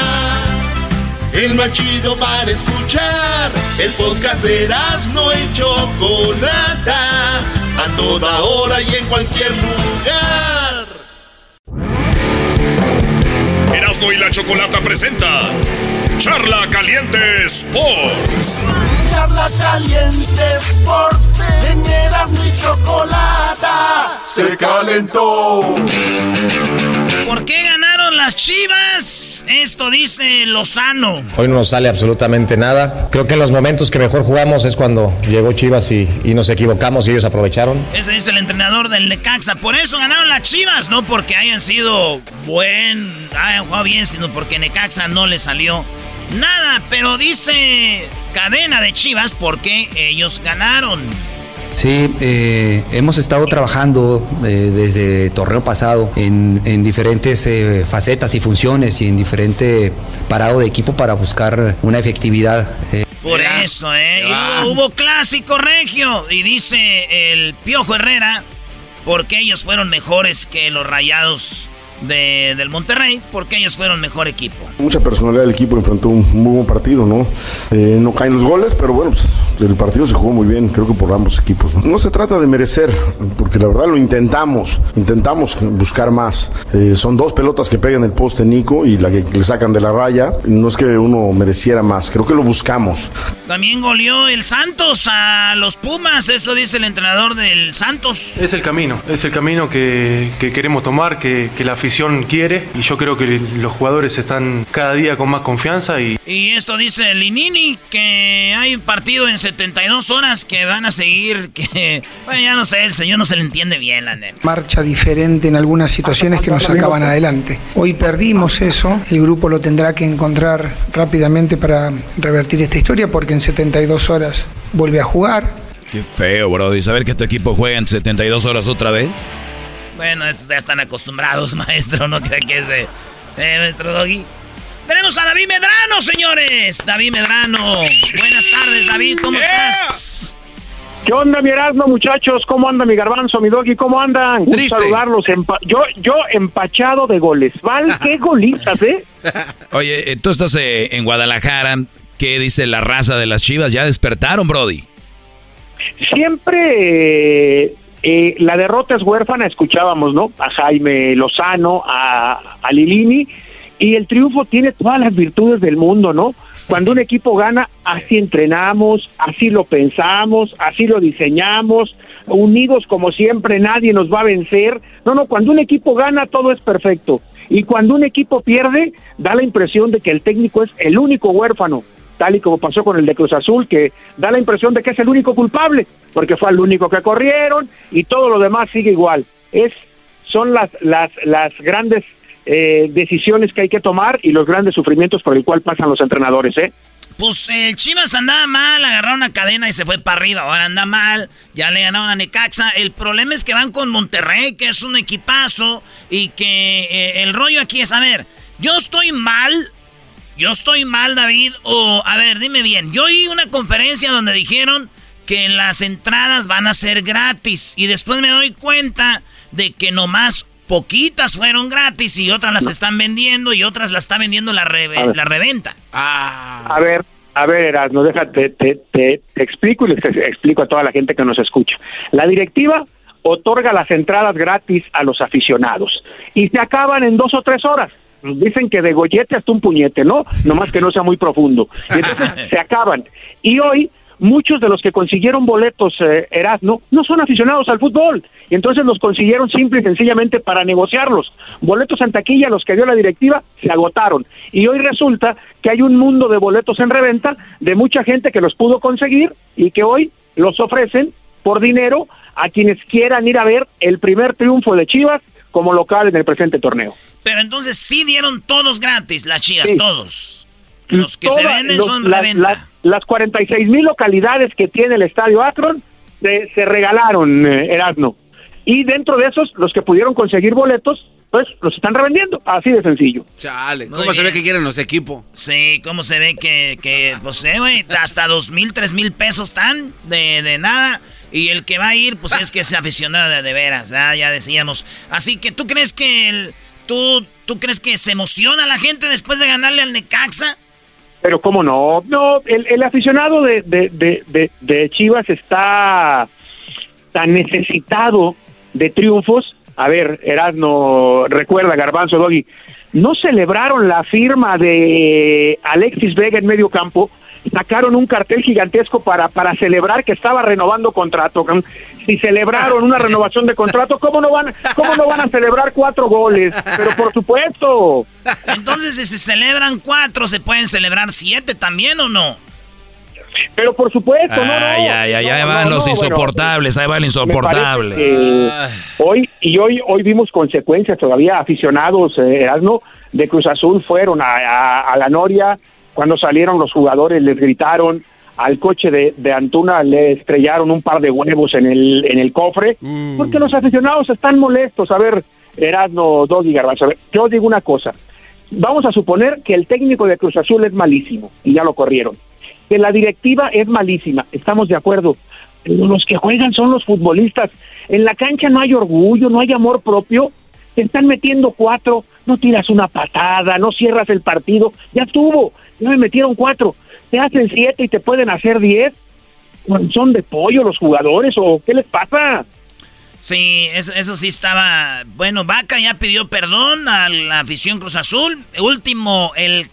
El más chido para escuchar. El podcast de no y Chocolata. A toda hora y en cualquier lugar. Erasmo y la Chocolata presenta Charla Caliente Sports. Charla Caliente Sports. En Erasmo y Chocolata. Se calentó. ¿Por qué ganaron las Chivas? Esto dice Lozano. Hoy no nos sale absolutamente nada. Creo que en los momentos que mejor jugamos es cuando llegó Chivas y, y nos equivocamos y ellos aprovecharon. Ese es el entrenador del Necaxa. Por eso ganaron las Chivas, no porque hayan sido buen, hayan jugado bien, sino porque Necaxa no le salió nada. Pero dice cadena de Chivas porque ellos ganaron. Sí, eh, hemos estado trabajando eh, desde torneo pasado en, en diferentes eh, facetas y funciones y en diferente parado de equipo para buscar una efectividad. eh. Por eso, ¿eh? Y hubo, hubo clásico regio. Y dice el Piojo Herrera, porque ellos fueron mejores que los rayados de- del Monterrey, porque ellos fueron mejor equipo. Mucha personalidad del equipo enfrentó un muy buen partido, ¿no? Eh, no caen los goles, pero bueno, pues, el partido se jugó muy bien, creo que por ambos equipos. No se trata de merecer, porque la verdad lo intentamos, intentamos buscar más. Eh, son dos pelotas que pegan el poste Nico y la que le sacan de la raya. No es que uno mereciera más, creo que lo buscamos. También goleó el Santos a los Pumas, eso dice el entrenador del Santos. Es el camino, es el camino que, que queremos tomar, que, que la afición quiere y yo creo que los jugadores están cada día con más confianza y Y esto dice Linini, que hay un partido en 72 horas que van a seguir, que... Bueno, ya no sé, el señor no se le entiende bien, la neta. marcha diferente en algunas situaciones que nos sacaban adelante. Hoy perdimos eso, el grupo lo tendrá que encontrar rápidamente para revertir esta historia porque en 72 horas vuelve a jugar. Qué feo, bro. Y saber que tu equipo juega en 72 horas otra vez. Bueno, esos ya están acostumbrados, maestro, no creo que es de... Eh, maestro Doggy. Tenemos a David Medrano, señores. David Medrano. Buenas tardes, David, ¿cómo estás? ¿Qué onda, mi Erasmo, muchachos? ¿Cómo anda mi garbanzo, mi doggy? ¿Cómo andan? Gusto Triste. saludarlos. Empa- yo, yo empachado de goles. ¿Val? ¿Qué golitas, eh? Oye, eh, tú estás eh, en Guadalajara. ¿Qué dice la raza de las chivas? Ya despertaron, Brody. Siempre eh, la derrota es huérfana, escuchábamos, ¿no? A Jaime Lozano, a, a Lilini, y el triunfo tiene todas las virtudes del mundo, ¿no? Cuando un equipo gana, así entrenamos, así lo pensamos, así lo diseñamos, unidos como siempre, nadie nos va a vencer. No, no, cuando un equipo gana, todo es perfecto. Y cuando un equipo pierde, da la impresión de que el técnico es el único huérfano, tal y como pasó con el de Cruz Azul, que da la impresión de que es el único culpable, porque fue el único que corrieron y todo lo demás sigue igual. Es, son las, las, las grandes eh, decisiones que hay que tomar y los grandes sufrimientos por el cual pasan los entrenadores, ¿eh? Pues el Chivas andaba mal, agarraron una cadena y se fue para arriba. Ahora anda mal, ya le ganaron a Necaxa. El problema es que van con Monterrey, que es un equipazo, y que eh, el rollo aquí es, a ver, yo estoy mal, yo estoy mal, David, o a ver, dime bien, yo oí una conferencia donde dijeron que las entradas van a ser gratis, y después me doy cuenta de que nomás poquitas fueron gratis y otras las están vendiendo y otras las está vendiendo la, la reventa. Ah. A ver, a ver, Erasmo, déjate, te, te, explico y les explico a toda la gente que nos escucha. La directiva otorga las entradas gratis a los aficionados y se acaban en dos o tres horas. Dicen que de gollete hasta un puñete, ¿no? Nomás que no sea muy profundo. Y entonces se acaban. Y hoy muchos de los que consiguieron boletos eh, Erasmo no son aficionados al fútbol y entonces los consiguieron simple y sencillamente para negociarlos. Boletos en taquilla, los que dio la directiva, se agotaron. Y hoy resulta que hay un mundo de boletos en reventa de mucha gente que los pudo conseguir y que hoy los ofrecen por dinero a quienes quieran ir a ver el primer triunfo de Chivas como local en el presente torneo. Pero entonces sí dieron todos gratis, las Chivas, todos. Los que se venden son la, reventa. las 46 mil localidades que tiene el Estadio Akron se, se regalaron, eh, Erasmo. Y dentro de esos, los que pudieron conseguir boletos, pues los están revendiendo, así de sencillo. Chale, ¿cómo se ve que quieren los equipos? Sí, ¿cómo se ve que, que pues, eh, güey, hasta dos mil, tres mil pesos están de, de nada? Y el que va a ir, pues es que es aficionado de, de veras, ya decíamos. Así que, ¿tú crees que el, tú, tú crees que se emociona la gente después de ganarle al Necaxa? Pero cómo no, no, el, el aficionado de, de, de, de, Chivas está tan necesitado de triunfos. A ver, Erasmo, recuerda, Garbanzo, Doggy, no celebraron la firma de Alexis Vega en medio campo sacaron un cartel gigantesco para, para celebrar que estaba renovando contrato. Si celebraron una renovación de contrato, ¿cómo no van, cómo no van a celebrar cuatro goles? Pero por supuesto. Entonces, si se celebran cuatro, ¿se pueden celebrar siete también o no? Pero por supuesto, no, no. Ay, ay, ay, ahí van los insoportables, ahí va el insoportable. hoy, y hoy, hoy vimos consecuencias todavía, aficionados, eh, Erasmo, de Cruz Azul fueron a, a la Noria, cuando salieron los jugadores les gritaron, al coche de, de, Antuna le estrellaron un par de huevos en el, en el cofre, mm. porque los aficionados están molestos. A ver, Erasmo, Doggy Garbanzo, a ver, yo digo una cosa. Vamos a suponer que el técnico de Cruz Azul es malísimo, y ya lo corrieron. Que la directiva es malísima, estamos de acuerdo. Pero los que juegan son los futbolistas. En la cancha no hay orgullo, no hay amor propio. Te están metiendo cuatro, no tiras una patada, no cierras el partido. Ya estuvo no me metieron cuatro, te hacen siete y te pueden hacer diez. ¿Son de pollo los jugadores o qué les pasa? Sí, eso, sí estaba. Bueno, Vaca ya pidió perdón a la afición Cruz Azul. Último, el,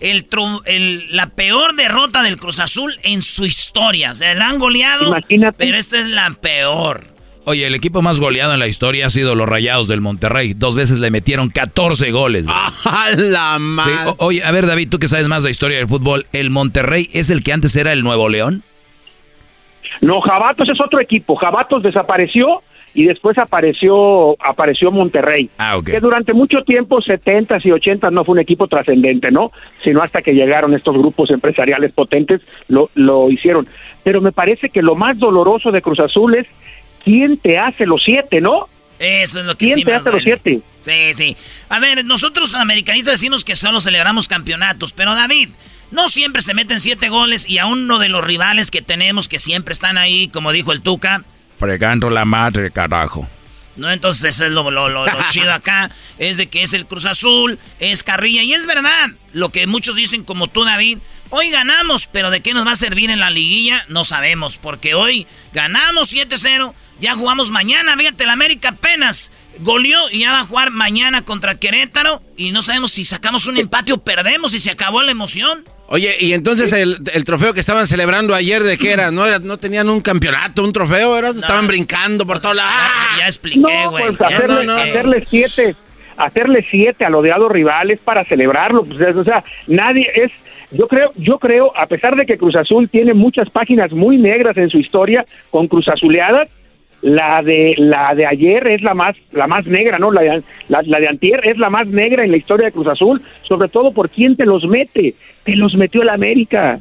el, el, la peor derrota del Cruz Azul en su historia. Se la han goleado, pero esta es la peor. Oye, el equipo más goleado en la historia ha sido los Rayados del Monterrey. Dos veces le metieron 14 goles. ¡Ah, la madre! oye, a ver, David, tú que sabes más de historia del fútbol, ¿el Monterrey es el que antes era el Nuevo León? No, Jabatos es otro equipo. Jabatos desapareció y después apareció apareció Monterrey. Ah, Que durante mucho tiempo, 70s y 80s, no fue un equipo trascendente, ¿no? Sino hasta que llegaron estos grupos empresariales potentes, lo, lo hicieron. Pero me parece que lo más doloroso de Cruz Azul es ¿quién te hace los siete, no? Eso es lo que ¿Quién te hace los siete? Sí, sí. A ver, nosotros americanistas decimos que solo celebramos campeonatos, pero David, no siempre se meten siete goles y a uno de los rivales que tenemos que siempre están ahí, como dijo el Tuca. Fregando la madre, carajo. No, entonces eso es lo, lo, lo, chido acá, es de que es el Cruz Azul, es Carrilla, y es verdad, lo que muchos dicen como tú, David, hoy ganamos, pero de qué nos va a servir en la liguilla, no sabemos, porque hoy ganamos 7-0, ya jugamos mañana, fíjate, el América apenas goleó y ya va a jugar mañana contra Querétaro. Y no sabemos si sacamos un empate o perdemos y se acabó la emoción. Oye, y entonces el, el trofeo que estaban celebrando ayer, ¿de qué era? ¿No, era, no tenían un campeonato, un trofeo? ¿era? Estaban brincando por todos lados. ¡Ah! Ya expliqué, No, güey. pues ya hacerle, siete, hacerle siete al odiado rival es para celebrarlo. Pues, es- o sea, nadie es. Yo creo, yo creo, a pesar de que Cruz Azul tiene muchas páginas muy negras en su historia con Cruz Azuleadas, la de la de ayer es la más la más negra, ¿no? La de, la, la de antier es la más negra en la historia de Cruz Azul, sobre todo por quién te los mete. Te los metió el América.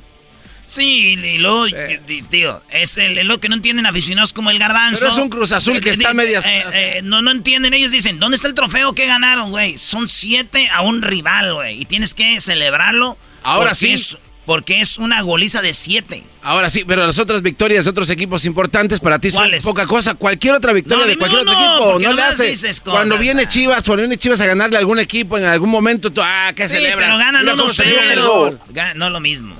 Sí, y luego, tío, es el- lo que no entienden aficionados como el garbanzo. Pero es un Cruz Azul que Eh, está di- medias- eh, eh, no, no entienden, ellos dicen, ¿dónde está el trofeo que ganaron, güey? Son siete a un rival, güey, y tienes que celebrarlo. Ahora sí. es- porque es una goliza de siete. Ahora sí, pero las otras victorias de otros equipos importantes para ti son ¿Cuáles? poca cosa. Cualquier otra victoria No, de cualquier otro equipo no le hace. dices cosas, cuando viene ah. Chivas, cuando viene Chivas a ganarle a algún equipo en algún momento, tú, ah, ¿qué Sí, celebra? pero ganan Mira cómo 1-0. celebran el gol. No es lo mismo.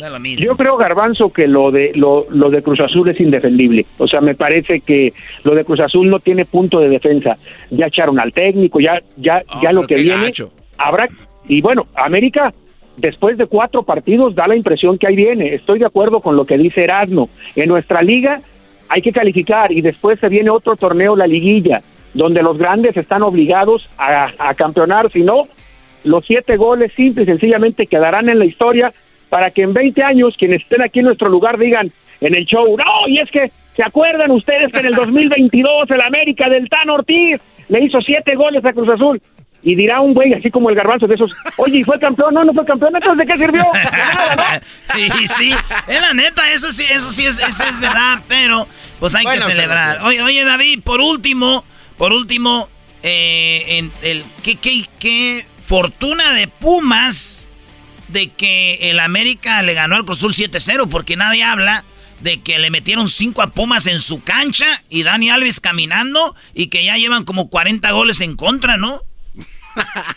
No es lo mismo. Yo creo, Garbanzo, que lo de lo, lo de Cruz Azul es indefendible. O sea, me parece que lo de Cruz Azul no tiene punto de defensa. Ya echaron al técnico, ya ya Ah, ya lo que viene gacho. habrá y bueno, América después de cuatro partidos da la impresión que ahí viene. Estoy de acuerdo con lo que dice Erasmo. En nuestra liga hay que calificar y después se viene otro torneo, la liguilla, donde los grandes están obligados a, campeonar. Si no, los siete goles simple y sencillamente quedarán en la historia para que en 20 años quienes estén aquí en nuestro lugar digan en el show, no, y es que se acuerdan ustedes que en el 2022 el América del Tan Ortiz le hizo siete goles a Cruz Azul. Y dirá un güey así como el garbanzo de esos, oye, ¿y fue campeón? No, no fue campeón, entonces ¿de qué sirvió? Y sí, es la neta, eso sí, eso sí es, eso es verdad, pero pues hay Bueno, que celebrar. Oye, oye, David, por último, por último, eh, en el ¿qué, qué, qué fortuna de Pumas de que el América le ganó al Cruz Azul 7-0, porque nadie habla de que le metieron 5 a Pumas en su cancha y Dani Alves caminando y que ya llevan como 40 goles en contra, ¿no?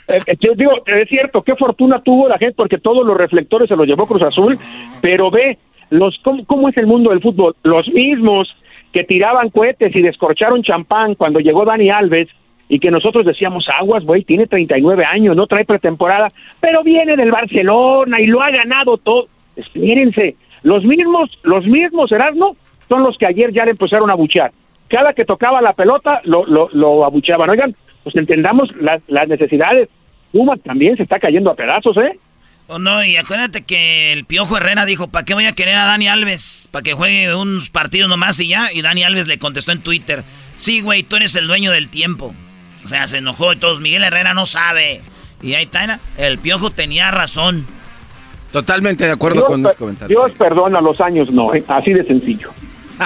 Eh, eh, yo digo, es cierto, qué fortuna tuvo la gente porque todos los reflectores se los llevó Cruz Azul, pero ve los cómo, es el mundo del fútbol. Los mismos que tiraban cohetes y descorcharon champán cuando llegó Dani Alves y que nosotros decíamos, aguas, güey, tiene 39 años, no trae pretemporada, pero viene del Barcelona y lo ha ganado todo. Espérense, los mismos, los mismos, Erasmo, son los que ayer ya le empezaron a buchear. Cada que tocaba la pelota lo, lo, lo abucheaban. Oigan, pues entendamos las, las necesidades. Pumas también se está cayendo a pedazos, ¿eh? O no, y acuérdate que el Piojo Herrera dijo, ¿para qué voy a querer a Dani Alves? ¿Para que juegue unos partidos nomás y ya? Y Dani Alves le contestó en Twitter, sí, güey, tú eres el dueño del tiempo. O sea, se enojó y todos, Miguel Herrera no sabe. Y ahí está, el Piojo tenía razón. Totalmente de acuerdo Dios, con per- ese comentario. Dios perdona los años, no, ¿eh? así de sencillo.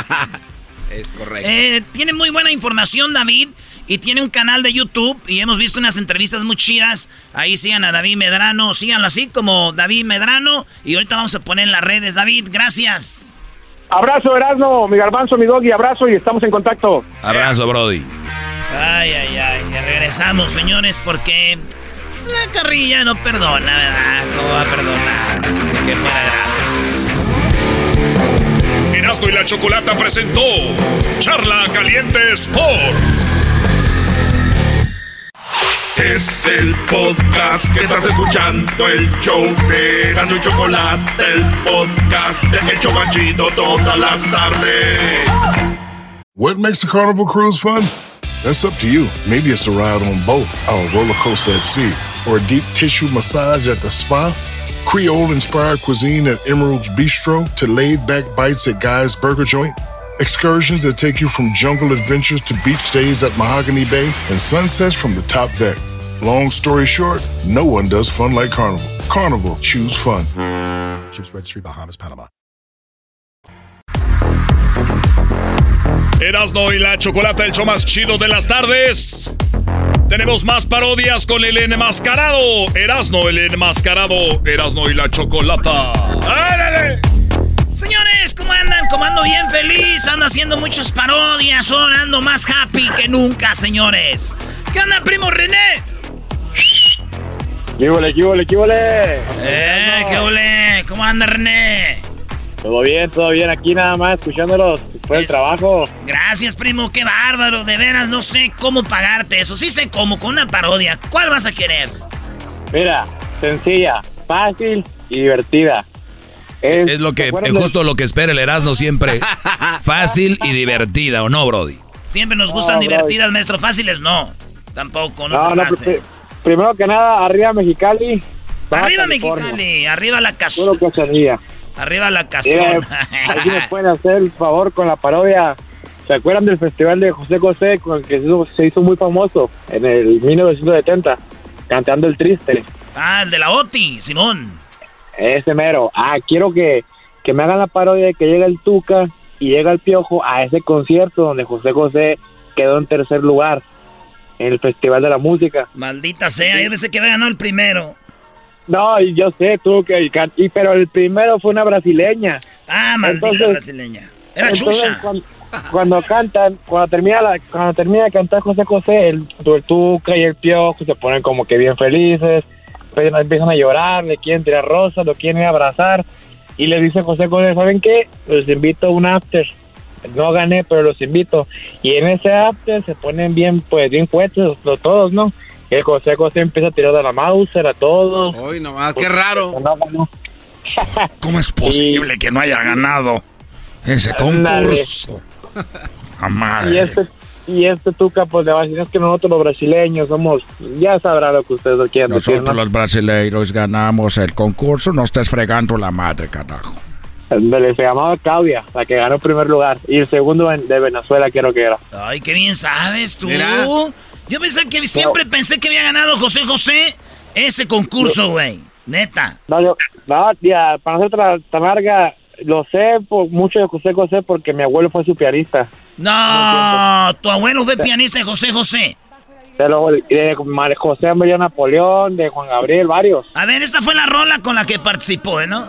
Es correcto. Eh, tiene muy buena información, David. Y tiene un canal de YouTube. Y hemos visto unas entrevistas muy chidas. Ahí sigan a David Medrano. Síganlo así como David Medrano. Y ahorita vamos a poner en las redes. David, gracias. Abrazo, Erasmo, mi garbanzo, mi doggy, abrazo y estamos en contacto. Abrazo, Brody. Ay, ay, ay. Ya regresamos, señores, porque pues, la carrilla no perdona, ¿verdad? ¿Cómo va a perdonar? Así que fuera gratis. Erasmo y la Chocolata presentó Charla Caliente Sports. Es el podcast que estás escuchando, el show de Erasmo y Chocolate, el podcast de El Chobachito todas las tardes. What makes a carnival cruise fun? That's up to you. Maybe it's a ride on boat, a roller coaster at sea, or a deep tissue massage at the spa. Creole inspired cuisine at Emerald's Bistro to laid back bites at Guy's Burger Joint. Excursions that take you from jungle adventures to beach days at Mahogany Bay and sunsets from the top deck. Long story short, no one does fun like Carnival. Carnival, choose fun. Ships Registry, Bahamas, Panama. Erasmo y la Chocolata, el show más chido de las tardes. Tenemos más parodias con el enmascarado. Erasno, el enmascarado. Erasno y la Chocolata. ¡Árale! Señores, ¿cómo andan? ¿Cómo ando bien feliz? Ando haciendo muchas parodias. Ahora ando más happy que nunca, señores. ¿Qué onda, primo René? ¿Qué huele, qué huele, qué huele? Eh, ¿qué ole? ¿Cómo anda, René? Todo bien, todo bien. Aquí nada más escuchándolos después del trabajo. Gracias, primo. Qué bárbaro. De veras, no sé cómo pagarte eso. Sí sé cómo, con una parodia. ¿Cuál vas a querer? Mira, sencilla, fácil y divertida. Es, lo que, es justo lo que espera el Erasmo siempre. Fácil y divertida, ¿o no, Brody? Siempre nos gustan divertidas, maestro. Fáciles, no. Tampoco, no, no, Primero que nada, arriba Mexicali. Arriba Mexicali, arriba la casa. Arriba la casa. aquí nos pueden hacer el favor con la parodia. ¿Se acuerdan del festival de José José con el que se hizo, muy famoso en el 1970? Cantando el triste. Ah, el de la OTI, Simón. Ese mero. Ah, quiero que, que me hagan la parodia de que llega el Tuca y llega el Piojo a ese concierto donde José José quedó en tercer lugar el Festival de la Música. Maldita sea, yo pensé que había ganado el primero. No, yo sé, tuvo que y, pero el primero fue una brasileña. Ah, maldita brasileña. Era chucha. Cuando, cantan, cuando termina la, cuando termina de cantar José José, el, el Tuca y el Piojo se ponen como que bien felices, empiezan a llorar, le quieren tirar rosas, lo quieren abrazar y le dice José José, ¿saben qué? Los invito a un after no gané, pero los invito. Y en ese after se ponen bien, pues, bien fuertes todos, ¿no? El José José empieza a tirar de la Mauser a todos. Uy, nomás, qué raro. ¿Cómo es posible que no haya ganado ese concurso? Y este, y este Tuca, pues le va a decir, es que nosotros los brasileños somos, ya sabrá lo que ustedes quieren Nosotros los brasileños ganamos el concurso, no estés fregando la madre, carajo se llamaba Claudia, la que ganó el primer lugar. Y el segundo de Venezuela quiero que era. Ay, qué bien sabes tú. Yo pensé que siempre pensé que había ganado José José ese concurso, güey. Neta. No, yo, no, tía, para nosotros tan larga, lo sé por mucho de José José porque mi abuelo fue su pianista. No, tu abuelo fue pianista de José José. De, de José María Napoleón, de Juan Gabriel, varios. A ver, esta fue la rola con la que participó, ¿no?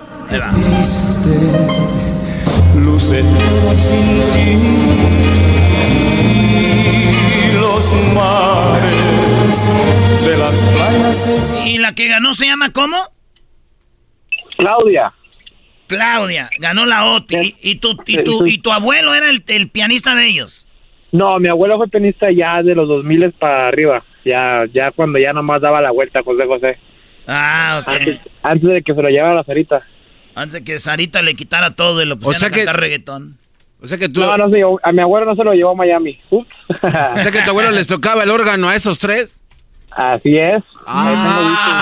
luce todo sin ti. Los mares de las playas. ¿Y la que ganó se llama cómo? Claudia. Claudia, ganó la OTI. ¿Y, tu, y, tu, ¿Y tu abuelo era el, el, pianista de ellos? No, mi abuelo fue pianista ya de los 2000 para arriba. Ya, ya cuando ya nomás daba la vuelta José José. Ah, ok. Antes, de que se lo llevara la Sarita. Antes de que Sarita le quitara todo y lo pusiera a cantar reggaetón. O sea que tú... No, no sé, a mi abuelo no se lo llevó a Miami. o sea que a tu abuelo les tocaba el órgano a esos tres. Así es. Ah.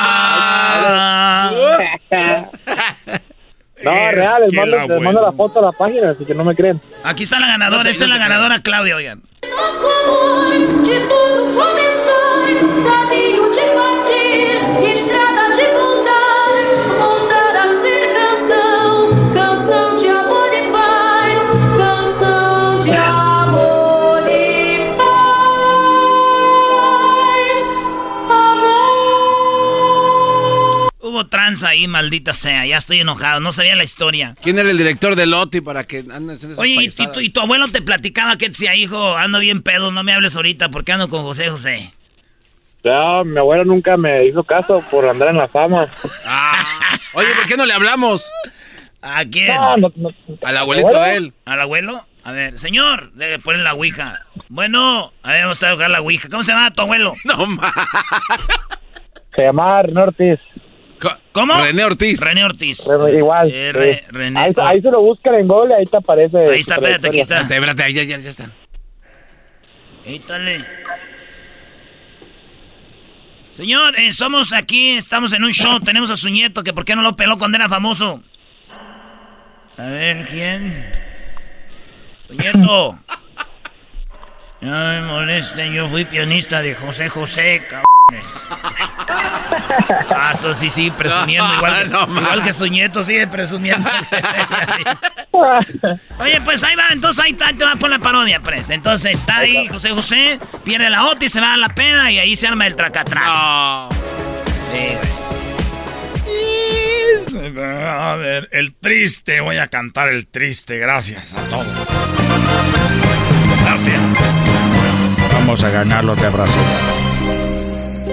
no, real, les mando, les mando, la foto a la página, así que no me creen. Aquí está la ganadora, esta es la ganadora, Claudia, oigan. Tranza ahí, maldita sea. Ya estoy enojado, no sabía la historia. ¿Quién era el director de Loti para que andes en Oye, y tu, abuelo te platicaba que decía, hijo, ando bien pedo, no me hables ahorita porque ando con José José. Ya, mi abuelo nunca me hizo caso por andar en la fama. Ah. oye, ¿por qué no le hablamos? ¿A quién? Al abuelito de él. ¿Al abuelo? A ver, señor, debe poner la ouija. Bueno, a ver, vamos a tocar la ouija. ¿Cómo se llama tu abuelo? No, ma. Se llama Nortis. ¿Cómo? René Ortiz. René Ortiz. igual. ahí, se lo buscan en Google, ahí te aparece. Ahí está, espérate, aquí está. Espérate, ahí ya, ya, ya está. Éítale. Señor, eh, somos aquí, estamos en un show, tenemos a su nieto, que por qué no lo peló cuando era famoso. A ver, ¿quién? Su nieto. No me molesten, yo fui pianista de José José, cabrón. Ah, esto sí, sí, presumiendo. Igual que, igual que su nieto, sigue presumiendo. Oye, pues ahí va, entonces ahí te va por la parodia, pues. Entonces está ahí José José, pierde la OTI, se va a la pena y ahí se arma el tracatrac. A ver, el triste, voy a cantar el triste, gracias a todos. Gracias. Vamos a ganar los de Brasil.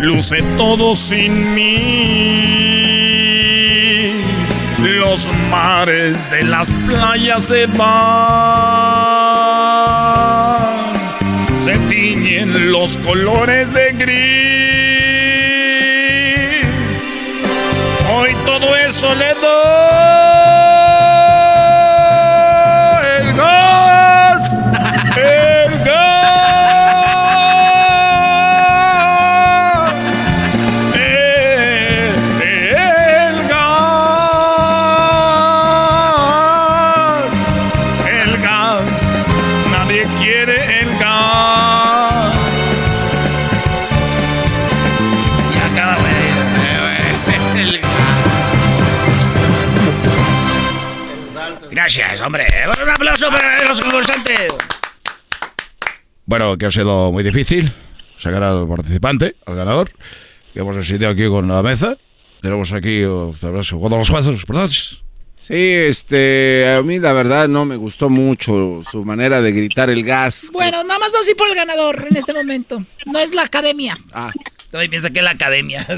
Luce todo sin mí. Los mares de las playas se van. Se tiñen los colores de gris. Hoy todo eso le doy. Los concursantes. Bueno, que ha sido muy difícil sacar al participante, al ganador, que hemos asistido aquí con la mesa. Tenemos aquí jugando los jueces, ¿verdad? Sí, este, a mí la verdad no me gustó mucho su manera de gritar el gas. Bueno, nada más así por el ganador en este momento. No es la academia. Ah. Todavía piensa que es la academia.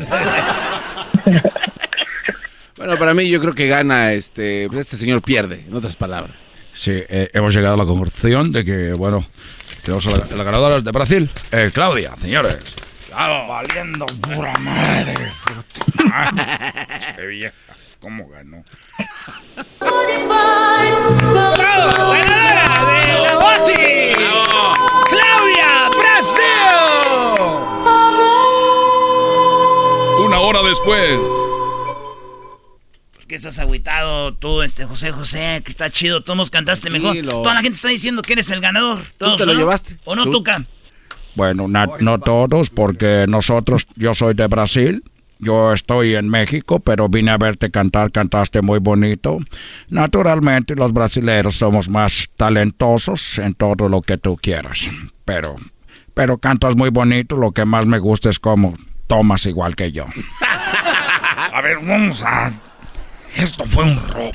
Bueno, para mí yo creo que gana este, pues este señor pierde, en otras palabras. Sí, eh, hemos llegado a la conclusión de que, bueno, tenemos a la, a la ganadora de Brasil, eh, Claudia, señores. Claro, valiendo pura madre. Qué vieja. ¿Cómo ganó? ¡Bravo! ¡Ganadora de la Boti! ¡Claudia Brasil! Una hora después. ¿Qué estás agüitado tú, este José José? Que está chido, todos nos cantaste mejor. Toda la gente está diciendo que eres el ganador. Todos, te lo ¿no? llevaste. ¿O no, Tú- Tuca? Bueno, na- no todos, porque nosotros, yo soy de Brasil, yo estoy en México, pero vine a verte cantar, cantaste muy bonito. Naturalmente, los brasileños somos más talentosos en todo lo que tú quieras, pero, pero cantas muy bonito, lo que más me gusta es cómo tomas igual que yo. A ver, vamos a. Esto fue un robo.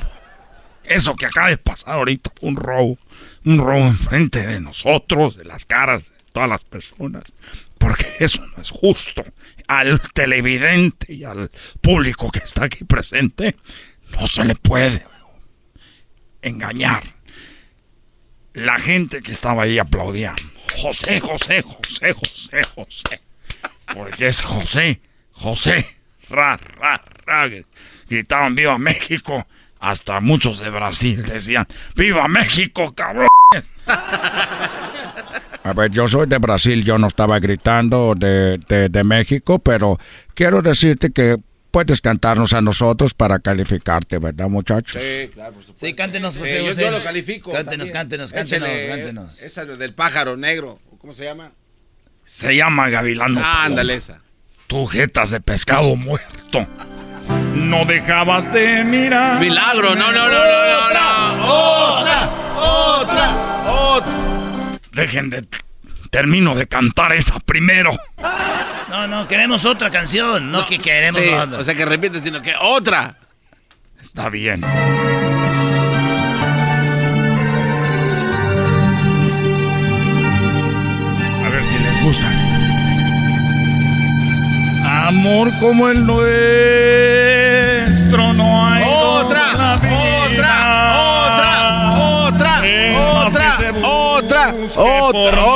Eso que acaba de pasar ahorita fue un robo. Un robo enfrente de nosotros, de las caras de todas las personas. Porque eso no es justo. Al televidente y al público que está aquí presente, no se le puede engañar. La gente que estaba ahí aplaudía. José, José, José, José, José. Porque es José, José. Ra, ra, ra. Gritaban Viva México. Hasta muchos de Brasil decían Viva México, cabrón. A ver, yo soy de Brasil, yo no estaba gritando de, de, de México, pero quiero decirte que puedes cantarnos a nosotros para calificarte, ¿verdad, muchachos? Sí, claro, por supuesto. Sí, cántenos, José Eh, yo, José. yo lo califico. Cántenos, cántenos, cántenos, Échale, cántenos. Esa de- del pájaro negro. ¿Cómo se llama? Se llama Gavilano. Ah, ándale esa. Tu jetas de pescado muerto. No dejabas de mirar. Milagro, no, no, no, no, no, no. Otra, otra, otra. Dejen de. Termino de cantar esa primero. No, no, queremos otra canción. No, que queremos Sí, otra. o sea que repite, sino que otra. Está bien. A ver si les gusta. Amor como el nuestro no hay. Otra, otra, otra, otra, otra, otra, otra, otra,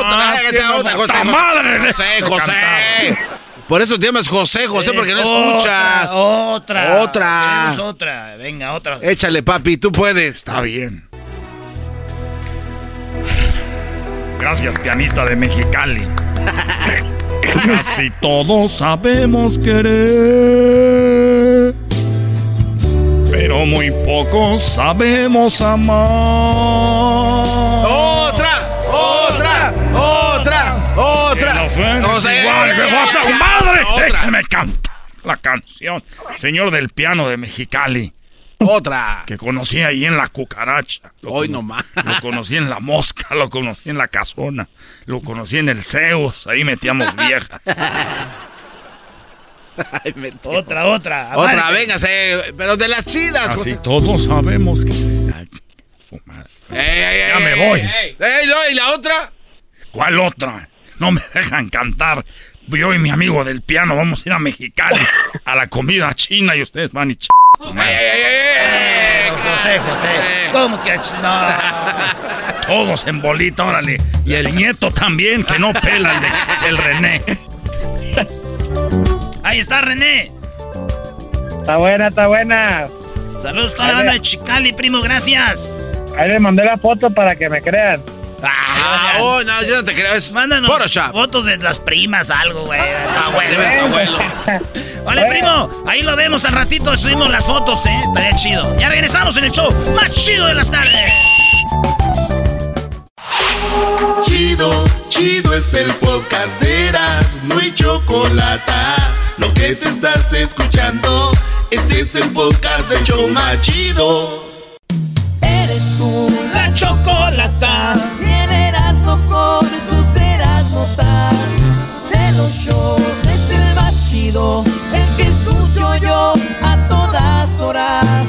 otra, ¡Ta José. madre! José, José. Por eso te llamas José, José, porque no escuchas. Otra. Otra. Otra. Venga, otra. Échale, papi, tú puedes. Está bien. Gracias, pianista de Mexicali. Casi todos sabemos querer, pero muy pocos sabemos amar. Otra, otra, otra, otra. No José. igual, que bota, madre. Déjame cantar la canción. Señor del piano de Mexicali. Otra. Que conocí ahí en la cucaracha. Lo Hoy nomás. Lo conocí en la mosca, lo conocí en la casona, lo conocí en el Zeus, ahí metíamos viejas. Ay, me. Otra, otra. Otra, véngase, pero de las chidas, Así José. todos sabemos que su madre. Ey, ya ey, me ey, voy. ey. Ey, ¿y la otra? ¿Cuál otra? No me dejan cantar. Yo y mi amigo del piano vamos a ir a Mexicali a la comida china y ustedes van y ch... José, José. ¿Cómo que no? Todos en bolita, órale. Y el nieto también, que no pela el, de- el René. Ahí está René. Está buena, está buena. Saludos a toda la banda de Chicali, primo, gracias. Ahí le mandé la foto para que me crean. Ah, oh, no, yo no te creo. Es Mándanos Photoshop. fotos de las primas, algo, güey. de Tu abuelo. De tu abuelo. Vale, primo, ahí lo vemos al ratito, subimos las fotos, ¿eh? Estaría chido. Ya regresamos en el show más chido de las tardes. Chido, chido es el podcast de Eras, no hay chocolate. Lo que te estás escuchando, este es el podcast de Choma Chido. Eres tú la chocolata. Shows es el más. El que escucho yo a todas horas.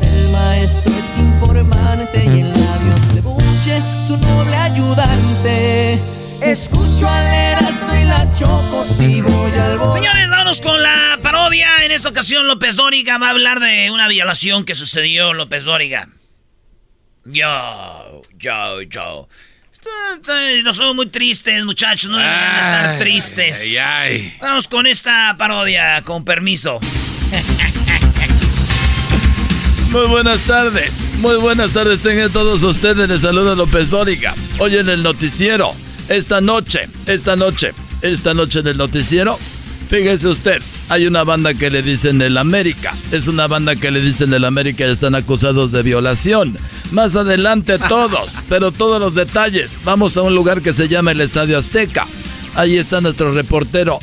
El maestro es informante y en labios de buche su noble ayudante. Escucho al Erasmo y la choco si voy al bosque. Señores, vámonos con la parodia. En esta ocasión, López Dóriga va a hablar de una violación que sucedió, López Dóriga. Yo, yo, yo. No somos muy tristes, muchachos. No deberían estar Ay, tristes. ay, ay. Vamos con esta parodia, con permiso. Muy buenas tardes, muy buenas tardes tengan todos ustedes, les saluda López Dóriga. Hoy en el noticiero, esta noche, esta noche, esta noche en el noticiero, fíjese usted, hay una banda que le dicen el América, es una banda que le dicen el América y están acusados de violación. Más adelante todos, pero todos los detalles, vamos a un lugar que se llama el Estadio Azteca. Ahí está nuestro reportero,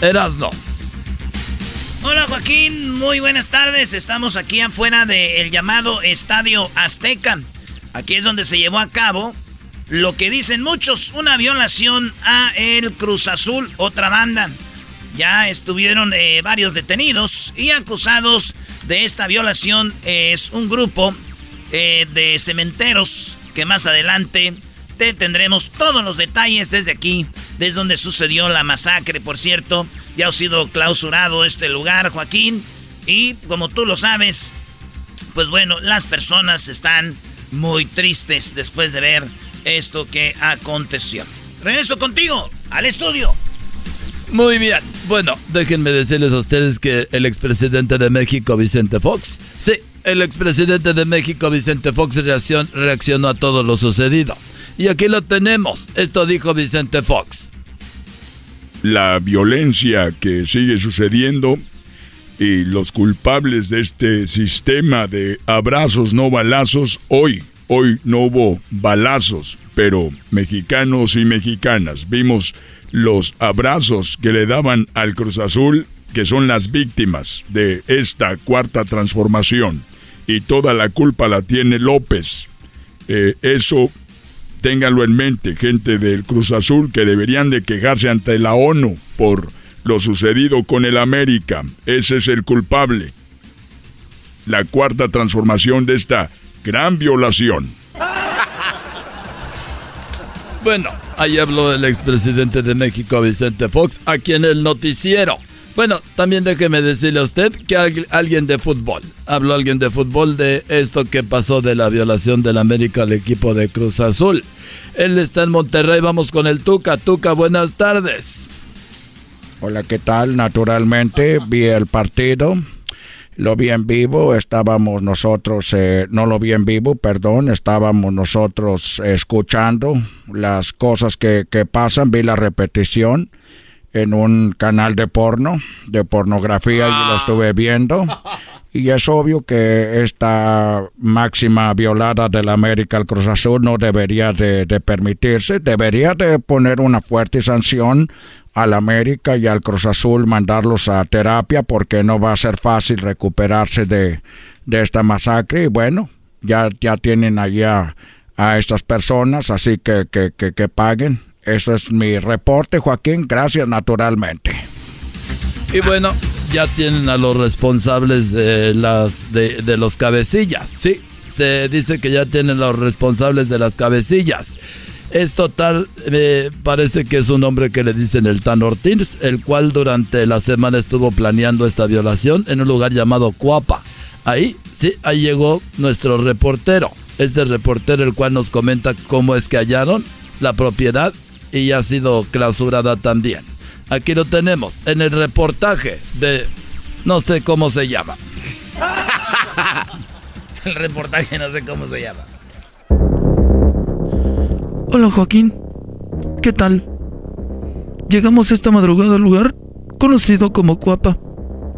Erasno. Hola Joaquín, muy buenas tardes. Estamos aquí afuera del llamado Estadio Azteca. Aquí es donde se llevó a cabo lo que dicen muchos, una violación a el Cruz Azul, otra banda. Ya estuvieron eh, varios detenidos y acusados de esta violación. es un grupo eh, de cementeros que más adelante te tendremos todos los detalles desde aquí, desde donde sucedió la masacre, por cierto. Ya ha sido clausurado este lugar, Joaquín. Y como tú lo sabes, pues bueno, las personas están muy tristes después de ver esto que aconteció. Regreso contigo al estudio. Muy bien. Bueno, déjenme decirles a ustedes que el expresidente de México, Vicente Fox, sí, el expresidente de México, Vicente Fox, reaccion- reaccionó a todo lo sucedido. Y aquí lo tenemos. Esto dijo Vicente Fox. la violencia que sigue sucediendo y los culpables de este sistema de abrazos no balazos, hoy, hoy no hubo balazos, pero mexicanos y mexicanas vimos los abrazos que le daban al Cruz Azul, que son las víctimas de esta cuarta transformación. Y toda la culpa la tiene López. Eh, eso Ténganlo en mente, gente del Cruz Azul, que deberían de quejarse ante la ONU por lo sucedido con el América. Ese es el culpable. La cuarta transformación de esta gran violación. Bueno, ahí habló el expresidente de México, Vicente Fox, aquí en el noticiero. Bueno, también déjeme decirle a usted que al- alguien de fútbol, habló alguien de fútbol de esto que pasó de la violación del América al equipo de Cruz Azul. Él está en Monterrey, vamos con el Tuca. Tuca, buenas tardes. Hola, ¿qué tal? Naturalmente vi el partido, lo vi en vivo, estábamos nosotros, eh, no lo vi en vivo, perdón, estábamos nosotros escuchando las cosas que, que pasan, vi la repetición en un canal de porno, de pornografía, y lo estuve viendo. Y es obvio que esta máxima violada del América al Cruz Azul no debería de, de permitirse, debería de poner una fuerte sanción al América y al Cruz Azul, mandarlos a terapia porque no va a ser fácil recuperarse de, de esta masacre. Y bueno, ya, ya tienen allá a estas personas, así que, que, que, que paguen. Eso es mi reporte, Joaquín. Gracias, naturalmente. Y bueno, ya tienen a los responsables de las de, de los cabecillas, sí, se dice que ya tienen los responsables de las cabecillas. Es total, me parece que es un hombre que le dicen el Tan Ortiz, el cual durante la semana estuvo planeando esta violación en un lugar llamado Cuapa. Ahí, sí, ahí llegó nuestro reportero. Este reportero el cual nos comenta cómo es que hallaron la propiedad y ha sido clausurada también. Aquí lo tenemos en el reportaje de no sé cómo se llama. el reportaje no sé cómo se llama. Hola Joaquín, ¿qué tal? Llegamos esta madrugada al lugar conocido como Cuapa.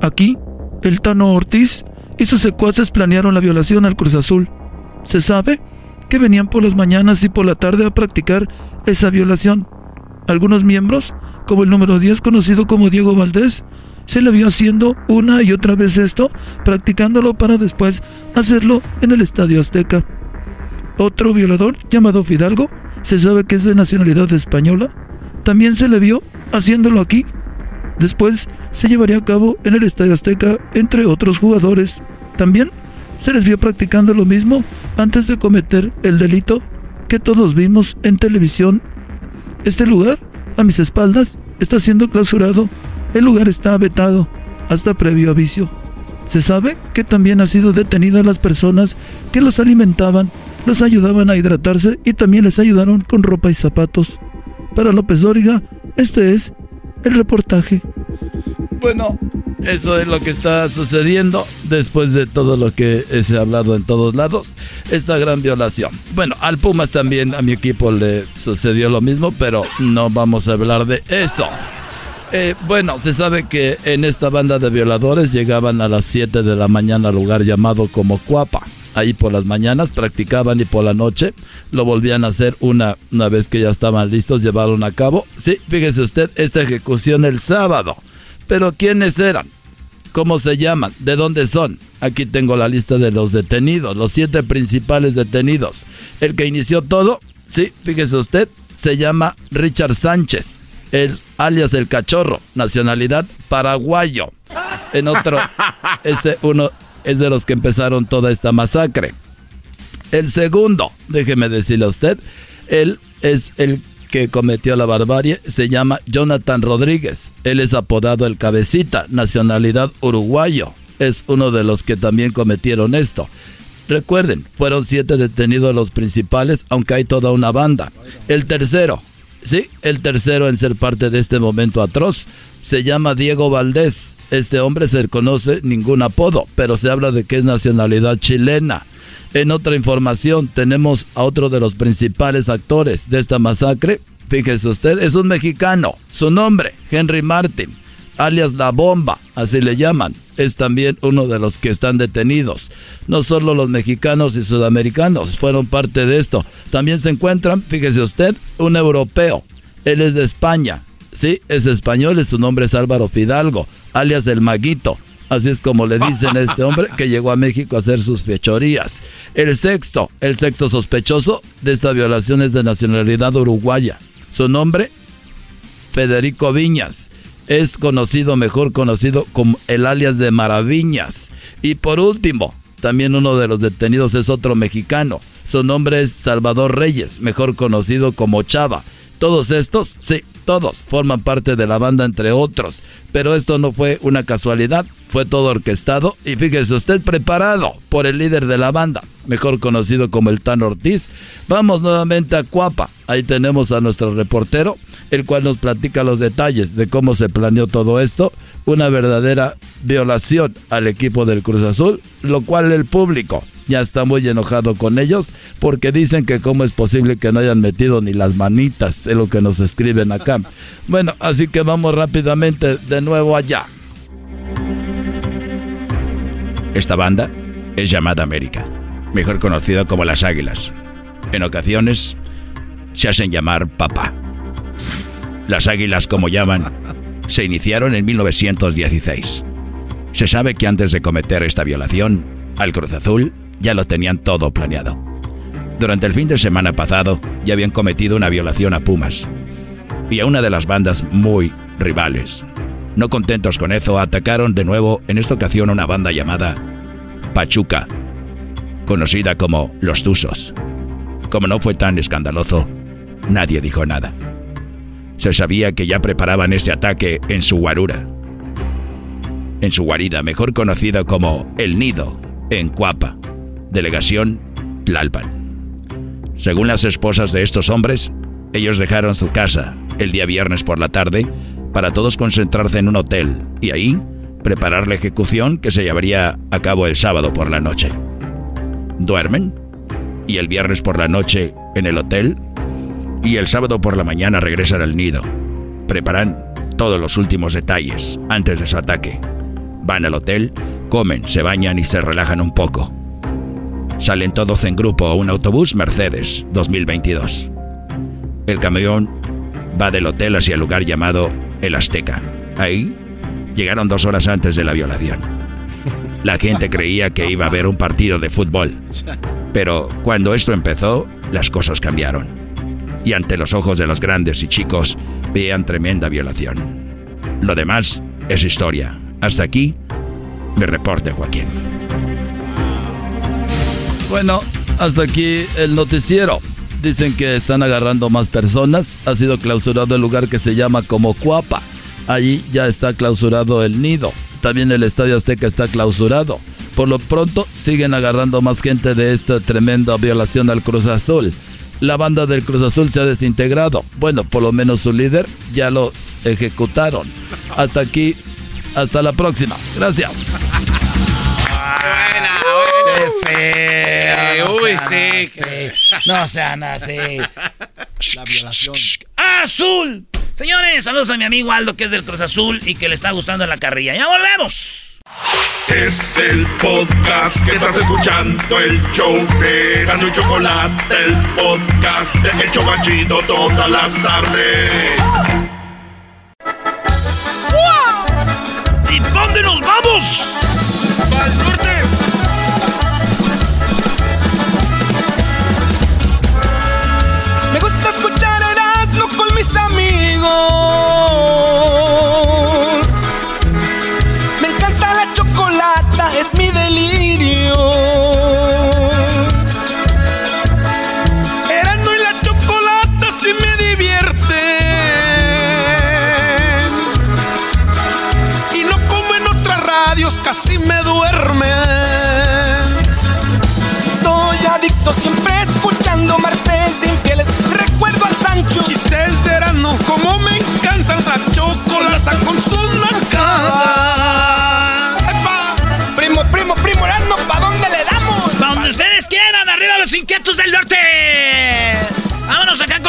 Aquí, el Tano Ortiz y sus secuaces planearon la violación al Cruz Azul. Se sabe que venían por las mañanas y por la tarde a practicar esa violación. Algunos miembros, como el número 10 conocido como Diego Valdés, se le vio haciendo una y otra vez esto, practicándolo para después hacerlo en el Estadio Azteca. Otro violador, llamado Fidalgo, se sabe que es de nacionalidad española, también se le vio haciéndolo aquí. Después se llevaría a cabo en el Estadio Azteca entre otros jugadores. También se les vio practicando lo mismo antes de cometer el delito que todos vimos en televisión. Este lugar, a mis espaldas, está siendo clausurado. El lugar está vetado hasta previo aviso. Se sabe que también ha sido detenida las personas que los alimentaban los ayudaban a hidratarse y también les ayudaron con ropa y zapatos. Para López Dóriga, este es el reportaje. Bueno, eso es lo que está sucediendo después de todo lo que se ha hablado en todos lados. Esta gran violación. Bueno, al Pumas también a mi equipo le sucedió lo mismo, pero no vamos a hablar de eso. Eh, bueno, se sabe que en esta banda de violadores llegaban a las 7 de la mañana al lugar llamado como Cuapa ahí por las mañanas, practicaban y por la noche lo volvían a hacer una, una vez que ya estaban listos, llevaron a cabo. Sí, fíjese usted, esta ejecución el sábado. Pero ¿quiénes eran? ¿Cómo se llaman? ¿De dónde son? Aquí tengo la lista de los detenidos, los siete principales detenidos. El que inició todo, sí, fíjese usted, se llama Richard Sánchez, es alias el cachorro, nacionalidad paraguayo. En otro, ese uno, es de los que empezaron toda esta masacre. El segundo, déjeme decirle a usted, él es el que cometió la barbarie, se llama Jonathan Rodríguez. Él es apodado el cabecita, nacionalidad uruguayo. Es uno de los que también cometieron esto. Recuerden, fueron siete detenidos los principales, aunque hay toda una banda. El tercero, sí, el tercero en ser parte de este momento atroz, se llama Diego Valdés este hombre se conoce ningún apodo, pero se habla de que es nacionalidad chilena. En otra información tenemos a otro de los principales actores de esta masacre. Fíjese usted, es un mexicano. Su nombre, Henry Martin, alias La Bomba, así le llaman. Es también uno de los que están detenidos. No solo los mexicanos y sudamericanos fueron parte de esto. También se encuentran, fíjese usted, un europeo. Él es de España. Sí, es español y su nombre es Álvaro Fidalgo alias el Maguito. Así es como le dicen a este hombre que llegó a México a hacer sus fechorías. El sexto, el sexto sospechoso de esta violación es de nacionalidad uruguaya. Su nombre, Federico Viñas. Es conocido, mejor conocido como el alias de Maraviñas. Y por último, también uno de los detenidos es otro mexicano. Su nombre es Salvador Reyes, mejor conocido como Chava. Todos estos, sí, todos forman parte de la banda entre otros. Pero esto no fue una casualidad, fue todo orquestado y fíjese usted preparado por el líder de la banda, mejor conocido como el Tan Ortiz. Vamos nuevamente a Cuapa, ahí tenemos a nuestro reportero, el cual nos platica los detalles de cómo se planeó todo esto, una verdadera violación al equipo del Cruz Azul, lo cual el público ya está muy enojado con ellos porque dicen que cómo es posible que no hayan metido ni las manitas en lo que nos escriben acá. Bueno, así que vamos rápidamente de nuevo allá. Esta banda es llamada América, mejor conocida como las Águilas. En ocasiones se hacen llamar papá. Las Águilas, como llaman, se iniciaron en 1916. Se sabe que antes de cometer esta violación, al Cruz Azul ya lo tenían todo planeado. Durante el fin de semana pasado ya habían cometido una violación a Pumas y a una de las bandas muy rivales. No contentos con eso, atacaron de nuevo en esta ocasión a una banda llamada Pachuca. conocida como Los Tuzos. Como no fue tan escandaloso, nadie dijo nada. Se sabía que ya preparaban este ataque en su guarura. En su guarida, mejor conocida como El Nido, en Cuapa, delegación Tlalpan. Según las esposas de estos hombres, ellos dejaron su casa el día viernes por la tarde para todos concentrarse en un hotel y ahí preparar la ejecución que se llevaría a cabo el sábado por la noche. Duermen y el viernes por la noche en el hotel y el sábado por la mañana regresan al nido. Preparan todos los últimos detalles antes de su ataque. Van al hotel, comen, se bañan y se relajan un poco. Salen todos en grupo a un autobús Mercedes 2022. El camión va del hotel hacia el lugar llamado El Azteca. Ahí llegaron dos horas antes de la violación. La gente creía que iba a haber un partido de fútbol. Pero cuando esto empezó, las cosas cambiaron. Y ante los ojos de los grandes y chicos, veían tremenda violación. Lo demás es historia. Hasta aquí, mi reporte, Joaquín. Bueno, hasta aquí el noticiero. Dicen que están agarrando más personas. Ha sido clausurado el lugar que se llama como Cuapa. Allí ya está clausurado el nido. También el Estadio Azteca está clausurado. Por lo pronto siguen agarrando más gente de esta tremenda violación al Cruz Azul. La banda del Cruz Azul se ha desintegrado. Bueno, por lo menos su líder ya lo ejecutaron. Hasta aquí, hasta la próxima. Gracias. Buena, Qué feo. no uy, sean sí. así. No sean así. La violación. ¡Azul! Señores, saludos a mi amigo Aldo, que es del Cruz Azul y que le está gustando la carrilla. ¡Ya volvemos! Es el podcast que estás escuchando, el show de Gano y Chocolate, el podcast de El Chobachito todas las tardes. ¿Y dónde nos vamos? ¡Al norte! Me gusta escuchar Erasmo con mis amigos. Es mi delirio. Erasmo y la chocolata sí me divierten. Y no como en otras radios, casi me duermen. Estoy adicto siempre escuchando martes de infieles. Recuerdo al Sancho. Chistes de Erasmo, como me encantan la chocolata con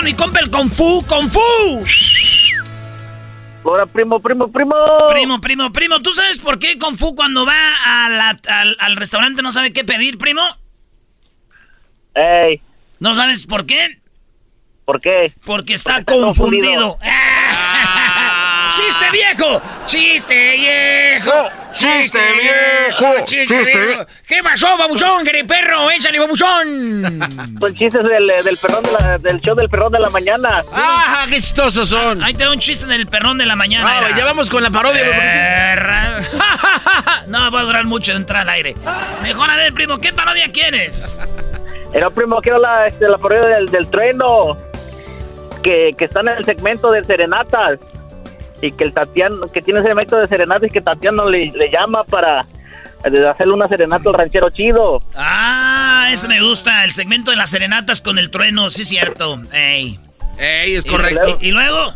mi compa el Kung Fu, Kung Fu. Ahora, primo, primo, primo. Primo, primo, primo. ¿Tú sabes por qué Kung Fu cuando va a la- al, al restaurante no sabe qué pedir, primo? Ey, ¿No sabes por qué? ¿por qué? Porque está Porque está confundido. confundido. ¡Chiste viejo! ¡Chiste viejo! Chiste viejo, chiste vie- ¿Qué pasó, babuchón, perro? ¡Échale, babuchón! Son chistes del, del, perrón de la- del show del perrón de la mañana. ¡Ah, qué chistosos son! Ahí te da un chiste del perrón de la mañana. Ah, ya vamos con la parodia, Perra. no va a durar mucho de entrar al aire. Mejor a ver, primo, ¿qué parodia quieres? Era primo, quiero la, este, la parodia del, del trueno. Que, que está en el segmento de serenatas. Y que el Tatiano, que tiene ese segmento de serenatas y que Tatiano le, le llama para hacerle una serenata al ranchero chido. Ah, ese me gusta, el segmento de las serenatas con el trueno, sí cierto. Ey. Ey, es correcto. ¿Y, y luego?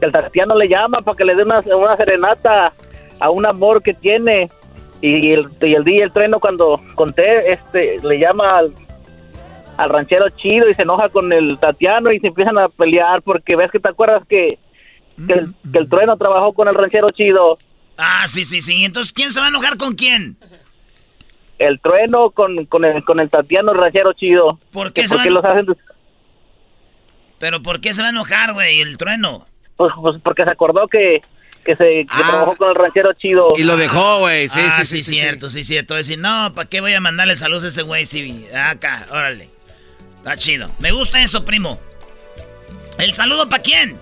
Que el Tatiano le llama para que le dé una, una serenata a un amor que tiene. Y el, y el día y el trueno cuando conté, este, le llama al, al ranchero chido y se enoja con el Tatiano y se empiezan a pelear porque ves que te acuerdas que, que, el, que el trueno trabajó con el ranchero chido. Ah, sí, sí, sí. Entonces, ¿quién se va a enojar con quién? El trueno con, con, el, con el Tatiano el ranchero chido. ¿Por qué se van- los hacen? Pero ¿por qué se va a enojar, güey, el trueno? Pues, pues porque se acordó que, que se que trabajó con el ranchero chido. Ah. Y lo dejó, güey. Sí, ah, sí, sí, sí, sí, cierto, sí, cierto. Decir, no, ¿para qué voy a mandarle saludos a ese güey si acá, órale. Está chido. Me gusta eso, primo. ¿El saludo para quién?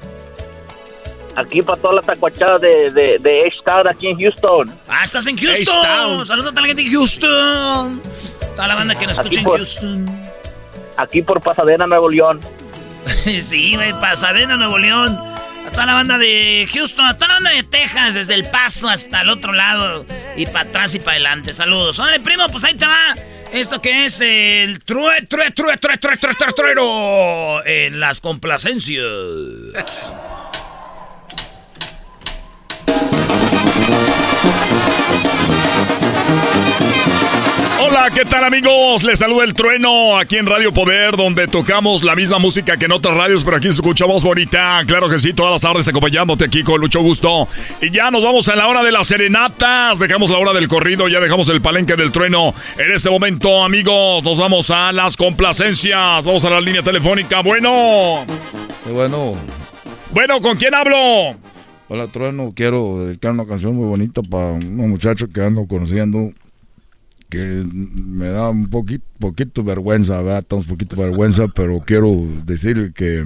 Aquí para toda la tacuachada de, de, de H-Town aquí en Houston. Ah, estás en. Houston. Saludos a toda la gente en Houston. Toda la banda que nos escucha en Houston. Aquí por Pasadena, Nuevo León. sí, güey, Pasadena, Nuevo León. A toda la banda de Houston, a toda la banda de Texas, desde El Paso hasta el otro lado. Y para atrás y para adelante. Saludos. Órale, primo, pues ahí te va. Esto que es el true, true, true, true, true, true, true, en las complacencias. Hola, ¿qué tal amigos? Les saluda el trueno aquí en Radio Poder, donde tocamos la misma música que en otras radios, pero aquí escuchamos bonita. Claro que sí, todas las tardes acompañándote aquí con mucho gusto. Y ya nos vamos a la hora de las serenatas. Dejamos la hora del corrido, ya dejamos el palenque del trueno. En este momento, amigos, nos vamos a las complacencias. Vamos a la línea telefónica. Bueno. Sí, bueno. Bueno, ¿con quién hablo? Hola, trueno. Quiero dedicar una canción muy bonita para unos muchachos que ando conociendo que me da un poquito, poquito vergüenza, ¿verdad? Estamos un poquito vergüenza, pero quiero decir que,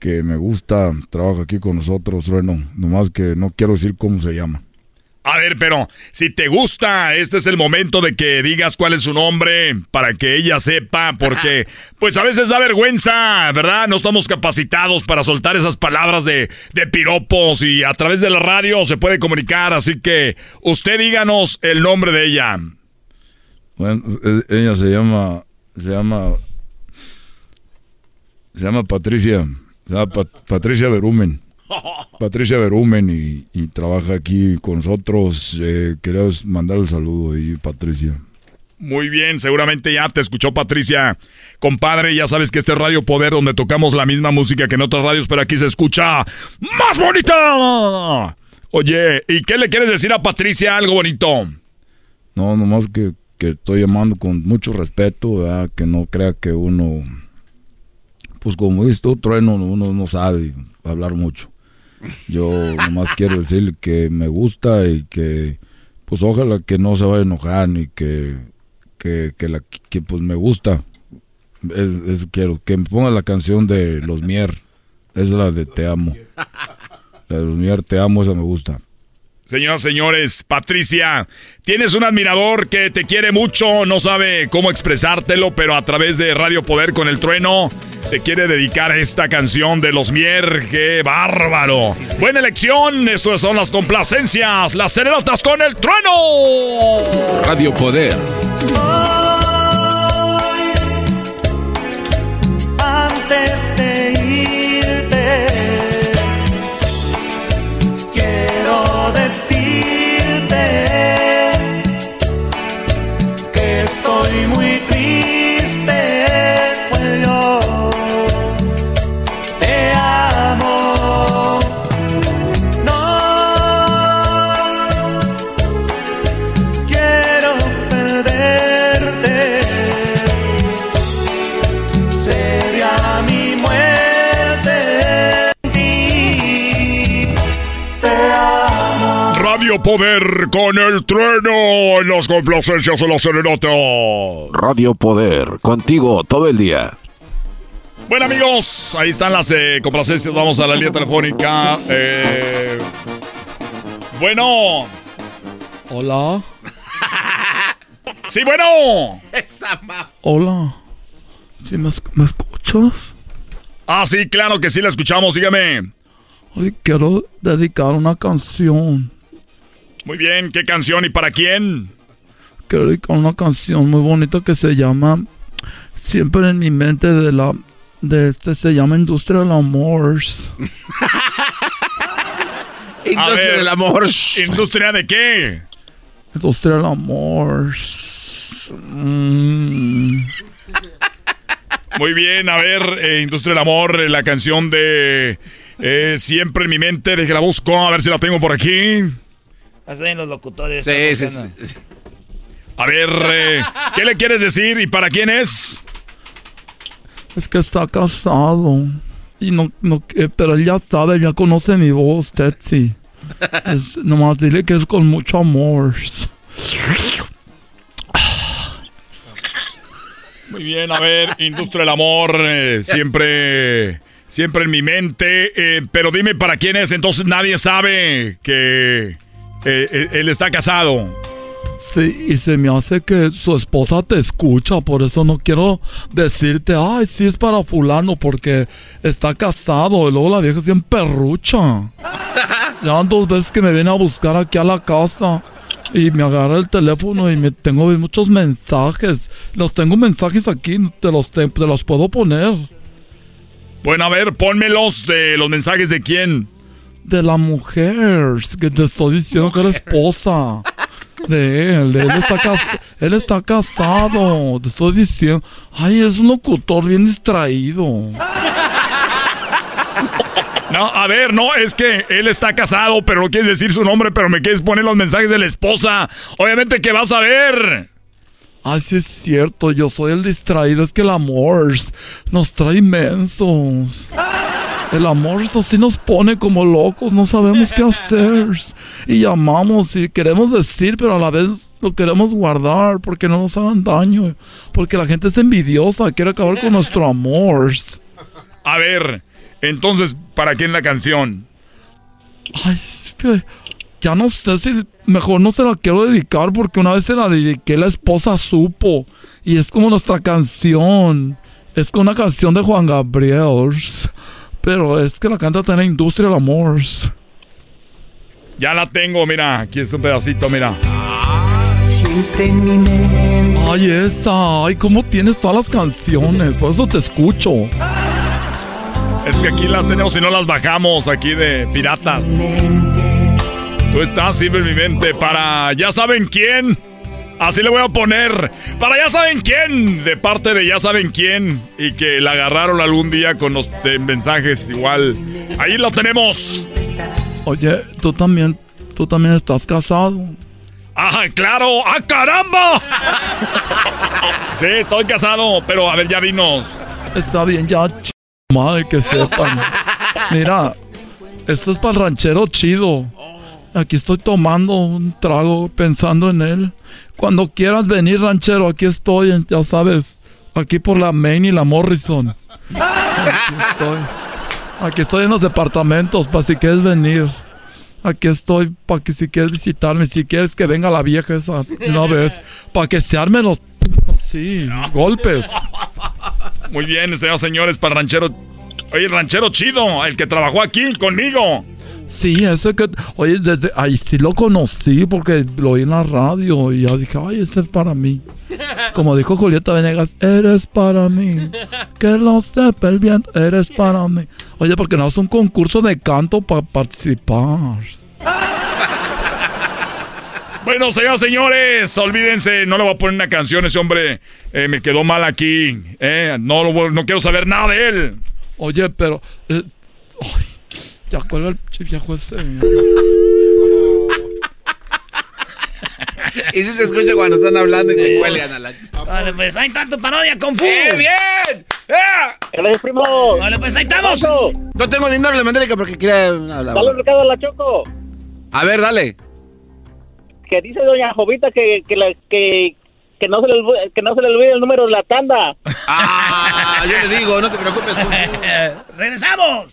que me gusta, trabaja aquí con nosotros, bueno, nomás que no quiero decir cómo se llama. A ver, pero si te gusta, este es el momento de que digas cuál es su nombre para que ella sepa, porque pues a veces da vergüenza, ¿verdad? No estamos capacitados para soltar esas palabras de, de piropos y a través de la radio se puede comunicar, así que usted díganos el nombre de ella. Bueno, e, ella se llama, se llama, se llama Patricia, se llama Patricia Berumen. Patricia Berumen y, trabaja aquí con nosotros. Eh, mandar el saludo ahí, Patricia. Muy bien, seguramente ya te escuchó Patricia. Compadre, ya sabes que este es Radio Poder donde tocamos la misma música que en otras radios, pero aquí se escucha más bonita. Oye, ¿y qué le quieres decir a Patricia algo bonito? No, nomás que que estoy llamando con mucho respeto, que no crea que uno, pues como dices tú, trueno, uno no sabe hablar mucho. Yo nomás quiero decirle que me gusta y que, pues ojalá que no se vaya a enojar ni que, que, que, la, que pues me gusta. Es, quiero que me ponga la canción de Los Mier, es la de Te Amo. La de Los Mier, Te Amo, esa me gusta. Señoras, señores, Patricia, tienes un admirador que te quiere mucho, no sabe cómo expresártelo, pero a través de Radio Poder con el Trueno te quiere dedicar esta canción de los Mier. ¡Qué bárbaro! Buena elección, estas son las complacencias, las serenatas con el Trueno. Radio Poder. Antes de Poder con el trueno en las complacencias de la serenata. Radio Poder, contigo todo el día. Bueno amigos, ahí están las eh, complacencias. Vamos a la línea telefónica. Eh, bueno. Hola. sí, bueno. Hola. ¿Sí me, me escuchas? Ah, sí, claro que sí la escuchamos. Dígame. Hoy quiero dedicar una canción muy bien, ¿qué canción y para quién? Dedicar una canción muy bonita que se llama Siempre en mi mente de la de este se llama Industria del Amor. Industria del Amor. ¿Industria de qué? Industria del Amor. Mm. Muy bien, a ver, eh, Industria del Amor, eh, la canción de eh, Siempre en mi mente, de que la busco, a ver si la tengo por aquí. Hacen los locutores. Sí, sí, A ver, eh, ¿qué le quieres decir y para quién es? Es que está casado. Y no, no, eh, pero él ya sabe, ya conoce mi voz, Tetsi. nomás dile que es con mucho amor. Muy bien, a ver, Industria del Amor, eh, siempre, siempre en mi mente. pero dime para quién es, entonces nadie sabe que eh, eh, él está casado. Sí, y se me hace que su esposa te escucha, por eso no quiero decirte, ay, sí es para fulano, porque está casado, y luego la vieja es bien perrucha. Ya dos veces que me viene a buscar aquí a la casa. Y me agarra el teléfono y me tengo muchos mensajes. Los tengo mensajes aquí, te los, te, te los puedo poner. Bueno, a ver, pónmelos de los mensajes de quién. De la mujer, que te estoy diciendo que era esposa. De él, de él está, él está casado, te estoy diciendo. Ay, es un locutor bien distraído. No, a ver, no, es que él está casado, pero no quieres decir su nombre, pero me quieres poner los mensajes de la esposa. Obviamente que vas a ver. Ay, sí es cierto, yo soy el distraído, es que el amor nos trae inmensos. El amor así nos pone como locos, no sabemos qué hacer. Y llamamos y queremos decir, pero a la vez lo queremos guardar porque no nos hagan daño. Porque la gente es envidiosa, quiere acabar con nuestro amor. A ver, entonces, ¿para quién la canción? Ay, es que ya no sé si mejor no se la quiero dedicar porque una vez se la dediqué, la esposa supo. Y es como nuestra canción. Es como una canción de Juan Gabriel. Pero es que la canta en la industria del amor. Ya la tengo, mira, aquí es un pedacito, mira. Siempre en mi mente. Ay, esa. Ay, cómo tienes todas las canciones. Por eso te escucho. Es que aquí las tenemos y no las bajamos aquí de piratas. Tú estás siempre en mi mente para ya saben quién. Así le voy a poner. Para ya saben quién. De parte de ya saben quién. Y que la agarraron algún día con los eh, mensajes igual. Ahí lo tenemos. Oye, tú también, tú también estás casado. ¡Ah, claro! ¡Ah, caramba! Sí, estoy casado, pero a ver, ya dinos. Está bien, ya, ch... madre, que sepan. Mira, esto es para el ranchero chido. Aquí estoy tomando un trago pensando en él. Cuando quieras venir, ranchero, aquí estoy, ya sabes. Aquí por la Main y la Morrison. Aquí estoy. Aquí estoy en los departamentos para si quieres venir. Aquí estoy para que si quieres visitarme, si quieres que venga la vieja esa una vez, para que se armen sí, golpes. Muy bien, señoras señores, para ranchero. Oye, ranchero chido, el que trabajó aquí conmigo. Sí, ese que, oye, desde ahí sí lo conocí porque lo oí en la radio y ya dije, ay, ese es para mí. Como dijo Julieta Venegas, eres para mí. Que lo sepa el bien, eres para mí. Oye, porque no es un concurso de canto para participar. Bueno, señoras señores, olvídense, no le voy a poner una canción, ese hombre eh, me quedó mal aquí. eh, no, no quiero saber nada de él. Oye, pero... eh, ya cuelga el ch- viejo ese. Y si se escucha cuando están hablando y te cuelgan a la... Vale, pues hay tanto parodia con Fu. ¡Eh, bien! ¡Eh! primo! Vale, pues ahí estamos. No tengo dinero, le mandé porque quería... hablar. Dale un recado a la Choco. A ver, dale. Que dice doña Jovita que, que, la- que, que, no se le, olvide- que no se le olvide el número de la tanda. Ah, yo le digo, no te preocupes. ¡Regresamos!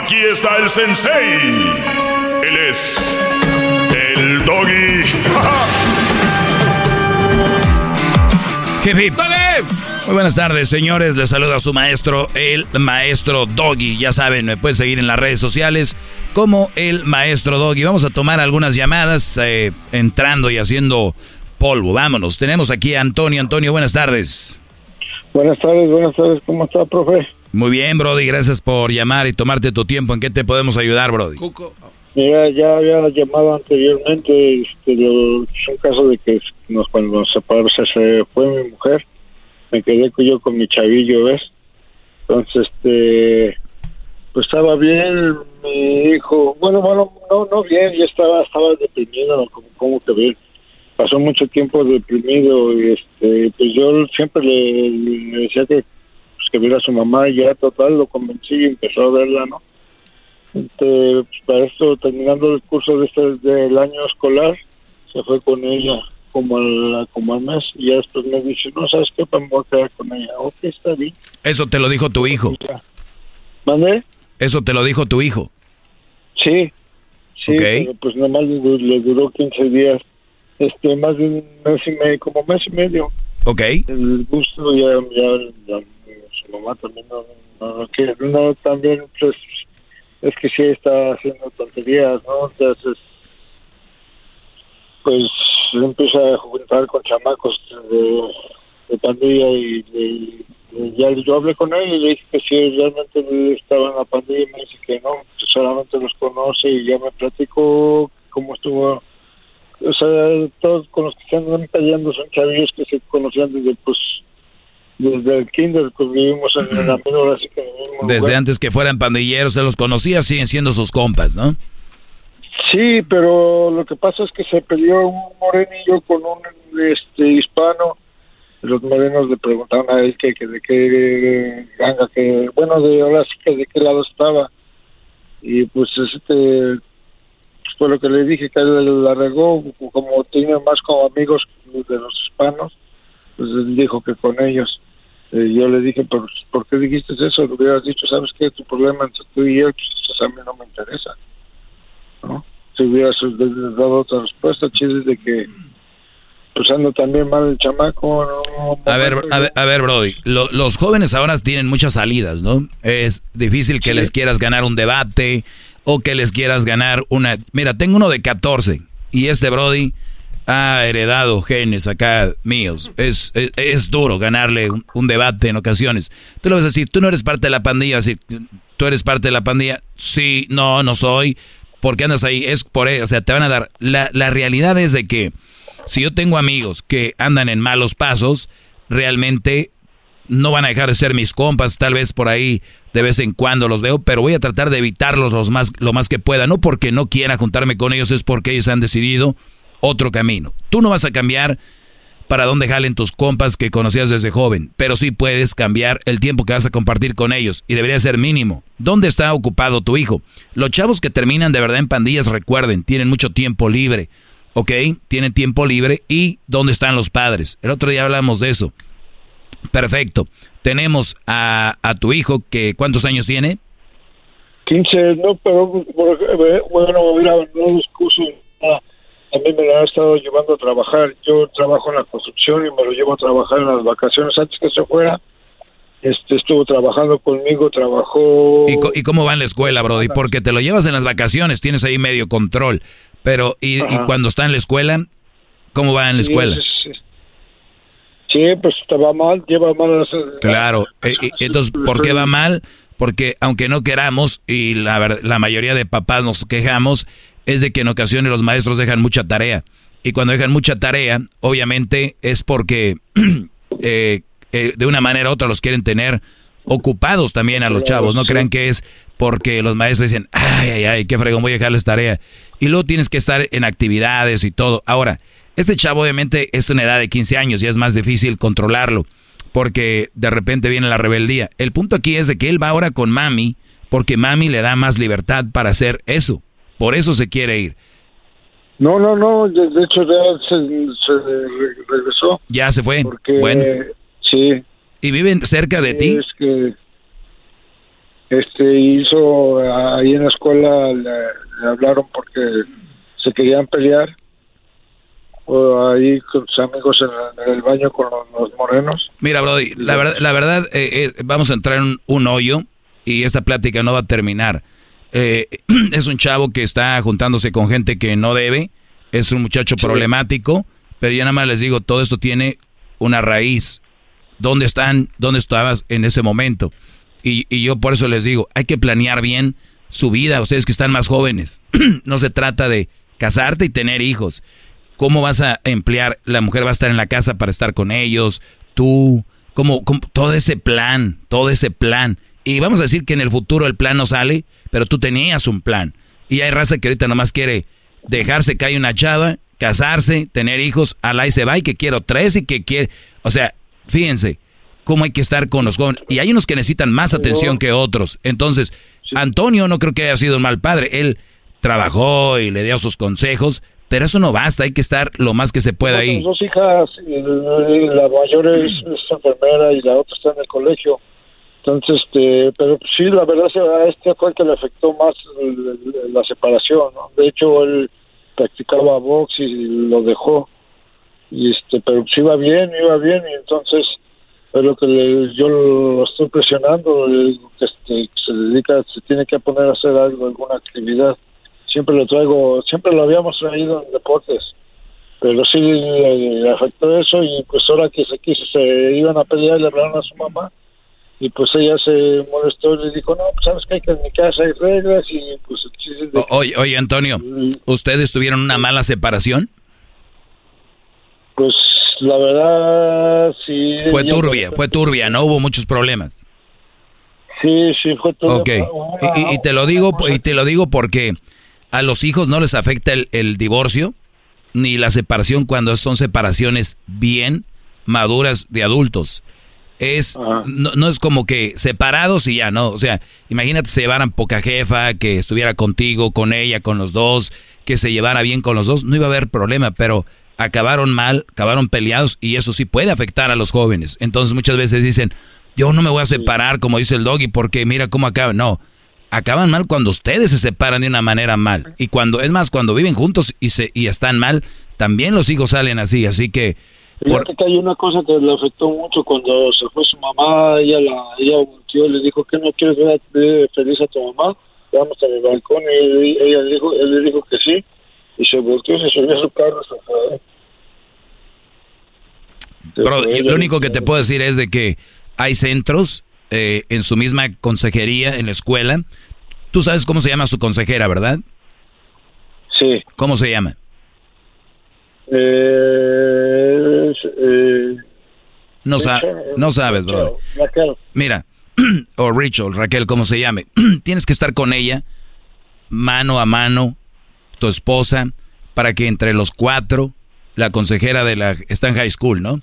Aquí está el sensei. Él es el doggy. Hip, hip. Muy buenas tardes, señores. Les saluda su maestro, el maestro Doggy. Ya saben, me pueden seguir en las redes sociales como el maestro Doggy. Vamos a tomar algunas llamadas eh, entrando y haciendo polvo. Vámonos. Tenemos aquí a Antonio. Antonio, buenas tardes. Buenas tardes, buenas tardes. ¿Cómo está, profe? Muy bien, Brody. Gracias por llamar y tomarte tu tiempo. ¿En qué te podemos ayudar, Brody? Mira, ya había llamado anteriormente, este, lo- es un caso de que nos, cuando nos separamos, se, fue mi mujer, me quedé con- yo con mi chavillo, ¿ves? Entonces, este, pues estaba bien, mi hijo, bueno, bueno, no, no bien, ya estaba, estaba deprimido, como, como que bien. Pasó mucho tiempo deprimido y este, pues yo siempre le, le decía que, que viera a su mamá y ya total lo convencí y empezó a verla, ¿no? Este, pues, para esto, terminando el curso de este, del año escolar, se fue con ella como al, como al mes y ya después me dice, no, ¿sabes qué? Pues me voy a quedar con ella. Ok, está bien. Eso te lo dijo tu hijo. ¿Mande? Eso te lo dijo tu hijo. Sí, sí, Ok. pero pues nada más le, le duró 15 días, este, más de un mes y medio, como mes y medio. Ok. El gusto ya, ya, mamá también no, no, no quiere, no, también, pues, es que sí está haciendo tonterías, ¿no? Entonces, pues, empieza a juntar con chamacos de, pandilla y, y- y ya yo hablé con él y le dije que si realmente estaba en la pandilla y me dice que no, solamente los conoce y ya me platicó cómo estuvo o sea, todos con los que se andan peleando son chavillos que se conocían desde, pues, desde el kinder, pues vivimos en, la menor, así que el Desde antes que fueran pandilleros, se los conocía, siguen siendo sus compas, ¿no? Sí, pero lo que pasa es que se peleó un morenillo con un este hispano. Los morenos le preguntaron a él que, que de qué ganga, que bueno, de ahora sí que de qué lado estaba. Y pues este pues, fue lo que le dije, que él la regó, como tiene más como amigos de los hispanos, pues él dijo que con ellos. Eh, yo le dije, ¿por, ¿por qué dijiste eso? Le hubieras dicho, ¿sabes qué? Tu problema entre tú y él, pues a mí no me interesa. ¿no? Si hubieras dado otra respuesta, chile de que pues ando también mal el chamaco. ¿no? A ver, a ver, a ver Brody, lo- los jóvenes ahora tienen muchas salidas, ¿no? Es difícil que les quieras ganar un debate o que les quieras ganar una... Mira, tengo uno de 14 y este Brody ha heredado genes acá míos. Es, es, duro ganarle un, un debate en ocasiones. Tú le vas a decir, tú no eres parte de la pandilla, así, tú eres parte de la pandilla. Sí, no, no soy. ¿Por qué andas ahí? Es por eso, o sea, te van a dar... La, la realidad es de que si yo tengo amigos que andan en malos pasos, realmente no van a dejar de ser mis compas, tal vez por ahí de vez en cuando los veo, pero voy a tratar de evitarlos los más, lo más que pueda, no porque no quiera juntarme con ellos, es porque ellos han decidido otro camino. Tú no vas a cambiar para dónde jalen tus compas que conocías desde joven, pero sí puedes cambiar el tiempo que vas a compartir con ellos y debería ser mínimo. ¿Dónde está ocupado tu hijo? Los chavos que terminan de verdad en pandillas, recuerden, tienen mucho tiempo libre, ¿ok? Tienen tiempo libre y ¿dónde están los padres? El otro día hablamos de eso. Perfecto. Tenemos a, a tu hijo que ¿cuántos años tiene? 15, no, pero eh, bueno, mira, no nada. A mí me lo han estado llevando a trabajar. Yo trabajo en la construcción y me lo llevo a trabajar en las vacaciones antes que se fuera. Este, estuvo trabajando conmigo, trabajó... ¿Y, co- y cómo va en la escuela, Brody? Porque te lo llevas en las vacaciones, tienes ahí medio control. Pero, ¿y, y cuando está en la escuela? ¿Cómo va en la Sí, escuela? es- es- Sí, pues estaba mal, lleva mal las- Claro. eh, entonces, ¿por qué va mal? Porque aunque no queramos, y la, la mayoría de papás nos quejamos, es de que en ocasiones los maestros dejan mucha tarea. Y cuando dejan mucha tarea, obviamente es porque eh, eh, de una manera u otra los quieren tener ocupados también a los chavos. No crean que es porque los maestros dicen, ay, ay, ay, qué fregón, voy a dejarles tarea. Y luego tienes que estar en actividades y todo. Ahora, este chavo obviamente es una edad de 15 años y es más difícil controlarlo porque de repente viene la rebeldía. El punto aquí es de que él va ahora con mami porque mami le da más libertad para hacer eso. Por eso se quiere ir. No, no, no, de, hecho ya se, se re- regresó. Ya se fue. Porque, bueno. Sí. ¿Y viven cerca de ti? Es que este hizo ahí en la escuela le, le hablaron porque se querían pelear o ahí con sus amigos en, en el baño con los, los morenos. Mira, Brody, la verdad, la verdad eh, eh, vamos a entrar en un hoyo y esta plática no va a terminar. Eh, es un chavo que está juntándose con gente que no debe, es un muchacho problemático, pero yo nada más les digo, todo esto tiene una raíz. ¿Dónde están? ¿Dónde estabas en ese momento? Y, y yo por eso les digo, hay que planear bien su vida, ustedes que están más jóvenes. no se trata de casarte y tener hijos. ¿Cómo vas a emplear? La mujer va a estar en la casa para estar con ellos, tú, como, todo ese plan, todo ese plan. Y vamos a decir que en el futuro el plan no sale, pero tú tenías un plan. Y hay raza que ahorita nomás quiere dejarse caer una chava, casarse, tener hijos, al ahí se va y que quiero tres y que quiere... O sea, fíjense cómo hay que estar con los jóvenes. Y hay unos que necesitan más atención que otros. Entonces, Antonio no creo que haya sido un mal padre. Él trabajó y le dio sus consejos, pero eso no basta, hay que estar lo más que se pueda ahí. Dos hijas, la mayor es, enfermera y la otra está en el colegio. Entonces, este, pero sí, la verdad a este fue el que le afectó más la separación, ¿no? De hecho, él practicaba box y lo dejó. Y este, pero sí iba bien, iba bien, y entonces es que yo lo estoy presionando, que este, se dedica, se tiene que poner a hacer algo, alguna actividad. Siempre lo traigo, siempre lo habíamos traído en deportes, pero sí le, afectó eso y pues ahora que se quiso, se iban a pelear le hablaron a su mamá y pues ella se molestó y le dijo, no, pues sabes que, hay que en mi casa hay reglas y pues... oye, oye, Antonio, ¿ustedes tuvieron una mala separación? Pues la verdad, sí. Fue turbia, fue turbia, ¿no? Hubo muchos problemas. Sí, sí, fue turbia. Ok, y, te lo digo, y te lo digo porque a los hijos no les afecta el, divorcio ni la separación cuando son separaciones bien maduras de adultos. Es, no, no, es como que separados y ya, ¿no? O sea, imagínate se llevaran poca jefa, que estuviera contigo, con ella, con los dos, que se llevara bien con los dos, no iba a haber problema, pero acabaron mal, acabaron peleados y eso sí puede afectar a los jóvenes. Entonces muchas veces dicen, yo no me voy a separar como dice el doggy porque mira cómo acaba. No, acaban mal cuando ustedes se separan de una manera mal. Y cuando, es más, cuando viven juntos y, se, y están mal, también los hijos salen así. Así que... Fíjate que hay una cosa que le afectó mucho cuando se fue su mamá, ella la ella volteó y le dijo que no quieres ver feliz a tu mamá, vamos a mi balcón y ella dijo, él le dijo que sí y se volteó, se subió a su carro, se fue. Bro, lo único que te puedo decir es de que hay centros eh, en su misma consejería, en la escuela. Tú sabes cómo se llama su consejera, ¿verdad? Sí. ¿Cómo se llama? Eh, eh, no, no sabes, bro. Raquel. Mira, o Rachel, Raquel, como se llame. Tienes que estar con ella mano a mano, tu esposa, para que entre los cuatro, la consejera de la, está en high school, ¿no?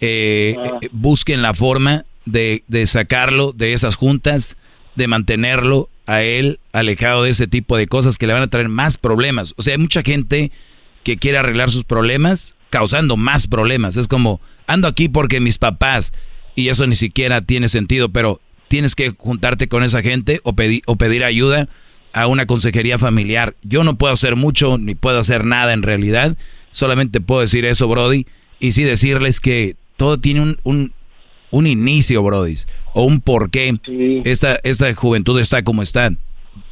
Eh, ah. eh, busquen la forma de, de sacarlo de esas juntas, de mantenerlo a él alejado de ese tipo de cosas que le van a traer más problemas. O sea, hay mucha gente que quiere arreglar sus problemas causando más problemas. Es como, ando aquí porque mis papás, y eso ni siquiera tiene sentido, pero tienes que juntarte con esa gente o, o pedir ayuda a una consejería familiar. Yo no puedo hacer mucho ni puedo hacer nada en realidad. Solamente puedo decir eso, Brody. Y sí decirles que todo tiene un, un, un inicio, Brody. O un porqué. Esta, esta juventud está como está.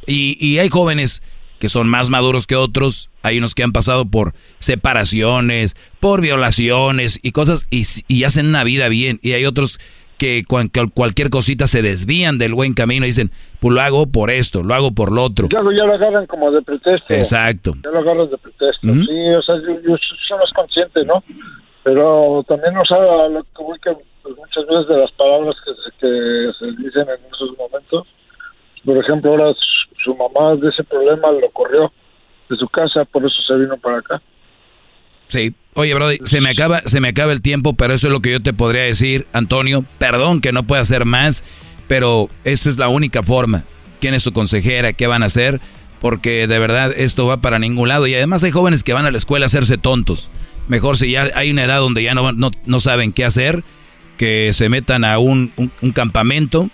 Y, y hay jóvenes que son más maduros que otros. Hay unos que han pasado por separaciones, por violaciones y cosas y, y hacen una vida bien. Y hay otros que cualquier cosita se desvían del buen camino y dicen, pues lo hago por esto, lo hago por lo otro. Ya, ya lo agarran como de pretexto. Exacto. Ya lo agarran de pretexto. Sí, o sea, yo, yo, soy consciente, ¿no? Pero también no sabe lo que voy que pues, muchas veces de las palabras que se dicen en esos momentos. Por ejemplo, ahora su, mamá de ese problema lo corrió de su casa, por eso se vino para acá. Sí. Oye, Brody, se me acaba, se me acaba el tiempo, pero eso es lo que yo te podría decir, Antonio. Perdón que no pueda hacer más, pero esa es la única forma. ¿Quién es su consejera? ¿Qué van a hacer? Porque de verdad esto va para ningún lado. Y además hay jóvenes que van a la escuela a hacerse tontos. Mejor si ya hay una edad donde ya no, no, saben qué hacer, que se metan a un, un campamento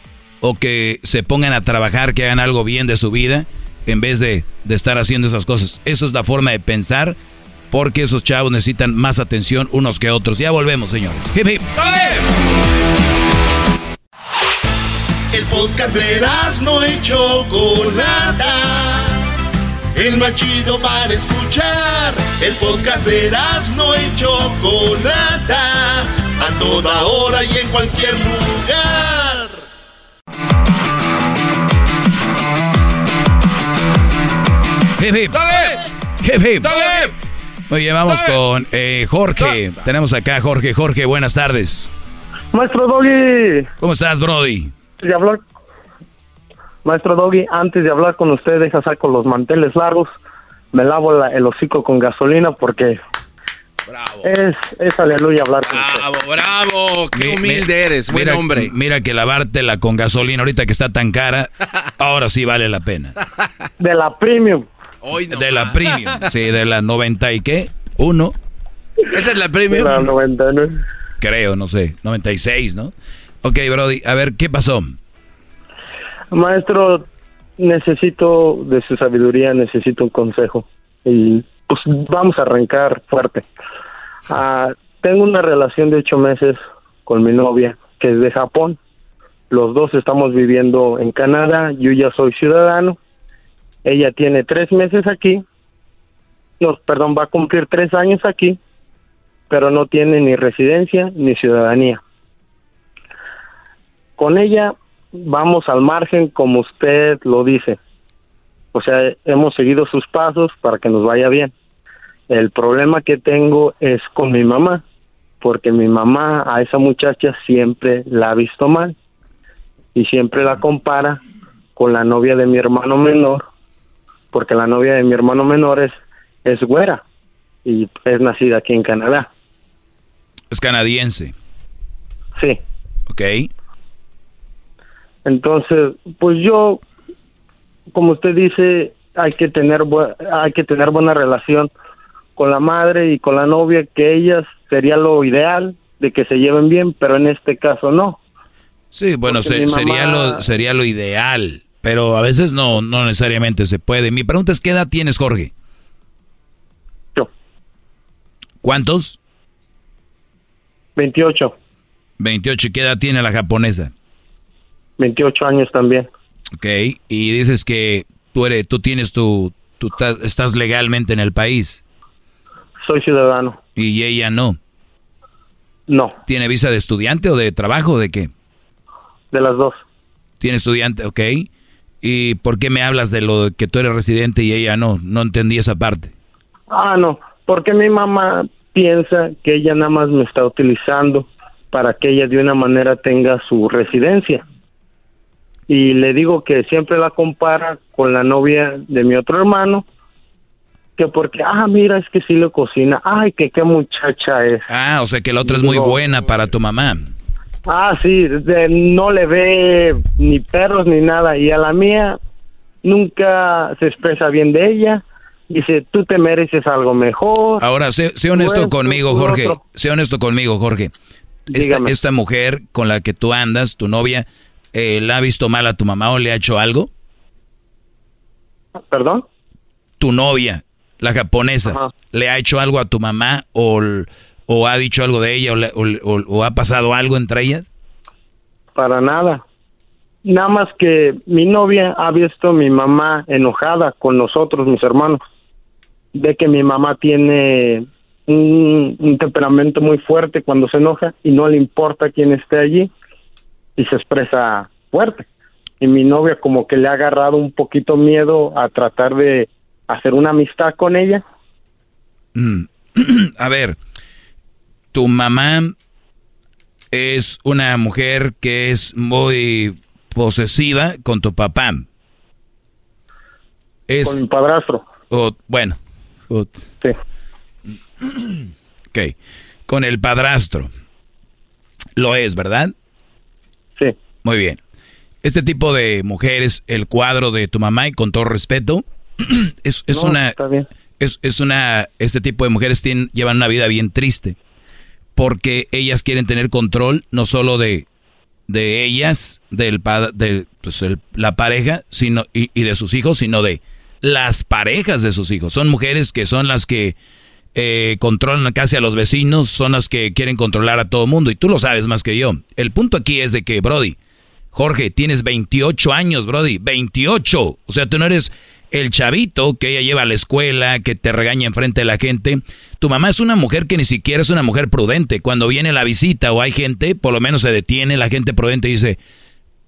o que se pongan a trabajar, que hagan algo bien de su vida, en vez de, de estar haciendo esas cosas. Esa es la forma de pensar porque esos chavos necesitan más atención unos que otros. Ya volvemos, señores. Hip, hip. El podcast de no y Chocolata. El más chido para escuchar. El podcast de no y Chocolata. A toda hora y en cualquier lugar. Hip, hip. Hip, hip. Muy bien, vamos con eh, Jorge. Tenemos acá a Jorge. Jorge, buenas tardes. Maestro Doggy. ¿Cómo estás, Brody? Ya habló, Maestro Doggy, antes de hablar con usted, deja saco los manteles largos, me lavo la- el hocico con gasolina porque es, es aleluya hablar con usted. Bravo, bravo. Qué Mi- humilde mi- eres, buen mira, hombre. Mira que lavártela con gasolina ahorita que está tan cara, ahora sí vale la pena. De la premium. De la premium, sí, de la 90 y qué? Uno. Esa es la premium. La 99. Creo, no sé, 96, ¿no? Ok, Brody, a ver, ¿qué pasó? Maestro, necesito de su sabiduría, necesito un consejo. Y pues vamos a arrancar fuerte. Ah, tengo una relación de ocho meses con mi novia, que es de Japón. Los dos estamos viviendo en Canadá, yo ya soy ciudadano. Ella tiene tres meses aquí, no, perdón, va a cumplir tres años aquí, pero no tiene ni residencia ni ciudadanía. Con ella vamos al margen como usted lo dice. O sea, hemos seguido sus pasos para que nos vaya bien. El problema que tengo es con mi mamá, porque mi mamá a esa muchacha siempre la ha visto mal y siempre la compara con la novia de mi hermano menor, porque la novia de mi hermano menor es, es güera y es nacida aquí en Canadá. Es canadiense. Sí. Ok. Entonces, pues yo, como usted dice, hay que tener hay que tener buena relación con la madre y con la novia, que ellas sería lo ideal de que se lleven bien, pero en este caso no. Sí, bueno, se- sería, lo, sería lo ideal, pero a veces no, no necesariamente se puede. Mi pregunta es, ¿qué edad tienes, Jorge? Yo. ¿Cuántos? 28, 28. ¿Y qué edad tiene la japonesa? 28 años también. Ok, y dices que tú, eres, tú tienes tu, tú estás legalmente en el país. Soy ciudadano. Y ella no. No. ¿Tiene visa de estudiante o de trabajo o de qué? De las dos. Tiene estudiante, ok. ¿Y por qué me hablas de lo de que tú eres residente y ella no? No entendí esa parte. Ah, no, porque mi mamá piensa que ella nada más me está utilizando para que ella de una manera tenga su residencia. Y le digo que siempre la compara con la novia de mi otro hermano, que porque, ah, mira, es que sí le cocina, ay, que qué muchacha es. Ah, o sea que la otra es muy Digo- buena para tu mamá. Ah, sí, de- no le ve ni perros ni nada. Y a la mía nunca se expresa bien de ella. Dice, tú te mereces algo mejor. Ahora, sé, sé honesto esto, conmigo, Jorge. otro. Sé honesto conmigo, Jorge. Esta, esta mujer con la que tú andas, tu novia, eh, ¿la ha visto mal a tu mamá o le ha hecho algo? ¿Perdón? Tu novia, la japonesa, ¿le ha hecho algo a tu mamá o, o ha dicho algo de ella o, le- o o- o ha pasado algo entre ellas? Para nada. Nada más que mi novia ha visto a mi mamá enojada con nosotros, mis hermanos. Ve que mi mamá tiene un, un temperamento muy fuerte cuando se enoja y no le importa quién esté allí y se expresa fuerte. Y mi novia como que le ha agarrado un poquito miedo a tratar de hacer una amistad con ella. Mm. A ver, tu mamá es una mujer que es muy posesiva con tu papá. Es, Con mi padrastro. bueno. Sí. Ok. Con el padrastro. Lo es, ¿verdad? Sí. Muy bien. Este tipo de mujeres, el cuadro de tu mamá, y con todo respeto, es, es No, una. está bien. Es, es una. Este tipo de mujeres tienen, llevan una vida bien triste. Porque ellas quieren tener control no solo de, de ellas, del de pues, la pareja, sino, y, y de sus hijos, sino de las parejas de sus hijos. Son mujeres que son las que eh, controlan casi a los vecinos, son las que quieren controlar a todo mundo. Y tú lo sabes más que yo. El punto aquí es de que, Brody, Jorge, tienes 28 años, Brody, 28. O sea, tú no eres el chavito que ella lleva a la escuela, que te regaña enfrente de la gente. Tu mamá es una mujer que ni siquiera es una mujer prudente. Cuando viene la visita o hay gente, por lo menos se detiene la gente prudente y dice,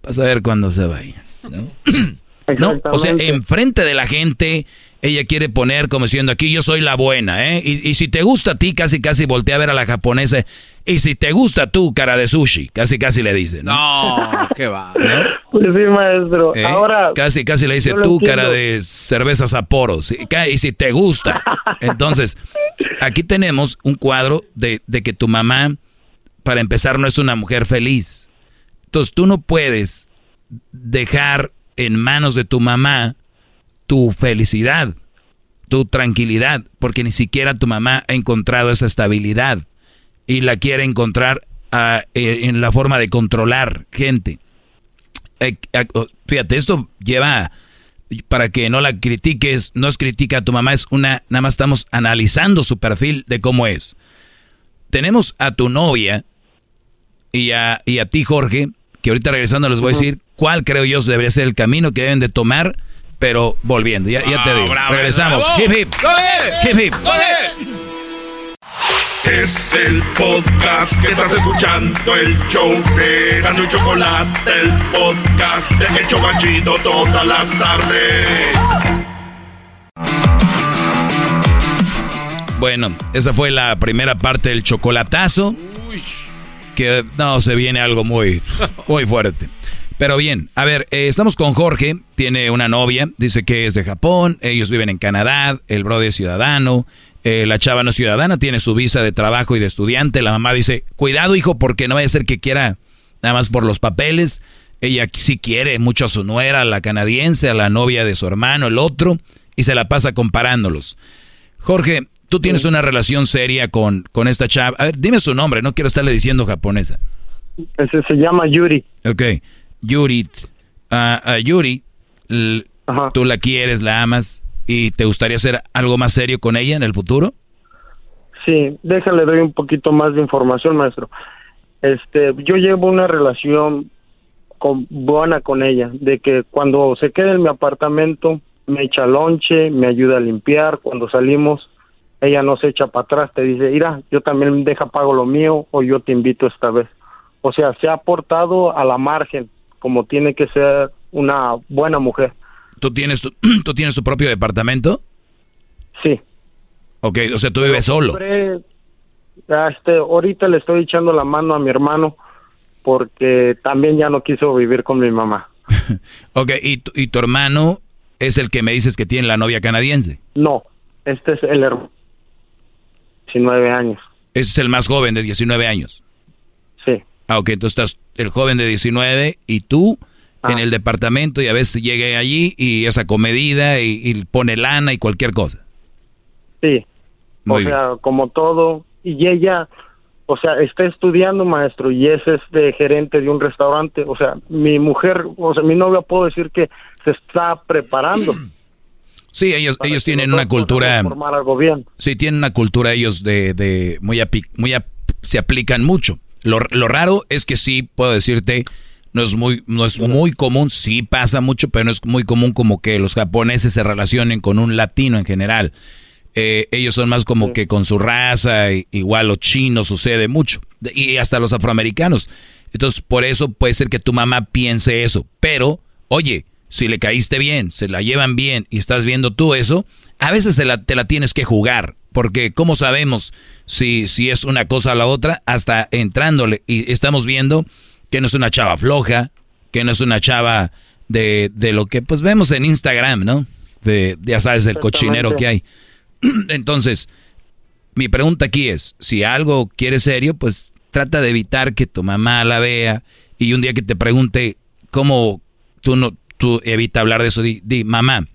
vas a ver cuándo se vaya. ¿no? No, o sea, enfrente de la gente, ella quiere poner como diciendo aquí yo soy la buena, ¿eh? Y, y, si te gusta a ti, casi casi voltea a ver a la japonesa. Y si te gusta tú, cara de sushi, casi casi le dice, ¿no? No, qué va. ¿no? Pues sí, maestro. ¿Eh? Ahora. Casi casi le dice tú, cara de cervezas a poros. Y, ca- y si te gusta. Entonces, aquí tenemos un cuadro de, de que tu mamá, para empezar, no es una mujer feliz. Entonces, tú no puedes dejar en manos de tu mamá tu felicidad, tu tranquilidad, porque ni siquiera tu mamá ha encontrado esa estabilidad y la quiere encontrar ah, eh, en la forma de controlar gente. Eh, eh, oh, fíjate, esto lleva para que no la critiques, no es crítica a tu mamá, es una, nada más estamos analizando su perfil de cómo es. Tenemos a tu novia y a, y a ti, Jorge, que ahorita regresando les voy a decir cuál creo yo debería ser el camino que deben de tomar, pero volviendo, ya, ya te digo. Regresamos. Hip hip. Hip hip. Es el podcast que estás escuchando, el show de Gano y Chocolate, el podcast de El Chobachito todas las tardes. Bueno, esa fue la primera parte del chocolatazo. Que no, se viene algo muy, muy fuerte. Pero bien, a ver, eh, estamos con Jorge, tiene una novia, dice que es de Japón, ellos viven en Canadá, el brother es ciudadano, eh, la chava no es ciudadana, tiene su visa de trabajo y de estudiante, la mamá dice, cuidado hijo, porque no vaya a ser que quiera nada más por los papeles, ella sí quiere mucho a su nuera, a la canadiense, a la novia de su hermano, el otro, y se la pasa comparándolos. Jorge, tú tienes una relación seria con, con esta chava, a ver, dime su nombre, no quiero estarle diciendo japonesa. Ese se llama Yuri. Ok, Yuri, ah, Yuri, l- tú la quieres, la amas y te gustaría hacer algo más serio con ella en el futuro. Sí, déjale doy un poquito más de información, maestro. Este, yo llevo una relación con, buena con ella, de que cuando se queda en mi apartamento me echa lonche, me ayuda a limpiar, cuando salimos ella no se echa para atrás, te dice, mira, yo también deja pago lo mío o yo te invito esta vez. O sea, se ha portado a la margen, como tiene que ser una buena mujer. ¿Tú tienes tu, ¿tú tienes tu propio departamento? Sí. Ok, o sea, tú vives solo. Ah, este, ahorita le estoy echando la mano a mi hermano porque también ya no quiso vivir con mi mamá. Ok, y, tu- y tu hermano es el que me dices que tiene la novia canadiense. No, este es el hermano. 19 años. Ese es el más joven de 19 años. Sí. Ah, ok, entonces estás el joven de 19 y tú en el departamento y a veces llegue allí y es acomedida y, y pone lana y cualquier cosa. Sí. Muy o sea, como todo. Y ella, o sea, está estudiando, maestro, y es este gerente de un restaurante. O sea, mi mujer, o sea, mi novia puedo decir que se está preparando. Sí, ellos, ellos tienen una cultura... formar algo bien. Sí, tienen una cultura ellos de, de muy, api- muy ap- se aplican mucho. Lo, lo raro es que sí, puedo decirte, no es muy, no es muy común, sí pasa mucho, pero no es muy común como que los japoneses se relacionen con un latino en general. Eh, ellos son más como que con su raza, igual los chinos sucede mucho, y hasta los afroamericanos. Entonces, por eso puede ser que tu mamá piense eso. Pero, oye, si le caíste bien, se la llevan bien y estás viendo tú eso, a veces te la, te la tienes que jugar. Porque, ¿cómo sabemos si, si es una cosa o la otra? Hasta entrándole y estamos viendo que no es una chava floja, que no es una chava de, de lo que pues vemos en Instagram, ¿no? De, de, ya sabes, el cochinero que hay. Entonces, mi pregunta aquí es, si algo quieres serio, pues trata de evitar que tu mamá la vea y un día que te pregunte cómo tú no tú evita hablar de eso, di, di, mamá,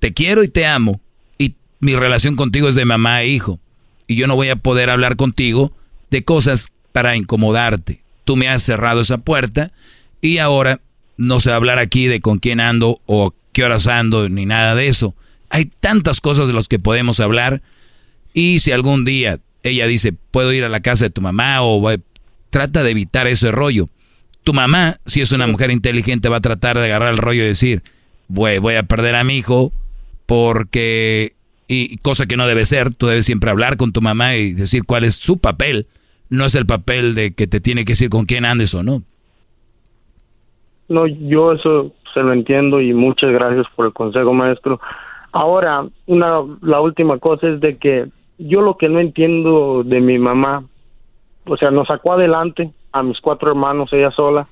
te quiero y te amo y mi relación contigo es de mamá e hijo y yo no voy a poder hablar contigo de cosas para incomodarte. Tú me has cerrado esa puerta y ahora no se va a hablar aquí de con quién ando o qué horas ando ni nada de eso. Hay tantas cosas de las que podemos hablar y si algún día ella dice, puedo ir a la casa de tu mamá o voy-", trata de evitar ese rollo. Tu mamá, si es una mujer inteligente, va a tratar de agarrar el rollo y decir, voy, voy a perder a mi hijo porque, y cosa que no debe ser, tú debes siempre hablar con tu mamá y decir cuál es su papel. No es el papel de que te tiene que decir con quién andes o no. No, yo eso se lo entiendo y muchas gracias por el consejo, maestro. Ahora, una, la última cosa es de que yo lo que no entiendo de mi mamá, o sea, nos sacó adelante a mis cuatro hermanos ella sola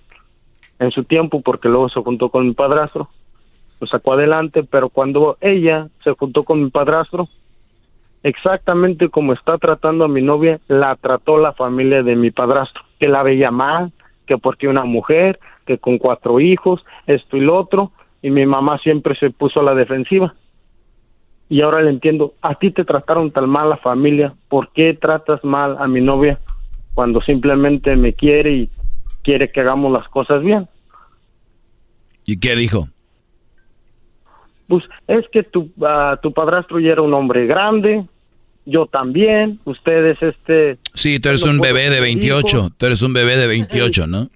en su tiempo porque luego se juntó con mi padrastro, nos sacó adelante, pero cuando ella se juntó con mi padrastro, exactamente como está tratando a mi novia, la trató la familia de mi padrastro, que la veía mal, que porque una mujer, que con cuatro hijos, esto y lo otro, y mi mamá siempre se puso la defensiva. Y ahora le entiendo, a ti te trataron tan mal la familia, ¿por qué tratas mal a mi novia cuando simplemente me quiere y quiere que hagamos las cosas bien? ¿Y qué dijo? Pues es que tu, ah, tu padrastro ya era un hombre grande, yo también, ustedes este... Sí, tú eres un bebé de 28, tú eres un bebé de 28, ¿no?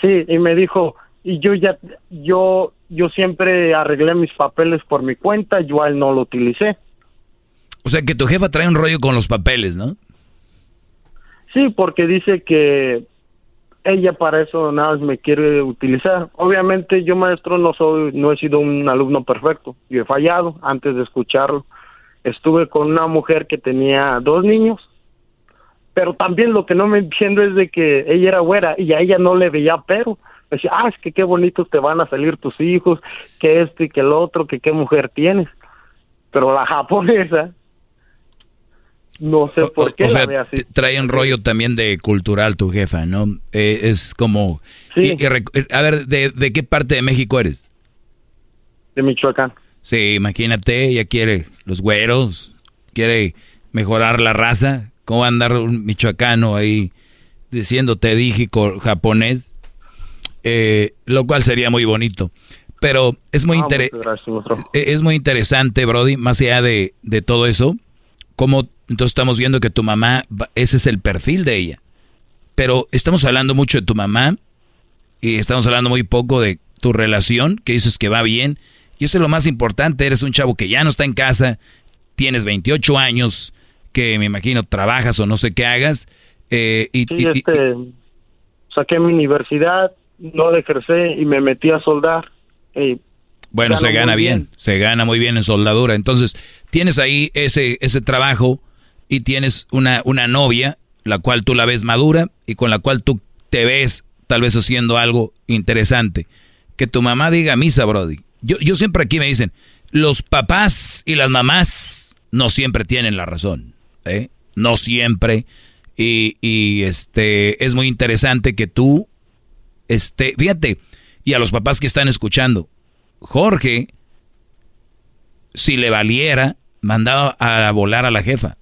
Sí, y me dijo, y yo ya, yo, yo siempre arreglé mis papeles por mi cuenta, yo a él no lo utilicé. O sea que tu jefa trae un rollo con los papeles, ¿no? Sí, porque dice que ella para eso nada más me quiere utilizar. Obviamente yo maestro no soy, no he sido un alumno perfecto, yo he fallado antes de escucharlo estuve con una mujer que tenía dos niños, pero también lo que no me entiendo es de que ella era güera y a ella no le veía pero. Me decía, ah, es que qué bonitos te van a salir tus hijos, que esto y que el otro, que qué mujer tienes. Pero la japonesa, no sé por qué la ve así. Trae un rollo también de cultural tu jefa, ¿no? Eh, es como... a ver, ¿de, ¿de qué parte de México eres? De Michoacán. Sí, imagínate, ella quiere los güeros, quiere mejorar la raza. ¿Cómo va a andar un michoacano ahí diciéndote dije japonés? Eh, lo cual sería muy bonito. Pero es muy, ah, e-, es muy interesante, Brody, más allá de, de todo eso, como entonces estamos viendo que tu mamá, ese es el perfil de ella. Pero estamos hablando mucho de tu mamá y estamos hablando muy poco de tu relación, que dices que va bien y eso es lo más importante, eres un chavo que ya no está en casa, tienes 28 años, que me imagino trabajas o no sé qué hagas. Eh, y, sí, este, saqué mi universidad, no la ejercé y me metí a soldar. Bueno, se gana bien, se gana muy bien en soldadura. Entonces, tienes ahí ese, ese trabajo y tienes una, una novia, la cual tú la ves madura y con la cual tú te ves tal vez haciendo algo interesante. Que tu mamá diga misa, Brody. Yo, siempre aquí me dicen, los papás y las mamás no siempre tienen la razón, ¿eh? No siempre. Y, y, este es muy interesante que tú, este, fíjate, y a los papás que están escuchando, Jorge, si le valiera, mandaba a volar a la jefa.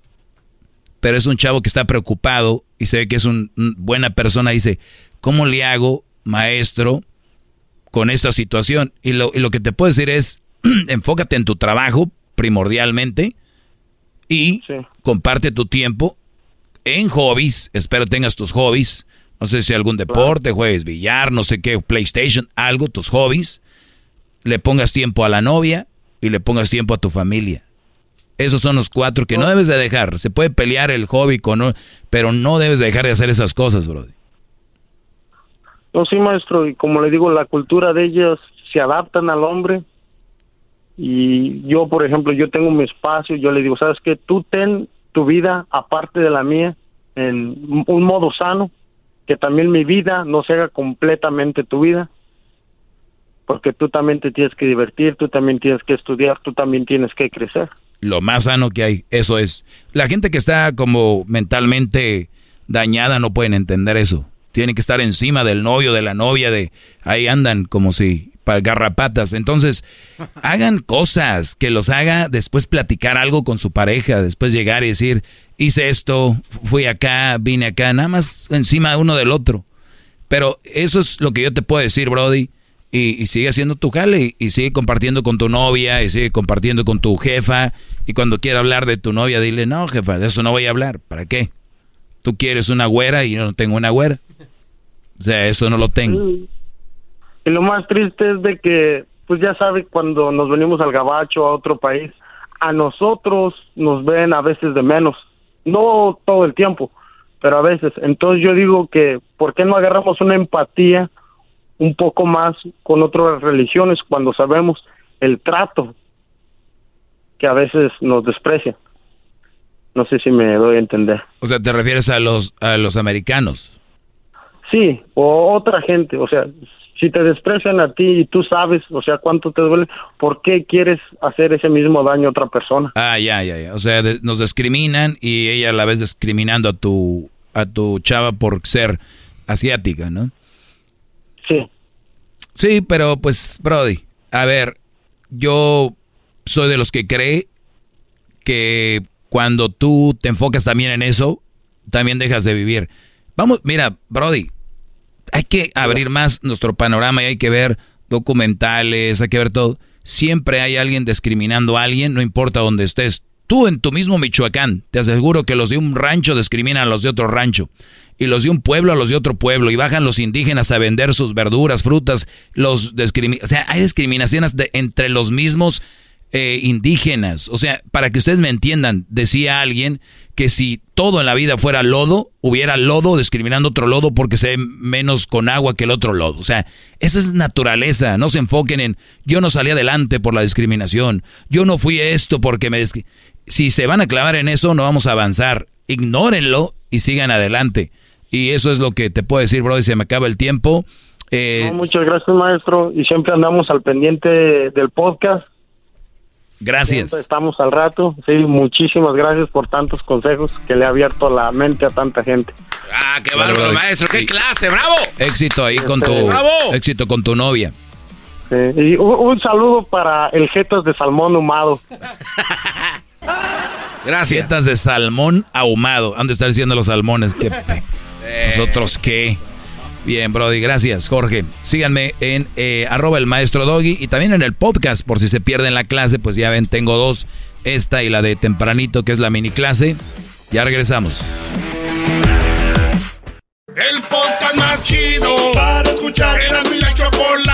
Pero es un chavo que está preocupado y se ve que es una buena persona. Dice, ¿cómo le hago, maestro? con esta situación. Y lo, lo que te puedo decir es, enfócate en tu trabajo primordialmente y comparte tu tiempo en hobbies. Espero tengas tus hobbies. No sé si algún deporte, juegues billar, no sé qué, PlayStation, algo, tus hobbies. Le pongas tiempo a la novia y le pongas tiempo a tu familia. Esos son los cuatro que no debes de dejar. Se puede pelear el hobby con... Pero no debes de dejar de hacer esas cosas, brother. No, sí, maestro, y como le digo, la cultura de ellas se adaptan al hombre. Y yo, por ejemplo, yo tengo mi espacio, yo le digo, ¿sabes qué? Tú ten tu vida aparte de la mía en un modo sano, que también mi vida no se haga completamente tu vida, porque tú también te tienes que divertir, tú también tienes que estudiar, tú también tienes que crecer. Lo más sano que hay, eso es. La gente que está como mentalmente dañada no pueden entender eso tienen que estar encima del novio, de la novia, de ahí andan como si para garrapatas. Entonces, hagan cosas que los haga después platicar algo con su pareja, después llegar y decir, hice esto, fui acá, vine acá, nada más encima uno del otro. Pero eso es lo que yo te puedo decir, Brody. Y, sigue haciendo tu jale y, sigue compartiendo con tu novia y sigue compartiendo con tu jefa. Y cuando quiera hablar de tu novia, dile, no, jefa, de eso no voy a hablar. ¿Para qué? Tú quieres una güera y yo no tengo una güera. O sea, eso no lo tengo. Y lo más triste es de que, pues ya sabe, cuando nos venimos al gabacho, a otro país, a nosotros nos ven a veces de menos. No todo el tiempo, pero a veces. Entonces yo digo que, ¿por qué no agarramos una empatía un poco más con otras religiones cuando sabemos el trato que a veces nos desprecian. No sé si me doy a entender. O sea, ¿te refieres a los, a los americanos? Sí, o otra gente, o sea, si te desprecian a ti y tú sabes, o sea, cuánto te duele, ¿por qué quieres hacer ese mismo daño a otra persona? Ah, ya, ya, ya. O sea, de- nos discriminan y ella a la vez discriminando a tu, a tu chava por ser asiática, ¿no? Sí. Sí, pero pues, Brody, a ver, yo soy de los que cree que cuando tú te enfocas también en eso, también dejas de vivir. Vamos, mira, Brody, hay que abrir más nuestro panorama y hay que ver documentales, hay que ver todo. Siempre hay alguien discriminando a alguien, no importa dónde estés. Tú en tu mismo Michoacán, te aseguro que los de un rancho discriminan a los de otro rancho. Y los de un pueblo a los de otro pueblo. Y bajan los indígenas a vender sus verduras, frutas. Los. O sea, hay discriminaciones de, entre los mismos eh, indígenas. O sea, para que ustedes me entiendan, decía alguien que si todo en la vida fuera lodo, hubiera lodo discriminando otro lodo porque se ve menos con agua que el otro lodo. O sea, esa es naturaleza. No se enfoquen en yo no salí adelante por la discriminación. Yo no fui esto porque me... discri-". Si se van a clavar en eso, no vamos a avanzar. Ignórenlo y sigan adelante. Y eso es lo que te puedo decir, bro. Y se me acaba el tiempo. Eh, muchas gracias, maestro, y siempre andamos al pendiente del podcast. Gracias. Siempre estamos al rato. Sí, muchísimas gracias por tantos consejos que le ha abierto la mente a tanta gente. Ah, qué bárbaro, maestro. ¡Qué clase! ¡Bravo! Éxito ahí con tu... ¡Bravo! Éxito con tu novia. Sí, y un, un saludo para el Jetas de Salmón Humado. Gracias. Dietas de salmón ahumado. Han de estar diciendo los salmones. ¿Qué pe- ¿Nosotros qué? Bien, Brody, gracias, Jorge. Síganme en eh, arroba el maestro Doggy y también en el podcast, por si se pierden la clase, pues ya ven, tengo dos, esta y la de tempranito, que es la mini clase. Ya regresamos. El podcast más chido para escuchar. Era mi la chocolata